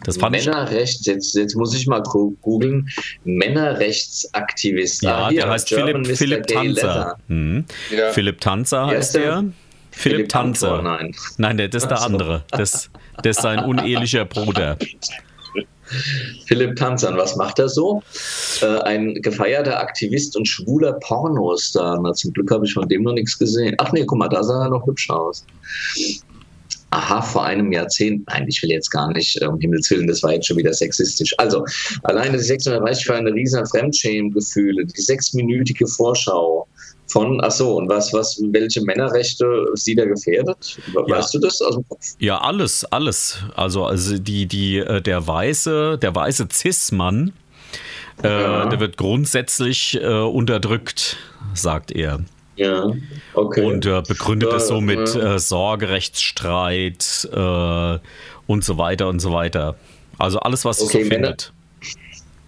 Das fand ich. Männerrechts, jetzt, jetzt muss ich mal googeln. Männerrechtsaktivist. Ja, Ah, hier, der heißt German Philipp. Philipp Tanzer. Mhm. Ja. Philipp Tanzer heißt ist der? Philipp Tanzer. Amthor, nein. Nein, der, das ist der so. andere. Das, das ist sein unehelicher Bruder. Philipp Tanzern, was macht er so? Äh, ein gefeierter Aktivist und schwuler Pornostar. Na, zum Glück habe ich von dem noch nichts gesehen. Ach nee, guck mal, da sah er noch hübsch aus. Aha, vor einem Jahrzehnt, nein, ich will jetzt gar nicht, um Himmels Willen, das war jetzt schon wieder sexistisch. Also, alleine die 630 für eine riesen Fremdschämgefühle, die sechsminütige Vorschau von, ach so, und was, was, welche Männerrechte sie da gefährdet? Weißt ja. du das aus dem Kopf? Ja, alles, alles. Also, also die, die, äh, der weiße, der weiße Cis-Mann, äh, ja. der wird grundsätzlich äh, unterdrückt, sagt er. Ja, okay. Und äh, begründet ja, es so mit ja. äh, Sorgerechtsstreit äh, und so weiter und so weiter. Also alles, was okay, so Männer, findet.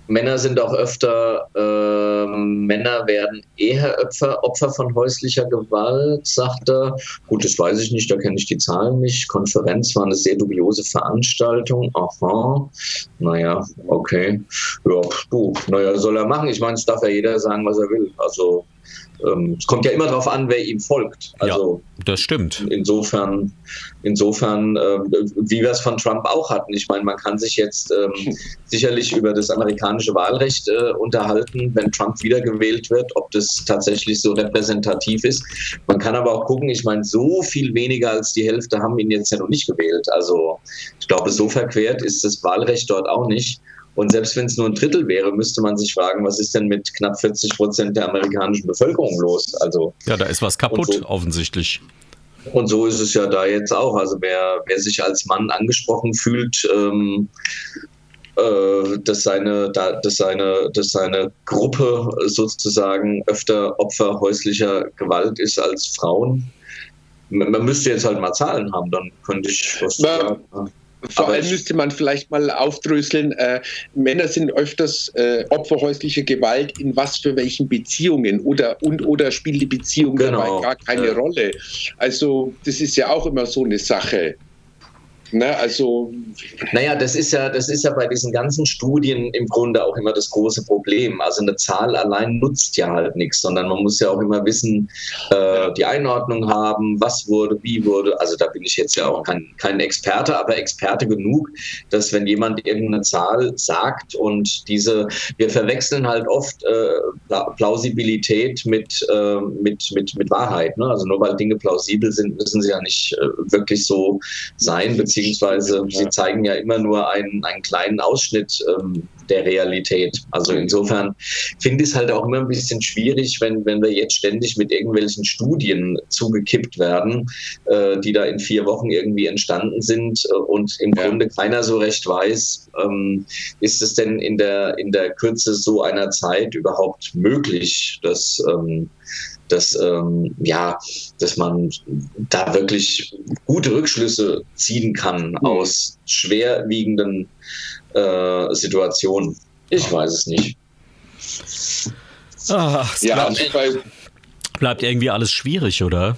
Männer sind auch öfter, äh, Männer werden eher Opfer, Opfer von häuslicher Gewalt, sagt er. Gut, das weiß ich nicht, da kenne ich die Zahlen nicht. Konferenz war eine sehr dubiose Veranstaltung. Aha. Naja, okay. Ja, du, naja, soll er machen. Ich meine, es darf ja jeder sagen, was er will. Also ähm, es kommt ja immer darauf an, wer ihm folgt. Also ja, das stimmt. Insofern, insofern, äh, wie wir es von Trump auch hatten. Ich meine, man kann sich jetzt ähm, sicherlich über das amerikanische Wahlrecht äh, unterhalten, wenn Trump wiedergewählt wird, ob das tatsächlich so repräsentativ ist. Man kann aber auch gucken, ich meine, so viel weniger als die Hälfte haben ihn jetzt ja noch nicht gewählt. Also ich glaube, so verquert ist das Wahlrecht dort auch nicht. Und selbst wenn es nur ein Drittel wäre, müsste man sich fragen, was ist denn mit knapp 40 Prozent der amerikanischen Bevölkerung los? Also ja, da ist was kaputt so, offensichtlich. Und so ist es ja da jetzt auch. Also wer, wer sich als Mann angesprochen fühlt, ähm, äh, dass, seine, da, dass, seine, dass seine Gruppe sozusagen öfter Opfer häuslicher Gewalt ist als Frauen. Man müsste jetzt halt mal Zahlen haben, dann könnte ich was sagen. Vor allem müsste man vielleicht mal aufdröseln, äh, Männer sind öfters äh, Opfer häuslicher Gewalt in was für welchen Beziehungen oder und oder spielt die Beziehung genau. dabei gar keine ja. Rolle. Also das ist ja auch immer so eine Sache. Ne, also. Naja, das ist ja, das ist ja bei diesen ganzen Studien im Grunde auch immer das große Problem. Also eine Zahl allein nutzt ja halt nichts, sondern man muss ja auch immer wissen, äh, die Einordnung haben, was wurde, wie wurde. Also da bin ich jetzt ja auch kein, kein Experte, aber Experte genug, dass wenn jemand irgendeine Zahl sagt und diese, wir verwechseln halt oft äh, Plausibilität mit, äh, mit, mit, mit Wahrheit. Ne? Also nur weil Dinge plausibel sind, müssen sie ja nicht äh, wirklich so sein, beziehungsweise beziehungsweise sie zeigen ja immer nur einen, einen kleinen Ausschnitt ähm, der Realität. Also insofern finde ich es halt auch immer ein bisschen schwierig, wenn, wenn wir jetzt ständig mit irgendwelchen Studien zugekippt werden, äh, die da in vier Wochen irgendwie entstanden sind äh, und im ja. Grunde keiner so recht weiß, ähm, ist es denn in der, in der Kürze so einer Zeit überhaupt möglich, dass ähm, dass, ähm, ja, dass man da wirklich gute Rückschlüsse ziehen kann mhm. aus schwerwiegenden äh, Situationen. Ich weiß es nicht. Ach, ja, bleibt, bleibt irgendwie alles schwierig, oder?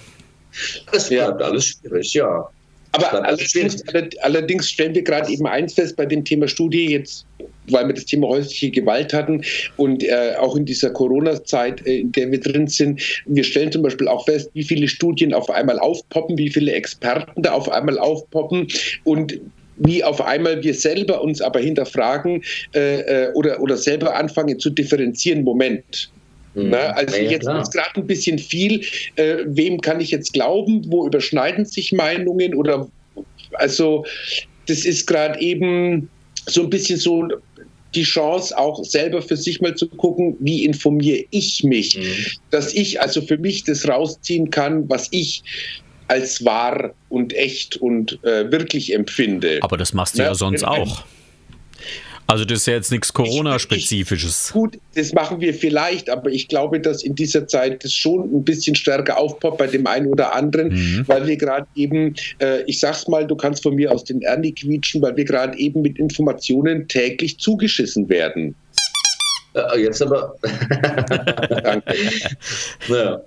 Es bleibt ja. alles schwierig, ja. Aber allerdings, allerdings, stellen wir gerade eben eins fest bei dem Thema Studie, jetzt, weil wir das Thema häusliche Gewalt hatten und äh, auch in dieser Corona-Zeit, äh, in der wir drin sind, wir stellen zum Beispiel auch fest, wie viele Studien auf einmal aufpoppen, wie viele Experten da auf einmal aufpoppen und wie auf einmal wir selber uns aber hinterfragen äh, äh oder, oder selber anfangen zu differenzieren. Moment, Mhm. Na, also ja, jetzt ist gerade ein bisschen viel. Äh, wem kann ich jetzt glauben? Wo überschneiden sich Meinungen? Oder also das ist gerade eben so ein bisschen so die Chance, auch selber für sich mal zu gucken, wie informiere ich mich, mhm. dass ich also für mich das rausziehen kann, was ich als wahr und echt und äh, wirklich empfinde. Aber das machst du ja, ja sonst auch. Also das ist ja jetzt nichts Corona-spezifisches. Gut, das machen wir vielleicht, aber ich glaube, dass in dieser Zeit das schon ein bisschen stärker aufpoppt bei dem einen oder anderen, mhm. weil wir gerade eben, äh, ich sag's mal, du kannst von mir aus den Ernie quietschen, weil wir gerade eben mit Informationen täglich zugeschissen werden. Äh, jetzt aber. Danke. ja.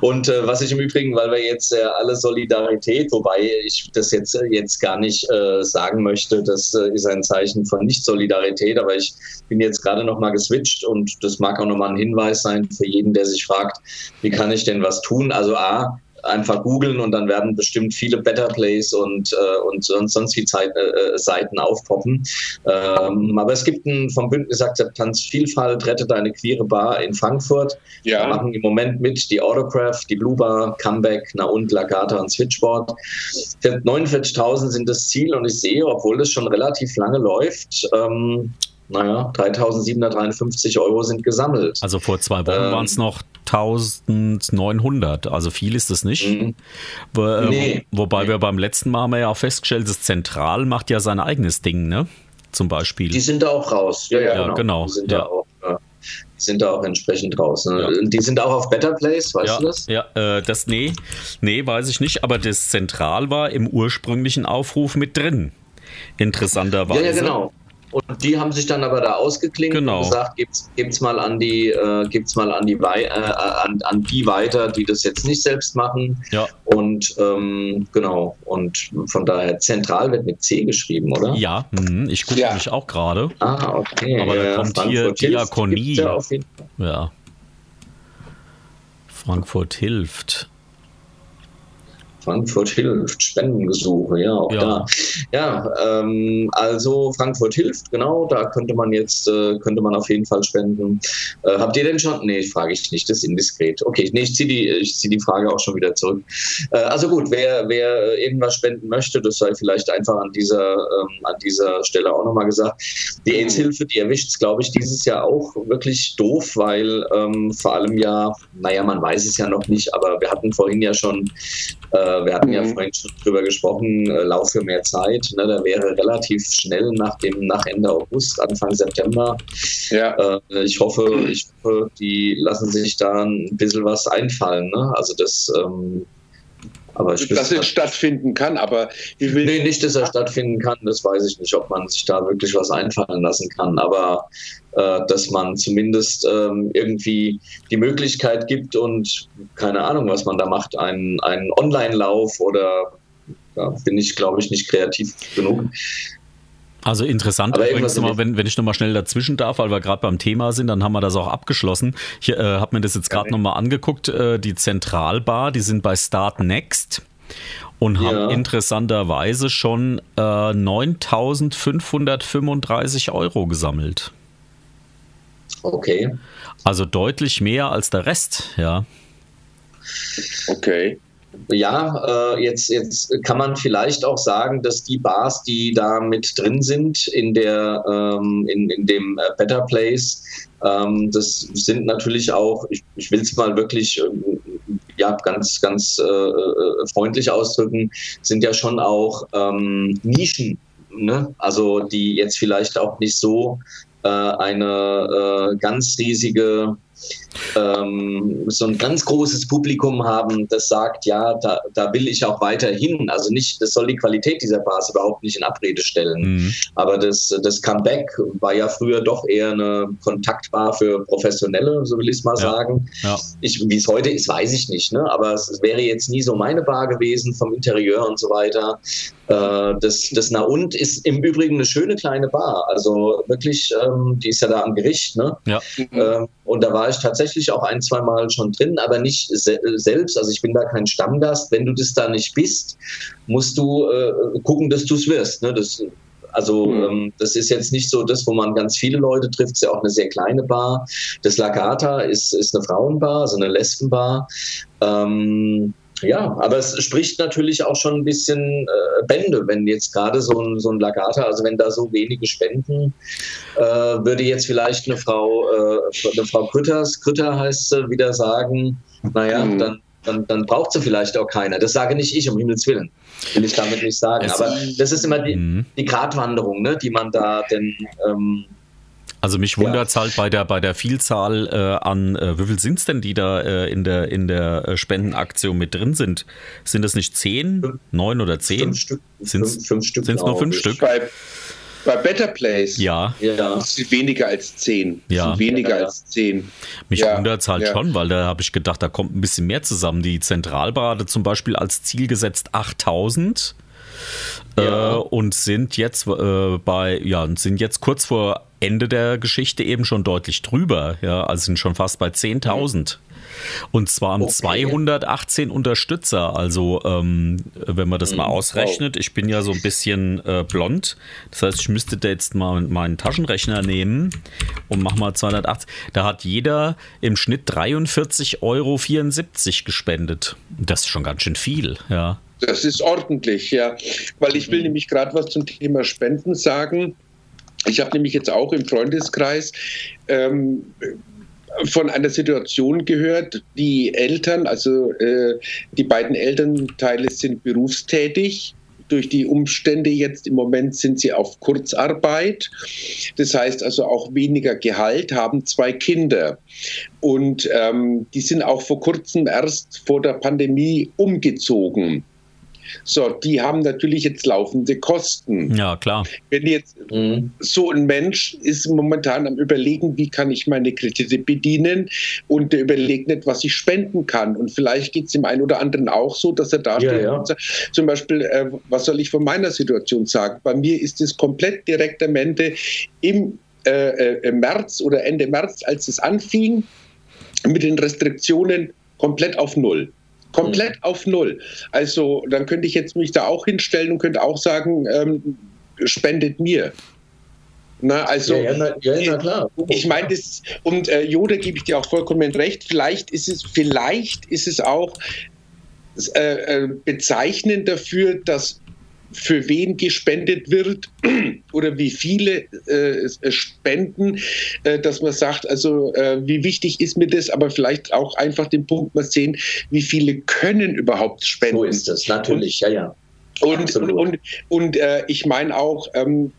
Und äh, was ich im Übrigen, weil wir jetzt äh, alle Solidarität, wobei ich das jetzt, äh, jetzt gar nicht äh, sagen möchte, das äh, ist ein Zeichen von Nicht-Solidarität, aber ich bin jetzt gerade nochmal geswitcht und das mag auch nochmal ein Hinweis sein für jeden, der sich fragt, wie kann ich denn was tun? Also A, einfach googeln und dann werden bestimmt viele Better Plays und, äh, und sonst, sonst wie Zeit, äh, Seiten aufpoppen. Ähm, aber es gibt ein vom Bündnis Akzeptanz Vielfalt, rette deine queere Bar in Frankfurt. Ja. Da machen im Moment mit die Autograph, die Blue Bar, Comeback, Na und Lagata und Switchboard. 49.000 sind das Ziel und ich sehe, obwohl das schon relativ lange läuft, ähm, naja, 3.753 Euro sind gesammelt. Also vor zwei Wochen Ähm. waren es noch 1900, also viel ist es nicht. Mhm. Wo, äh, Nee. Wobei wir beim letzten Mal haben wir ja auch festgestellt, das Zentral macht ja sein eigenes Ding, ne? Zum Beispiel. Die sind da auch raus. Ja, ja, Ja, genau. genau, Die sind, ja. da auch, äh, sind da auch entsprechend raus. Ne? Ja. Die sind auch auf Better Place, weißt du das? ja äh, das, nee, nee, weiß ich nicht, aber das Zentral war im ursprünglichen Aufruf mit drin. Interessanterweise. Ja, ja, genau. Und die haben sich dann aber da ausgeklinkt Genau. und gesagt, gibt's, gibt's mal an die, äh, gibt's mal an die, äh, an, an die weiter, die das jetzt nicht selbst machen. Ja. Und ähm, genau. Und von daher zentral wird mit C geschrieben, oder? Ja, mhm, ich gucke Ja. mich auch gerade. Ah, okay. Aber da Ja, kommt Frankfurt hier Diakonie. gibt's ja auf jeden Fall. Ja. Frankfurt hilft. Frankfurt hilft, Spendengesuche, ja, auch Ja. da. Ja, ähm, also Frankfurt hilft, genau, da könnte man jetzt, äh, könnte man auf jeden Fall spenden. Äh, habt ihr denn schon? Nee, frage ich nicht, das ist indiskret. Okay, nee, ich ziehe die, ich zieh die Frage auch schon wieder zurück. Äh, also gut, wer, wer irgendwas spenden möchte, das sei vielleicht einfach an dieser, ähm, an dieser Stelle auch nochmal gesagt. Die AIDS-Hilfe, die erwischt es, glaube ich, dieses Jahr auch wirklich doof, weil ähm, vor allem ja, naja, man weiß es ja noch nicht, aber wir hatten vorhin ja schon äh, wir hatten ja Mhm. vorhin schon drüber gesprochen, äh, Lauf für mehr Zeit. Ne, da wäre relativ schnell nach dem nach Ende August, Anfang September. Ja. Äh, ich hoffe, ich hoffe, die lassen sich da ein bisschen was einfallen. Ne? Also das, ähm, aber ich Dass es stattfinden kann, aber wie will Nee, nicht, dass er stattfinden kann, das weiß ich nicht, ob man sich da wirklich was einfallen lassen kann. Aber äh, dass man zumindest ähm, irgendwie die Möglichkeit gibt und keine Ahnung, was man da macht, einen, einen Online-Lauf oder ja, bin ich, glaube ich, nicht kreativ genug. Also interessant Aber übrigens nochmal, wenn, wenn ich nochmal schnell dazwischen darf, weil wir gerade beim Thema sind, dann haben wir das auch abgeschlossen. Ich äh, habe mir das jetzt gerade Ja. nochmal angeguckt, äh, die Zentralbar, die sind bei Start Next und Ja. haben interessanterweise schon äh, 9.535 Euro gesammelt. Okay. Also deutlich mehr als der Rest, ja. Okay. Ja, äh, jetzt, jetzt kann man vielleicht auch sagen, dass die Bars, die da mit drin sind in, der, ähm, in, in dem äh, Better Place, ähm, das sind natürlich auch, ich, ich will es mal wirklich ähm, ja, ganz, ganz äh, äh, freundlich ausdrücken, sind ja schon auch ähm, Nischen. Ne? Also die jetzt vielleicht auch nicht so äh, eine äh, ganz riesige ähm, so ein ganz großes Publikum haben, das sagt, ja, da, da will ich auch weiterhin. Also nicht, das soll die Qualität dieser Bars überhaupt nicht in Abrede stellen. Mhm. Aber das, das Comeback war ja früher doch eher eine Kontaktbar für Professionelle, so will ich es mal Ja. sagen. Ja. Ich, Wie es heute ist, weiß ich nicht. Ne? Aber es wäre jetzt nie so meine Bar gewesen vom Interieur und so weiter. Äh, das, das Na und ist im Übrigen eine schöne kleine Bar. Also wirklich, ähm, die ist ja da am Gericht. Ne? Ja. Ähm, und da war ich tatsächlich auch ein, zwei Mal schon drin, aber nicht se selbst. Also ich bin da kein Stammgast. Wenn du das da nicht bist, musst du äh, gucken, dass du es wirst. Ne? Das, also Mhm. ähm, das ist jetzt nicht so das, wo man ganz viele Leute trifft. Es ist ja auch eine sehr kleine Bar. Das Lagata ist, ist eine Frauenbar, also eine Lesbenbar. Ähm, ja, aber es spricht natürlich auch schon ein bisschen äh, Bände, wenn jetzt gerade so ein, so ein Lagata, also wenn da so wenige spenden, äh, würde jetzt vielleicht eine Frau, äh, eine Frau Krütters, Krütter heißt sie, wieder sagen, naja, Mhm. dann, dann, dann braucht sie vielleicht auch keiner. Das sage nicht ich, um Himmels Willen. Will ich damit nicht sagen. Aber das ist immer die, Mhm. die Gratwanderung, ne, die man da denn ähm, Also mich wundert es halt bei der, bei der Vielzahl äh, an, äh, wie viel sind es denn, die da äh, in der, in der äh, Spendenaktion mit drin sind? Sind es nicht zehn, Fünf. neun oder zehn? fünf Stück. Sind's- fünf, fünf Stück. sind's nur glaub fünf. Stück? Bei, bei Better Place Ja, Ja. ist es weniger als zehn. Ja. Sind weniger Ja, ja. als zehn. mich Ja, wundert es halt ja. schon, weil da habe ich gedacht, da kommt ein bisschen mehr zusammen. Die Zentralbar hatte zum Beispiel als Ziel gesetzt 8000 Ja. äh, und sind jetzt äh, bei, ja, und sind jetzt kurz vor Ende der Geschichte eben schon deutlich drüber, ja, also sind schon fast bei 10.000. Und zwar haben okay. 218 Unterstützer. Also, ähm, wenn man das mhm. mal ausrechnet, ich bin ja so ein bisschen äh, blond. Das heißt, ich müsste da jetzt mal meinen Taschenrechner nehmen und mach mal 280. Da hat jeder im Schnitt 43,74 Euro gespendet. Das ist schon ganz schön viel, ja. Das ist ordentlich, ja. Weil ich will mhm. nämlich gerade was zum Thema Spenden sagen. Ich habe nämlich jetzt auch im Freundeskreis ähm, von einer Situation gehört, die Eltern, also äh, die beiden Elternteile sind berufstätig. Durch die Umstände jetzt im Moment sind sie auf Kurzarbeit. Das heißt also auch weniger Gehalt, haben zwei Kinder. Und ähm, die sind auch vor kurzem erst vor der Pandemie umgezogen. So, die haben natürlich jetzt laufende Kosten. Ja, klar. Wenn jetzt mhm. so ein Mensch ist momentan am Überlegen, wie kann ich meine Kredite bedienen und der überlegt nicht, was ich spenden kann. Und vielleicht geht es dem einen oder anderen auch so, dass er da steht ja, ja. zum Beispiel, äh, was soll ich von meiner Situation sagen? Bei mir ist es komplett direktamente im äh, äh, März oder Ende März, als es anfing, mit den Restriktionen komplett auf Null. Komplett auf Null. Also dann könnte ich jetzt mich da auch hinstellen und könnte auch sagen, ähm, spendet mir. Na, also, ja, ja, ja, ja klar. Ich meine, das, und äh, Jode gebe ich dir auch vollkommen recht, vielleicht ist es, vielleicht ist es auch äh, äh, bezeichnend dafür, dass für wen gespendet wird oder wie viele äh, spenden, äh, dass man sagt, also äh, wie wichtig ist mir das, aber vielleicht auch einfach den Punkt mal sehen, wie viele können überhaupt spenden. So ist das, natürlich, und, ja, ja. Und, und, und, und äh, ich meine auch, ähm,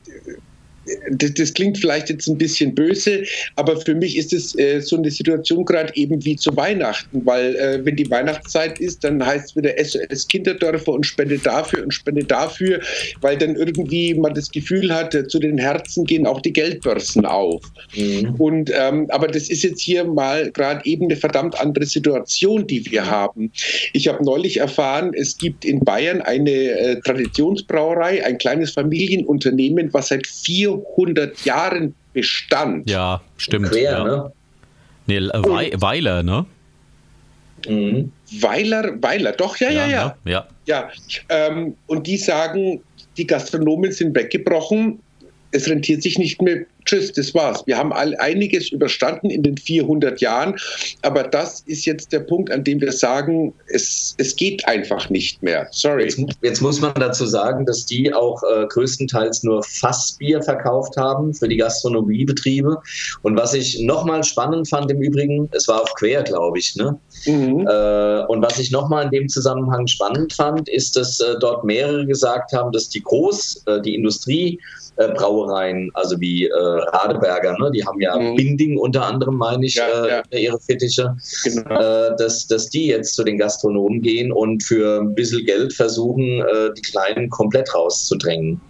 das, das, klingt vielleicht jetzt ein bisschen böse, aber für mich ist es äh, so eine Situation gerade eben wie zu Weihnachten, weil äh, wenn die Weihnachtszeit ist, dann heißt es wieder SOS Kinderdörfer und spende dafür und spende dafür, weil dann irgendwie man das Gefühl hat, äh, zu den Herzen gehen auch die Geldbörsen auf. Mhm. Und ähm, aber das ist jetzt hier mal gerade eben eine verdammt andere Situation, die wir haben. Ich habe neulich erfahren, es gibt in Bayern eine äh, Traditionsbrauerei, ein kleines Familienunternehmen, was seit vier 400 Jahren Bestand. Ja, stimmt. Quer, ja. ne? Nee, We Weiler, ne? Mhm. Weiler, Weiler, doch, ja, ja, ja. Ja. ja. ja. Ähm, und die sagen, die Gastronomen sind weggebrochen, es rentiert sich nicht mehr tschüss, das war's. Wir haben all, einiges überstanden in den 400 Jahren, aber das ist jetzt der Punkt, an dem wir sagen, es, es geht einfach nicht mehr. Sorry. Jetzt, jetzt muss man dazu sagen, dass die auch äh, größtenteils nur Fassbier verkauft haben für die Gastronomiebetriebe. Und was ich nochmal spannend fand im Übrigen, es war auf Quer, glaube ich, ne? Mhm. Äh, und was ich nochmal in dem Zusammenhang spannend fand, ist, dass äh, dort mehrere gesagt haben, dass die Groß, äh, die Industrie, äh, Brauereien, also wie äh, Radeberger, ne? die haben ja mhm. Binding unter anderem, meine ich, ja, äh, ja. ihre Fittiche, genau. Äh, dass, dass die jetzt zu den Gastronomen gehen und für ein bisschen Geld versuchen, äh, die Kleinen komplett rauszudrängen.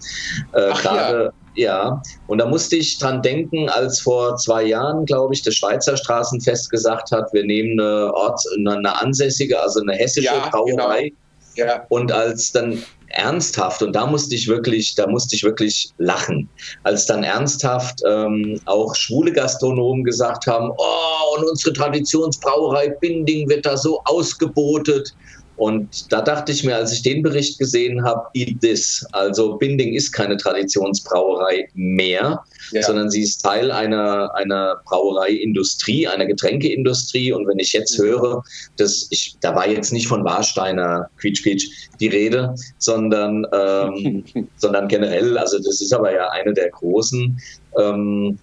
Gerade ja, und da musste ich dran denken, als vor zwei Jahren, glaube ich, das Schweizer Straßenfest gesagt hat, wir nehmen eine Ort, eine, ansässige, also eine hessische ja, Brauerei. Genau. Ja. Und als dann ernsthaft, und da musste ich wirklich, da musste ich wirklich lachen, als dann ernsthaft ähm, auch schwule Gastronomen gesagt haben, oh, und unsere Traditionsbrauerei Binding wird da so ausgebotet. Und da dachte ich mir, als ich den Bericht gesehen habe, eat this. Also Binding ist keine Traditionsbrauerei mehr, ja. sondern sie ist Teil einer, einer Brauereiindustrie, einer Getränkeindustrie. Und wenn ich jetzt höre, dass ich, da war jetzt nicht von Warsteiner Quietsch Quietsch die Rede, sondern, ähm, sondern generell, also das ist aber ja eine der großen. Ähm,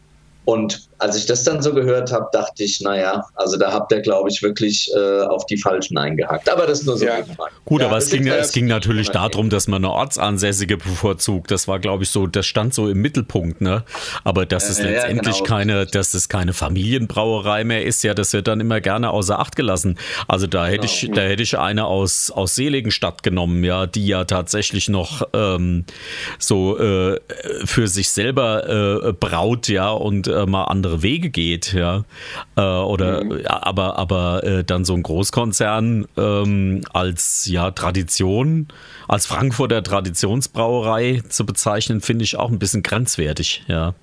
und als ich das dann so gehört habe, dachte ich, naja, also da habt ihr, glaube ich, wirklich äh, auf die Falschen eingehackt. Aber das ist nur so. Ja. Gut, ja, aber es ging, es ging natürlich darum, dass man eine Ortsansässige bevorzugt. Das war, glaube ich, so, das stand so im Mittelpunkt, ne? Aber dass es ja, letztendlich genau. keine, dass es keine Familienbrauerei mehr ist, ja, das wird dann immer gerne außer Acht gelassen. Also da hätte genau. ich, da hätte ich eine aus, aus Seligenstadt genommen, ja, die ja tatsächlich noch ähm, so äh, für sich selber äh, braut, ja, und äh, mal andere andere Wege geht, ja. Äh, oder mhm. aber, aber äh, dann so ein Großkonzern ähm, als ja Tradition, als Frankfurter Traditionsbrauerei zu bezeichnen, finde ich auch ein bisschen grenzwertig, ja.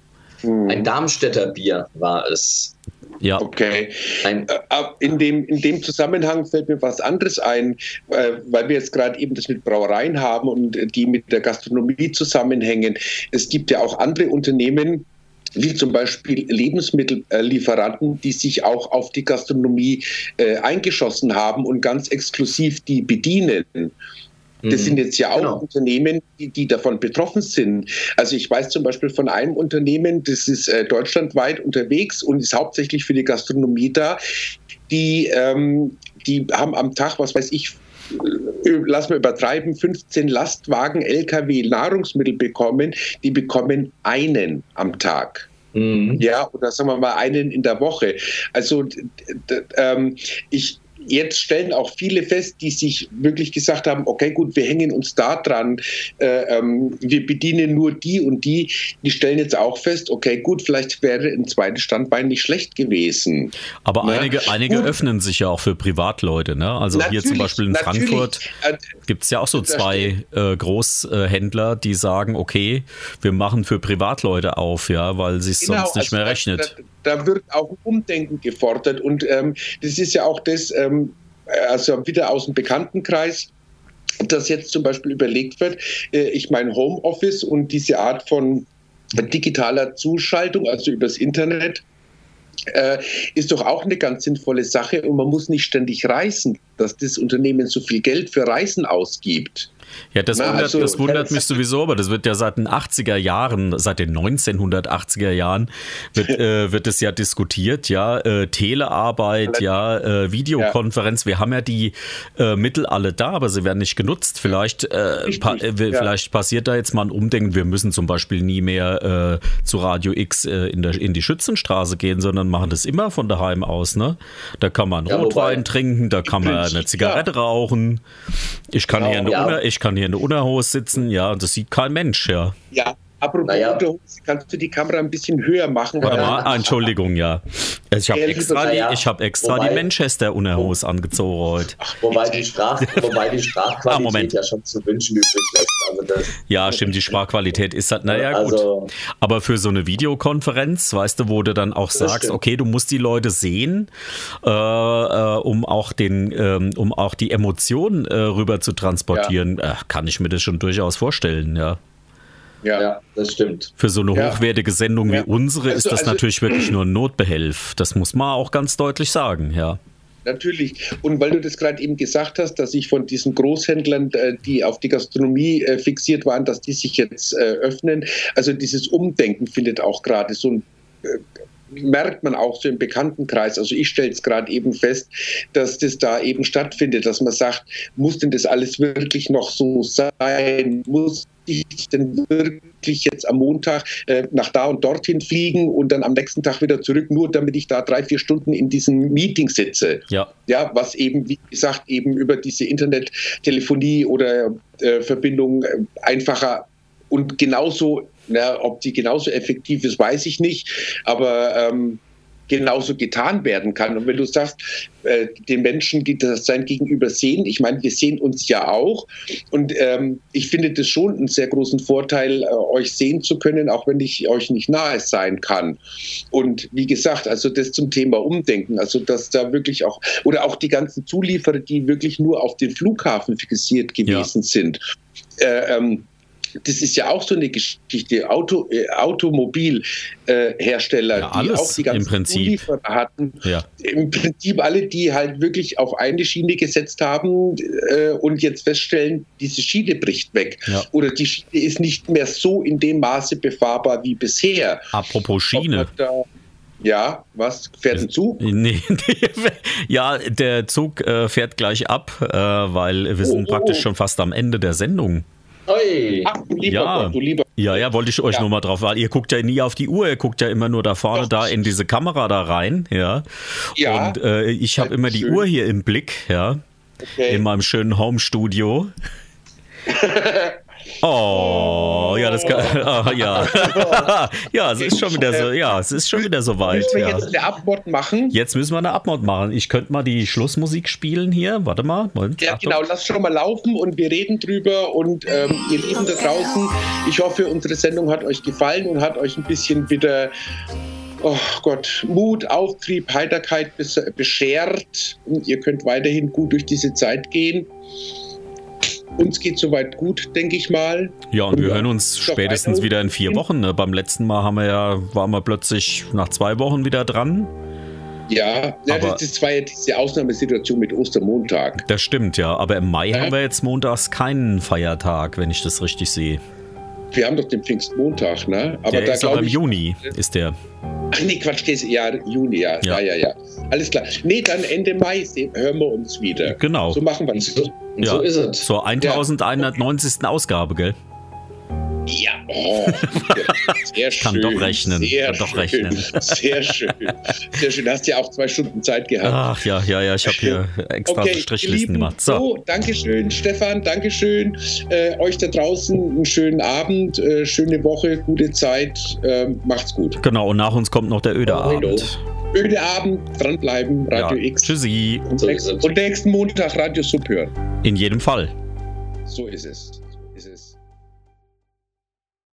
Ein Darmstädter Bier war es. Ja. Okay. Ein, Äh, In dem, in dem Zusammenhang fällt mir was anderes ein, äh, weil wir jetzt gerade eben das mit Brauereien haben und äh, die mit der Gastronomie zusammenhängen. Es gibt ja auch andere Unternehmen, wie zum Beispiel Lebensmittellieferanten, die sich auch auf die Gastronomie äh, eingeschossen haben und ganz exklusiv die bedienen. Das sind jetzt ja auch Genau. Unternehmen, die, die davon betroffen sind. Also ich weiß zum Beispiel von einem Unternehmen, das ist äh, deutschlandweit unterwegs und ist hauptsächlich für die Gastronomie da. Die, ähm, die haben am Tag, was weiß ich, lass mal übertreiben, 15 Lastwagen LKW Nahrungsmittel bekommen. Die bekommen einen am Tag. Mhm. Ja, oder sagen wir mal einen in der Woche. Also ähm, ich Jetzt stellen auch viele fest, die sich wirklich gesagt haben, okay, gut, wir hängen uns da dran, äh, ähm, wir bedienen nur die und die, die stellen jetzt auch fest, okay, gut, vielleicht wäre ein zweites Standbein nicht schlecht gewesen. Aber Ne? einige, einige Gut. öffnen sich ja auch für Privatleute. Ne? Also hier zum Beispiel in natürlich. Frankfurt Äh, gibt es ja auch so zwei äh, Großhändler, die sagen, okay, wir machen für Privatleute auf, ja, weil sich sonst nicht also mehr rechnet. Da, da wird auch Umdenken gefordert und ähm, das ist ja auch das, ähm, also wieder aus dem Bekanntenkreis, dass jetzt zum Beispiel überlegt wird, äh, ich meine Homeoffice und diese Art von digitaler Zuschaltung, also übers Internet, äh, ist doch auch eine ganz sinnvolle Sache und man muss nicht ständig reisen, dass das Unternehmen so viel Geld für Reisen ausgibt. Ja, das Na, wundert, also, das wundert mich sowieso, aber das wird ja seit den 80er Jahren, seit den 1980er Jahren, wird, äh, wird es ja diskutiert, ja, äh, Telearbeit, ja, äh, Videokonferenz. Wir haben ja die äh, Mittel alle da, aber sie werden nicht genutzt. Vielleicht, äh, pa äh, ja. vielleicht passiert da jetzt mal ein Umdenken. Wir müssen zum Beispiel nie mehr zu Radio X in, der, in die Schützenstraße gehen, sondern machen das immer von daheim aus, ne? Da kann man Ja, Rotwein wobei- trinken, da kann man eine Zigarette rauchen. Ich kann, Genau, hier der ja. Unter, ich kann hier in der Unterhose sitzen, ja, und das sieht kein Mensch, ja. Ja, apropos Naja. Unterhose, kannst du die Kamera ein bisschen höher machen? Warte Weil- mal, ah, Entschuldigung, ja. Ich habe Ja, extra, die, ich hab extra die wobei- Manchester-Unterhose angezogen heute. Wobei die, Sprach, wobei die Sprachqualität Ah, Moment. ja schon zu wünschen übrig lässt. Also das, Ja, stimmt, die Sprachqualität ist halt, naja, gut. also, Aber für so eine Videokonferenz, weißt du, wo du dann auch sagst, stimmt. okay, du musst die Leute sehen, äh, äh, um auch den, ähm, um auch die Emotionen äh, rüber zu transportieren, äh, kann ich mir das schon durchaus vorstellen, ja. Ja. ja, das stimmt. Für so eine Ja. hochwertige Sendung Ja. wie unsere ist Also- das also- natürlich wirklich nur ein Notbehelf. Das muss man auch ganz deutlich sagen, ja. Natürlich. Und weil du das gerade eben gesagt hast, dass ich von diesen Großhändlern, äh, die auf die Gastronomie äh, fixiert waren, dass die sich jetzt äh, öffnen. Also dieses Umdenken findet auch gerade so ein merkt man auch so im Bekanntenkreis. Also ich stelle es gerade eben fest, dass das da eben stattfindet, dass man sagt, muss denn das alles wirklich noch so sein? Muss ich denn wirklich jetzt am Montag äh, nach da und dorthin fliegen und dann am nächsten Tag wieder zurück, nur damit ich da drei, vier Stunden in diesem Meeting sitze? Ja, Ja, was eben, wie gesagt, eben über diese Internettelefonie oder äh, Verbindung äh, einfacher und genauso, na, ob die genauso effektiv ist, weiß ich nicht, aber ähm, genauso getan werden kann. Und wenn du sagst, äh, den Menschen geht das sein Gegenüber sehen, ich meine, wir sehen uns ja auch und ähm, ich finde das schon einen sehr großen Vorteil, äh, euch sehen zu können, auch wenn ich euch nicht nahe sein kann. Und wie gesagt, also das zum Thema Umdenken, also dass da wirklich auch, oder auch die ganzen Zulieferer, die wirklich nur auf den Flughafen fixiert gewesen sind. Äh, ähm, das ist ja auch so eine Geschichte. Auto, äh, Automobilhersteller, Ja, die auch die ganzen. Zulieferer hatten, ja. im Prinzip alle, die halt wirklich auf eine Schiene gesetzt haben äh, und jetzt feststellen, diese Schiene bricht weg. Ja. Oder die Schiene ist nicht mehr so in dem Maße befahrbar wie bisher. Apropos Schiene. Ja, was? Fährt ein Zug? Nee, ja, der Zug äh, fährt gleich ab, äh, weil wir sind Oh, oh, praktisch oh. schon fast am Ende der Sendung. Oi. Ach, du lieber Ja. Gott, du lieber. Ja, ja, wollte ich euch Ja. nur mal drauf, weil ihr guckt ja nie auf die Uhr, ihr guckt ja immer nur da vorne Doch. da in diese Kamera da rein, ja. Ja. Und äh, ich habe immer die Schön. Uhr hier im Blick, ja, Okay. in meinem schönen Home-Studio. Oh, ja, ja, das kann, ah, ja. ja, es ist schon wieder so, ja, es ist schon wieder so weit. Müssen wir Ja. jetzt eine Abmod machen? Jetzt müssen wir eine Abmod machen. Ich könnte mal die Schlussmusik spielen hier. Warte mal. Moment. Ja, Achtung. genau, lass schon mal laufen und wir reden drüber. Und ähm, ihr Lieben da draußen, ich hoffe, unsere Sendung hat euch gefallen und hat euch ein bisschen wieder, oh Gott, Mut, Auftrieb, Heiterkeit bes beschert. Und ihr könnt weiterhin gut durch diese Zeit gehen. Uns geht soweit gut, denke ich mal. Ja, und wir Ja. hören uns spätestens wieder in vier. Wochen. Ne? Beim letzten Mal haben wir ja, waren wir plötzlich nach zwei Wochen wieder dran. Ja, Aber- das, das war ja diese Ausnahmesituation mit Ostermontag. Das stimmt, ja. Aber im Mai Ja. haben wir jetzt montags keinen Feiertag, wenn ich das richtig sehe. Wir haben doch den Pfingstmontag, ne? Aber der da ist aber im ich. Juni, ist der. Ach nee, Quatsch, das ja Juni, ja. Ja. ja. Ja, ja, Alles klar. Nee, dann Ende Mai hören wir uns wieder. Genau. So machen wir es. Ja. so ist es. Zur 1190. Ausgabe, gell? Ja, oh, sehr schön. Kann doch rechnen, Sehr kann doch schön, rechnen. Sehr schön. Sehr schön. Hast ja auch zwei Stunden Zeit gehabt. Ach ja, ja, ja, ich habe hier extra Okay, Strichlisten Lieben, gemacht. So, So, Dankeschön, Stefan, Dankeschön. Äh, euch da draußen einen schönen Abend, äh, schöne Woche, gute Zeit. Ähm, macht's gut. genau, und nach uns kommt noch der öde Oh. Abend. Öde Abend, dranbleiben, Radio ja. X. Tschüssi. Und, nächsten, und nächsten Montag Radio Sub hören. In jedem Fall. So ist es.